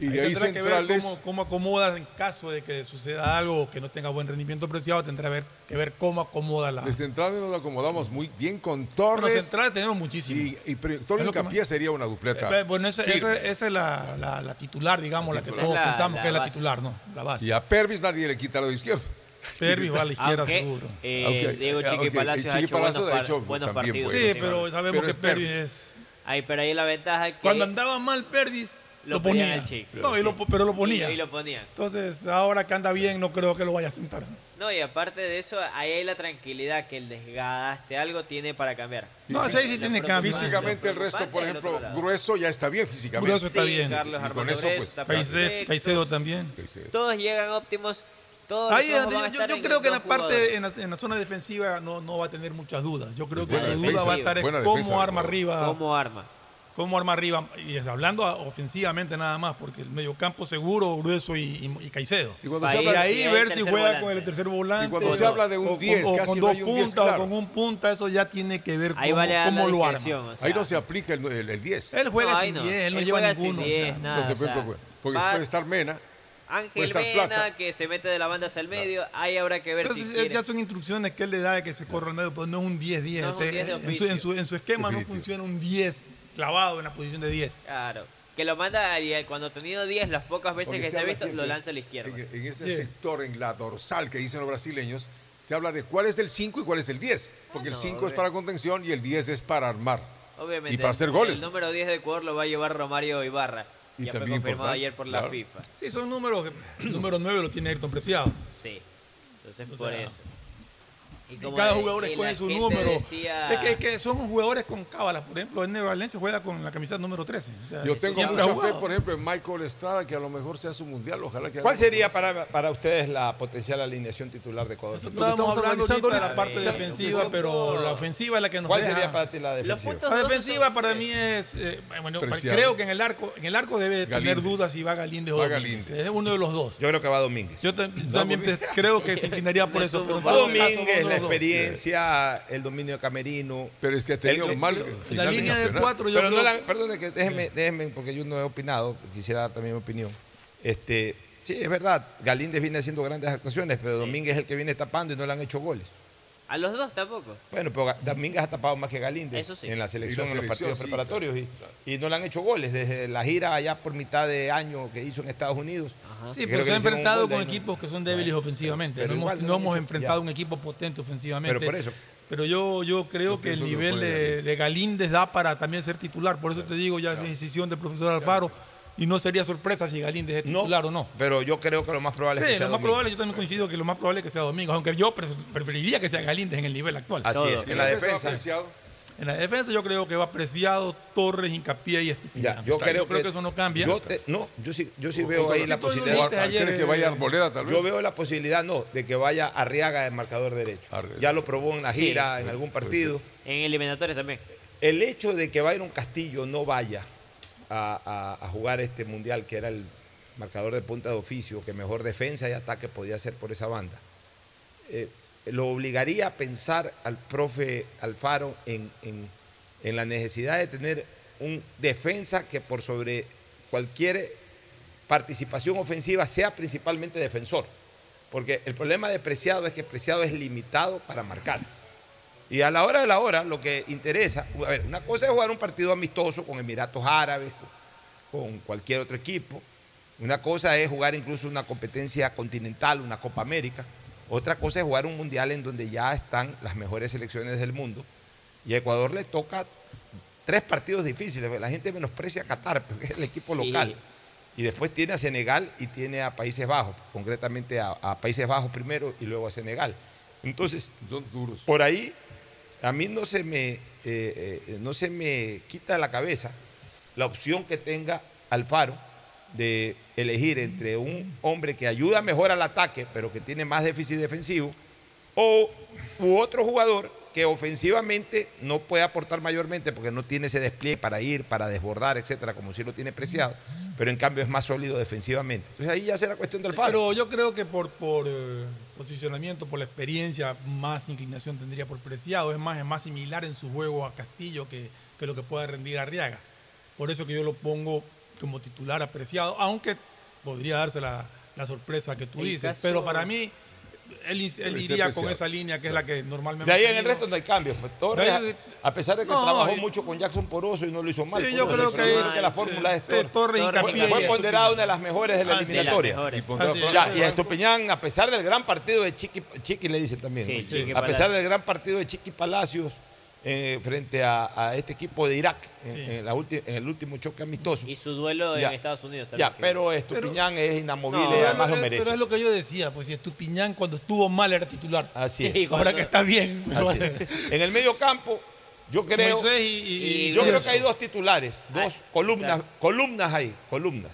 Y Ahí de ahí tendrá que ver cómo, cómo acomoda en caso de que suceda algo que no tenga buen rendimiento preciado, tendrá ver- que ver cómo acomoda la. De centrales nos acomodamos muy bien con Bueno, Torres. centrales tenemos muchísimo. y, y Torres que Incapié sería una dupleta. Eh, Bueno, esa, esa- esa es la, la- la titular, digamos, la, que titular. todos pensamos la que es la base. titular, ¿no? La base. Y a Pervis nadie le quita lo de izquierdo. Pervis va a la izquierda Aunque, seguro. eh, Aunque- Diego Chiqui ok, Palacios ha hecho buenos, ha par- hecho buenos también partidos. Sí, pero sabemos Pero que es Pervis es. Ay, pero ahí la ventaja es que Cuando andaba mal Pervis, Lo lo, ponían ponía. al chico. No, y lo pero lo ponía. Y, y lo ponían. Entonces, ahora que anda bien, no creo que lo vaya a sentar. No, y aparte de eso, ahí hay la tranquilidad que el desgaste algo tiene para cambiar. No, sí, sí tiene cambio. Físicamente el resto, por ejemplo. Grueso ya está bien físicamente. Grueso está Sí, bien. Carlos Y con Armando eso, pues, Caicedo. Caicedo también. Todos llegan óptimos. Todos Ahí, yo, creo que en la parte, en la, en la zona defensiva no, no va a tener muchas dudas. Yo creo que su duda va a estar en buena cómo defensa arma arriba. ¿Cómo arma? cómo arma arriba. Y es hablando ofensivamente nada más, porque el mediocampo seguro, grueso y, y- y Caicedo. Y cuando Ahí- se habla ahí tercer juega volante. con el tercer volante. Y cuando o- se habla de un o- 10, o, casi con no dos hay un 10 puntas claro. o con un punta, eso ya tiene que ver Ahí cómo, vale lo arma. discreción. o sea, Ahí no se aplica el, el, el 10. Él juega sin no. 10, él no Él lleva ninguno. o sea, 10, nada. Entonces, o sea, porque puede estar Mena. Ángel Mena, que se mete de la banda hacia el medio, ahí habrá que ver Entonces, si eh, quiere. ya son instrucciones que él le da de que se corra al medio, pero no es un 10-10. No es un o sea, 10 de en, su, oficio. en, su, en su esquema no Definitivo. funciona un 10 clavado en la posición de 10. Claro. Que lo manda y eh, cuando ha tenido 10, las pocas veces Porque que se ha visto, siempre lo lanza a la izquierda. En, en ese Sí. sector, en la dorsal que dicen los brasileños, te habla de cuál es el 5 y cuál es el 10. Porque el no, 5 es para contención y el 10 es para armar. Obviamente. Y para hacer el- goles. El número 10 de Ecuador lo va a llevar Romario Ibarra. Y ya fue también confirmado importante, ayer por la claro. FIFA. Sí, son números [clears throat] número 9 lo tiene Ayrton Preciado. Sí. Entonces, O por sea, eso. Y Y como cada jugador escoge su número. decía- Es, que, es que son jugadores con cábalas. Por ejemplo, Enne Valencia juega con la camiseta número 13. O sea, Yo tengo mucha fe, por ejemplo, en Michael Estrada, que a lo mejor sea su mundial. Ojalá que ¿Cuál sería para, para ustedes la potencial alineación titular de Ecuador? Estábamos estamos analizando la parte defensiva, pero la ofensiva es la que nos ¿Cuál deja. sería para ti la defensiva? La defensiva para tres. mí es, eh, bueno, creo que en el arco, en el arco debe Galíndez. tener dudas si va Galíndez o Va Domínguez. Galíndez. Es uno de los dos. Yo creo que va Domínguez. Yo ta- también creo que se inclinaría por eso. Pero Domínguez, experiencia, el dominio de Camerino. Pero es que ha tenido El- mal. el- La línea de cuatro, yo Pero no creo- la, perdone que déjenme, déjenme, porque yo no he opinado, quisiera dar también mi opinión. Este, sí, es verdad, Galíndez viene haciendo grandes actuaciones, pero Sí. Domínguez es el que viene tapando y no le han hecho goles. A los dos tampoco. Bueno, pero Domínguez ha tapado más que Galíndez Eso sí. en la selección, la en los partidos sí, preparatorios y, y no le han hecho goles desde la gira allá por mitad de año que hizo en Estados Unidos. Ajá. Sí, pero se ha enfrentado con equipos que son débiles ofensivamente. pero no hemos, igual no hemos enfrentado ya. un equipo potente ofensivamente. Pero por eso. Pero yo, yo creo Yo que el nivel de, Galíndez. de Galíndez da para también ser titular. Por eso te digo, ya es decisión del profesor Alfaro. Y no sería sorpresa si Galíndez es titular o no. Pero yo creo que lo más probable es que Sí, sea lo más Domingo. probable, yo también coincido que lo más probable es que sea Domingo, aunque yo pre- preferiría que sea Galíndez en el nivel actual. Así es. En la defensa. En la defensa yo creo que va Preciado, Torres, Hincapié y Estupiñán. Ya, yo O sea, creo, que, eso no cambia. Yo te- no, yo sí, yo sí veo ahí la posibilidad. dijiste ayer, ¿Cree que vaya Arboleda tal vez? Yo veo la posibilidad, no, de que vaya Arriaga de marcador derecho. Ya lo probó en la Sí. gira, en algún partido. En eliminatorias también. El hecho de que Byron Castillo no vaya a, jugar este mundial, que era el marcador de punta de oficio, que mejor defensa y ataque podía hacer por esa banda, eh, lo obligaría a pensar al profe Alfaro en, en- en la necesidad de tener un defensa que por sobre cualquier participación ofensiva sea principalmente defensor. Porque el problema de Preciado es que Preciado es limitado para marcar. Y a la hora de la hora, lo que interesa, a ver, una cosa es jugar un partido amistoso con Emiratos Árabes, con, con cualquier otro equipo. Una cosa es jugar incluso una competencia continental, una Copa América. Otra cosa es jugar un mundial en donde ya están las mejores selecciones del mundo. Y a Ecuador le toca tres partidos difíciles. La gente menosprecia a Qatar, porque es el equipo Sí. local. Y después tiene a Senegal y tiene a Países Bajos, concretamente a, a Países Bajos primero y luego a Senegal. Entonces, por ahí a mí no se me, eh, eh, no se me quita de la cabeza la opción que tenga Alfaro de elegir entre un hombre que ayuda mejor al ataque, pero que tiene más déficit defensivo, o u otro jugador que ofensivamente no puede aportar mayormente porque no tiene ese despliegue para ir, para desbordar, etcétera, como si lo tiene preciado, pero en cambio es más sólido defensivamente. Entonces ahí ya será cuestión del Alfaro. Pero yo creo que por, por eh, posicionamiento, por la experiencia, más inclinación tendría por Preciado. Es más, es más similar en su juego a Castillo que, que lo que pueda rendir Arriaga. Por eso que yo lo pongo como titular apreciado, aunque podría darse la, la sorpresa que tú dices. Pero para mí, él, él iría con esa línea que es la que normalmente. De ahí en el resto no hay cambios. Pues, Torres, ahí- a pesar de que No, trabajó y- mucho con Jackson Poroso y no lo hizo mal. Sí, pues, yo no creo que- creo que la fórmula es sí, Torres. Torres, Fue- Fue y ponderada una de las mejores de la Ah, sí, eliminatoria. mejores. Y Así es. Ya, y a Estupiñán, a pesar del gran partido de Chiqui, Chiqui le dicen también, Sí, ¿no? Chiqui a pesar del gran partido de Chiqui Palacios eh, frente a, a este equipo de Irak en, en la ulti- en el último choque amistoso. Y su duelo Ya. en Estados Unidos también. Ya, pero Estupiñán es inamovible No, y además lo merece. Pero es lo que yo decía, pues si Estupiñán cuando estuvo mal era titular. Así es. [laughs] Y Ahora que está bien. [laughs] Así es. En el medio campo, yo creo. Y- y- y yo creo que hay dos titulares, dos Ah, columnas, exacto. columnas ahí, columnas,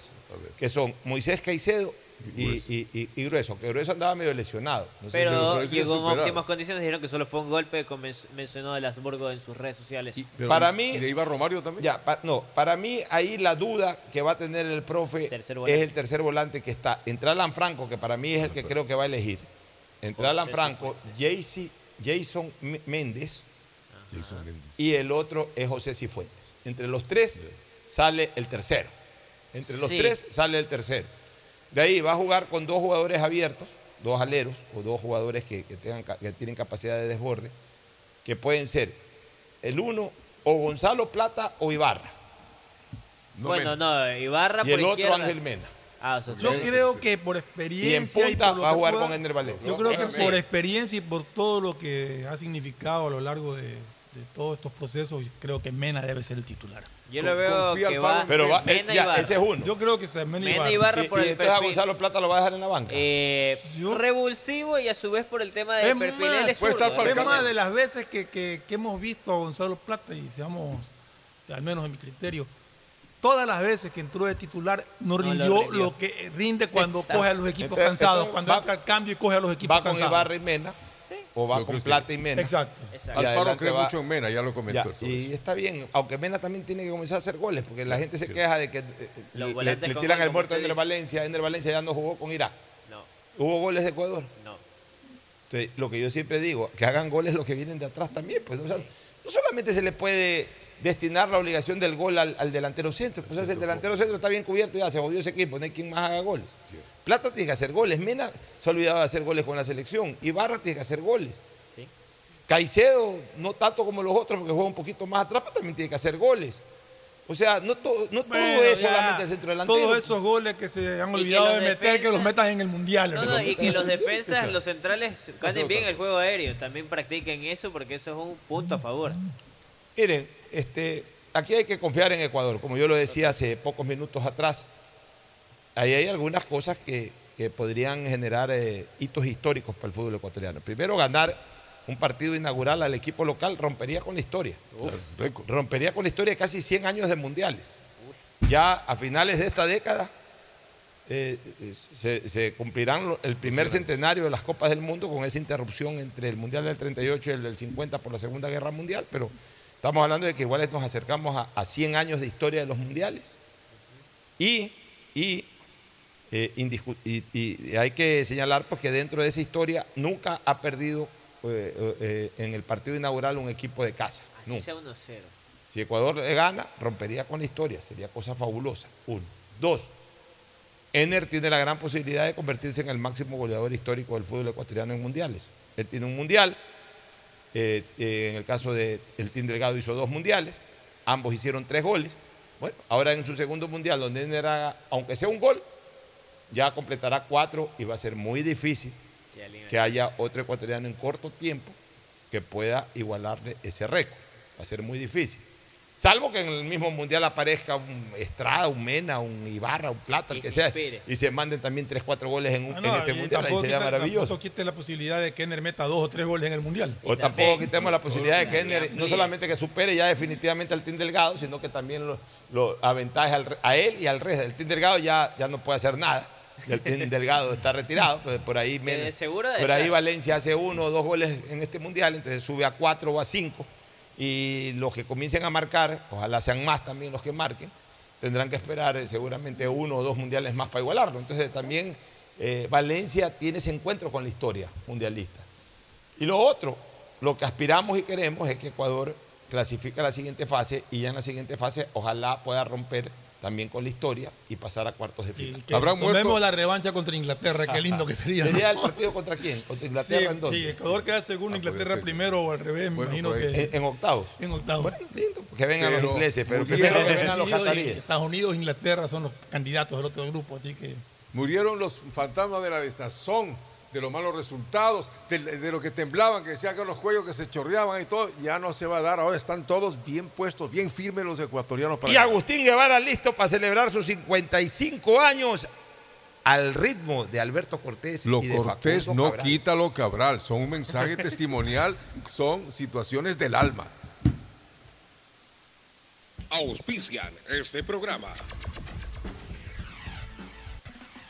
que son Moisés Caicedo y, y- y- y Grueso, que Grueso andaba medio lesionado. No sé si- Pero si- llegó en óptimas condiciones. Dijeron que solo fue un golpe, como men- mencionó el Habsburgo en sus redes sociales. para mí. ¿Y de Ibar Romario también? Ya, pa- no, para mí ahí la duda que va a tener el profe es el tercer volante que está. Entre Alan Franco, que para mí es el que creo que va a elegir. Entre José Alan Franco, Jayce- Jason M- Méndez y el otro es José Cifuentes. Entre los tres sale el tercero. Entre los Sí. tres sale el tercero. De ahí va a jugar con dos jugadores abiertos, dos aleros o dos jugadores que, que tengan, que tienen capacidad de desborde, que pueden ser el uno o Gonzalo Plata o Ibarra. bueno, no, Ibarra Y por el otro. Ángel Mena. Ah, o sea, Yo creo que por experiencia. Y en punta por lo va a jugar pueda- con Ender Valencia. Yo creo que por experiencia y por todo lo que ha significado a lo largo de, de todos estos procesos, creo que Mena debe ser el titular. Yo lo veo Confía que va, Pero va- Mena eh, ya, Ibarra. ese es uno. Yo creo que se Mena, Mena Ibarra. Ibarra Y, por y el entonces a perfil. Gonzalo Plata lo va a dejar en la banca. Eh, revulsivo y a su vez por el tema del Es perfil. más, Él es puede zurdo, estar para ¿eh? el más de las veces que, que- que hemos visto a Gonzalo Plata, y seamos, al menos en mi criterio, todas las veces que entró de titular no No lo rindió lo, rindió. que rinde cuando Exacto. coge a los equipos Entonces- cansados, entonces cuando va- entra al cambio y coge a los equipos Va con cansados. Ibarra y Mena. O va Yo con Plata y Mena. Exacto. Exacto. Y Alfaro cree va- mucho en Mena, ya lo comentó. Ya, eso. y está bien, aunque Mena también tiene que comenzar a hacer goles, porque la gente se queja de que eh, le, tiran gol, el muerto a Ender. Valencia. Ender Valencia ya no jugó con Irak. No, ¿Hubo goles de Ecuador? no. Entonces, lo que yo siempre digo, que hagan goles los que vienen de atrás también. Pues, o sea, no solamente se le puede destinar la obligación del gol al, al delantero centro. Pues, o sea, si el delantero centro está bien cubierto, ya se jodió ese equipo, no hay quien más haga goles. Plata tiene que hacer goles. Mena se ha olvidado de hacer goles con la selección. Ibarra tiene que hacer goles. Sí. Caicedo, no tanto como los otros, porque juega un poquito más atrás, pero también tiene que hacer goles. O sea, no, todo no todo Bueno, es ya, solamente el centro delantero. Todos esos goles que se han olvidado de meter, que los metan en el mundial. No, no, y que los [laughs] defensas, los centrales, ganen bien el juego aéreo. También practiquen eso porque eso es un punto a favor. Miren, este, aquí hay que confiar en Ecuador, como yo lo decía hace pocos minutos atrás. Ahí hay algunas cosas que, que podrían generar eh, hitos históricos para el fútbol ecuatoriano. Primero, ganar un partido inaugural al equipo local rompería con la historia. rompería con la historia de casi 100 años de mundiales. Ya a finales de esta década eh, se, se cumplirán el primer centenario de las Copas del Mundo con esa interrupción entre el Mundial del 38 y el del 50 por la Segunda Guerra Mundial, pero estamos hablando de que igual nos acercamos a, a 100 años de historia de los mundiales. Y, y, eh, y- y hay que señalar pues, que dentro de esa historia nunca ha perdido eh, eh, en el partido inaugural un equipo de casa. Así Nunca. sea 1-0. Si Ecuador le gana, rompería con la historia, sería cosa fabulosa. Uno. Dos, Ener tiene la gran posibilidad de convertirse en el máximo goleador histórico del fútbol ecuatoriano en mundiales. Él tiene un mundial, eh, eh, en el caso de el Team Delgado hizo dos mundiales, ambos hicieron tres goles. Bueno, ahora en su segundo mundial, donde Ener haga, aunque sea un gol, ya completará cuatro y va a ser muy difícil Que haya otro ecuatoriano en corto tiempo que pueda igualarle ese récord. Va a ser muy difícil. Salvo que en el mismo mundial aparezca un Estrada, un Mena, un Ibarra, un Plata, el Y que se sea, inspire. y se manden también 3, 4 goles en, un- Ah, en este y mundial. Ahí sería quita- maravilloso. Tampoco quite la posibilidad de que Kenner meta dos o tres goles en el Mundial. O tampoco quitemos la posibilidad de que Ener no solamente que supere ya definitivamente al Team Delgado, sino que también lo, lo aventaje al re- a él y al resto. El Team Delgado ya, ya no puede hacer nada. Delgado está retirado, pues por ahí, menos- seguro por ahí. Valencia hace uno o dos goles en este mundial, entonces sube a cuatro o a cinco. Y los que comiencen a marcar, ojalá sean más también los que marquen, tendrán que esperar eh, seguramente uno o dos mundiales más para igualarlo. Entonces también eh, Valencia tiene ese encuentro con la historia mundialista. Y lo otro, lo que aspiramos y queremos es que Ecuador clasifique a la siguiente fase y ya en la siguiente fase ojalá pueda romper también con la historia y pasar a cuartos de final. Que tomemos la revancha contra Inglaterra, qué lindo que sería. ¿no? [laughs] ¿Sería el partido contra quién? ¿Contra Inglaterra Sí, en dónde? sí, Ecuador queda segundo, Ah, puede Inglaterra ser. primero o al revés, me imagino ahí. que. En- en octavos. En octavos. Que vengan los Pero ingleses, pero murieron primero que vengan los y- cataríes. Estados Unidos e Inglaterra son los candidatos del otro grupo, así que. Murieron los fantasmas de la desazón, de los malos resultados, de, de lo que temblaban, que decían que los cuellos que se chorreaban y todo, ya no se va a dar. Ahora están todos bien puestos, bien firmes los ecuatorianos. Para Y Agustín Guevara listo para celebrar sus 55 años al ritmo de Alberto Cortés Lo y de cortés Facundo no Cabral. quita lo cabral, son un mensaje testimonial, [laughs] son situaciones del alma. Auspician este programa.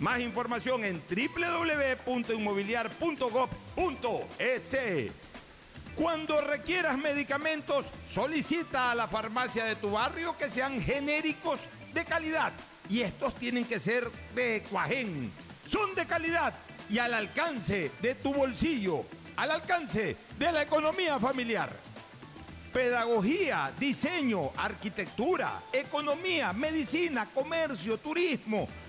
Más información en www.inmobiliar.gov.es. Cuando requieras medicamentos, solicita a la farmacia de tu barrio que sean genéricos de calidad. Y estos tienen que ser de Cuajén. Son de calidad y al alcance de tu bolsillo, al alcance de la economía familiar. Pedagogía, diseño, arquitectura, economía, medicina, comercio, turismo,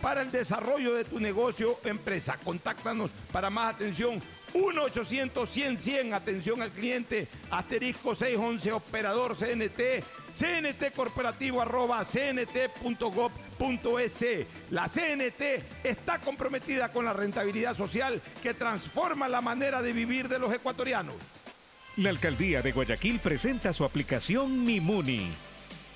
para el desarrollo de tu negocio o empresa. Contáctanos para más atención 1-800-100-100, atención al cliente, asterisco 611, operador CNT, CNT corporativo arroba cnt.gov.es. La CNT está comprometida con la rentabilidad social que transforma la manera de vivir de los ecuatorianos. La alcaldía de Guayaquil presenta su aplicación Mimuni.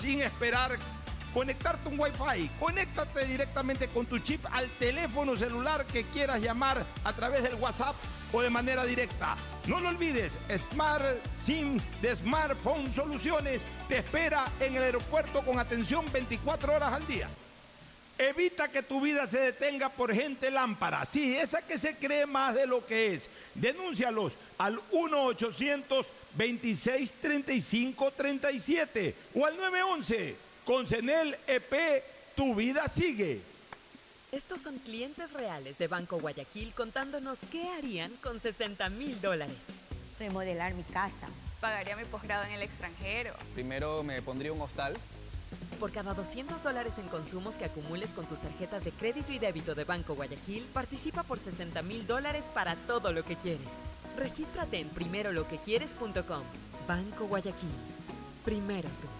sin esperar conectarte un Wi-Fi. Conéctate directamente con tu chip al teléfono celular que quieras llamar a través del WhatsApp o de manera directa. No lo olvides, Smart SIM de Smartphone Soluciones te espera en el aeropuerto con atención 24 horas al día. Evita que tu vida se detenga por gente lámpara. Sí, esa que se cree más de lo que es. Denúncialos al 1-800-2635-37 o al 911. Con CENEL EP, tu vida sigue. Estos son clientes reales de Banco Guayaquil contándonos qué harían con 60 mil dólares. Remodelar mi casa. Pagaría mi posgrado en el extranjero. Primero me pondría un hostal. Por cada 200 dólares en consumos que acumules con tus tarjetas de crédito y débito de Banco Guayaquil, participa por 60 mil dólares para todo lo que quieres. Regístrate en primeroloquequieres.com. Banco Guayaquil. Primero tú.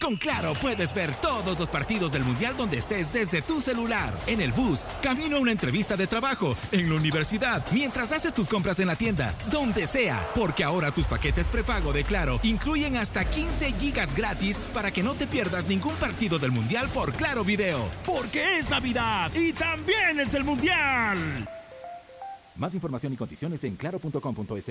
Con Claro puedes ver todos los partidos del Mundial donde estés desde tu celular, en el bus, camino a una entrevista de trabajo, en la universidad, mientras haces tus compras en la tienda, donde sea, porque ahora tus paquetes prepago de Claro incluyen hasta 15 gigas gratis para que no te pierdas ningún partido del Mundial por Claro Video. Porque es Navidad y también es el Mundial. Más información y condiciones en claro.com.es.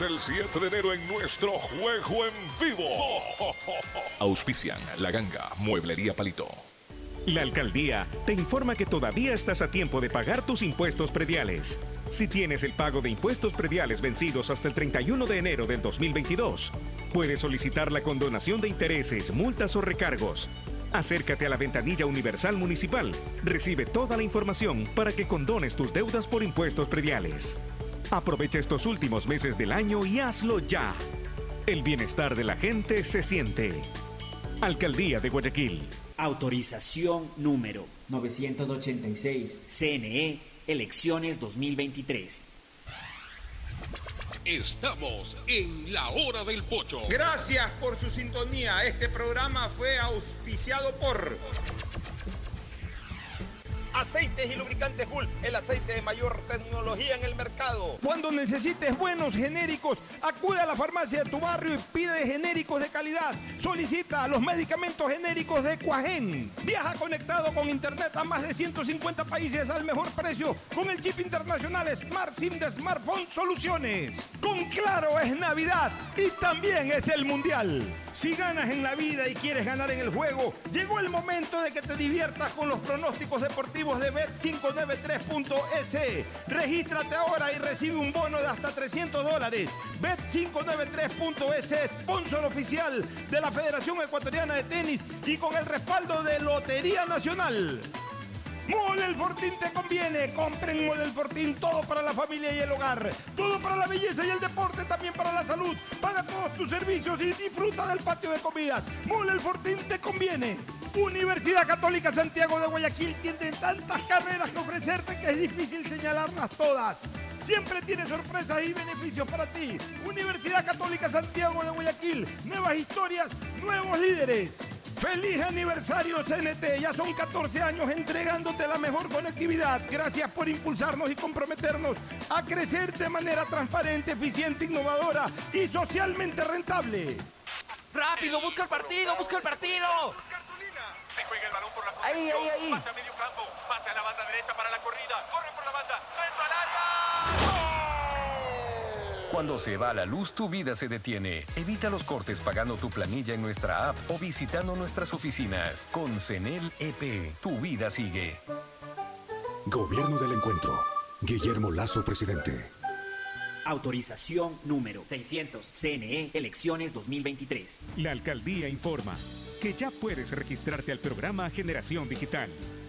el 7 de enero en nuestro juego en vivo. [laughs] Auspician La Ganga, Mueblería Palito. La alcaldía te informa que todavía estás a tiempo de pagar tus impuestos prediales. Si tienes el pago de impuestos prediales vencidos hasta el 31 de enero del 2022, puedes solicitar la condonación de intereses, multas o recargos. Acércate a la ventanilla universal municipal. Recibe toda la información para que condones tus deudas por impuestos prediales. Aprovecha estos últimos meses del año y hazlo ya. El bienestar de la gente se siente. Alcaldía de Guayaquil. Autorización número 986. CNE, elecciones 2023. Estamos en la hora del pocho. Gracias por su sintonía. Este programa fue auspiciado por Aceites y lubricantes Gulf, el aceite de mayor tecnología en el mercado. Cuando necesites buenos genéricos, acude a la farmacia de tu barrio y pide genéricos de calidad. Solicita los medicamentos genéricos de Cuajén. Viaja conectado con internet a más de 150 países al mejor precio con el chip internacional Smart SIM de Smartphone Soluciones. Con Claro es Navidad y también es el Mundial. Si ganas en la vida y quieres ganar en el juego, llegó el momento de que te diviertas con los pronósticos deportivos de Bet593.es. Regístrate ahora y recibe un bono de hasta 300 dólares. Bet593.es, sponsor oficial de la Federación Ecuatoriana de Tenis y con el respaldo de Lotería Nacional. Mole el Fortín te conviene. Compren Mole el Fortín, todo para la familia y el hogar. Todo para la belleza y el deporte, también para la salud. Paga todos tus servicios y disfruta del patio de comidas. Mole el Fortín te conviene. Universidad Católica Santiago de Guayaquil tiene tantas carreras que ofrecerte que es difícil señalarlas todas. Siempre tiene sorpresas y beneficios para ti. Universidad Católica Santiago de Guayaquil. Nuevas historias, nuevos líderes. ¡Feliz aniversario CNT! Ya son 14 años entregándote la mejor conectividad. Gracias por impulsarnos y comprometernos a crecer de manera transparente, eficiente, innovadora y socialmente rentable. ¡Rápido! ¡Busca el partido! ¡Busca el partido! Se juega el balón por la Ahí, ahí, ahí. Pase a medio campo. Pase a la banda derecha para la corrida. Corre por la banda. Centro al área. Cuando se va la luz, tu vida se detiene. Evita los cortes pagando tu planilla en nuestra app o visitando nuestras oficinas. Con CENEL EP, tu vida sigue. Gobierno del Encuentro. Guillermo Lazo, presidente. Autorización número 600. CNE, elecciones 2023. La alcaldía informa que ya puedes registrarte al programa Generación Digital.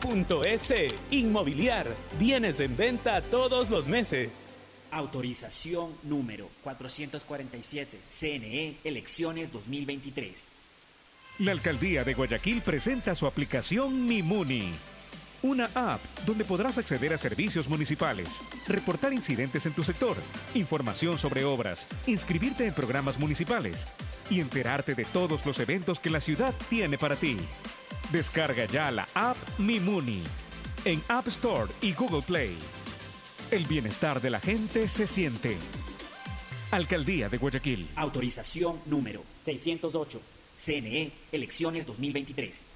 .es. Inmobiliar. Bienes en venta todos los meses. Autorización número 447. CNE, elecciones 2023. La alcaldía de Guayaquil presenta su aplicación Mimuni. Una app donde podrás acceder a servicios municipales, reportar incidentes en tu sector, información sobre obras, inscribirte en programas municipales y enterarte de todos los eventos que la ciudad tiene para ti. Descarga ya la app Mimuni en App Store y Google Play. El bienestar de la gente se siente. Alcaldía de Guayaquil. Autorización número 608. CNE, elecciones 2023.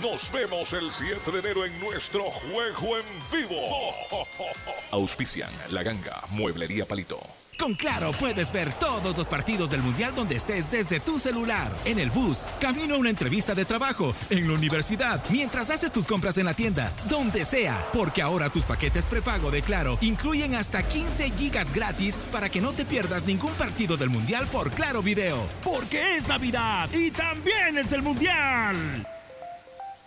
Nos vemos el 7 de enero en nuestro juego en vivo. [laughs] Auspician La Ganga, Mueblería Palito. Con Claro puedes ver todos los partidos del Mundial donde estés desde tu celular, en el bus, camino a una entrevista de trabajo, en la universidad, mientras haces tus compras en la tienda, donde sea, porque ahora tus paquetes prepago de Claro incluyen hasta 15 gigas gratis para que no te pierdas ningún partido del Mundial por Claro Video. Porque es Navidad y también es el Mundial.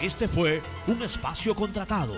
Este fue un espacio contratado.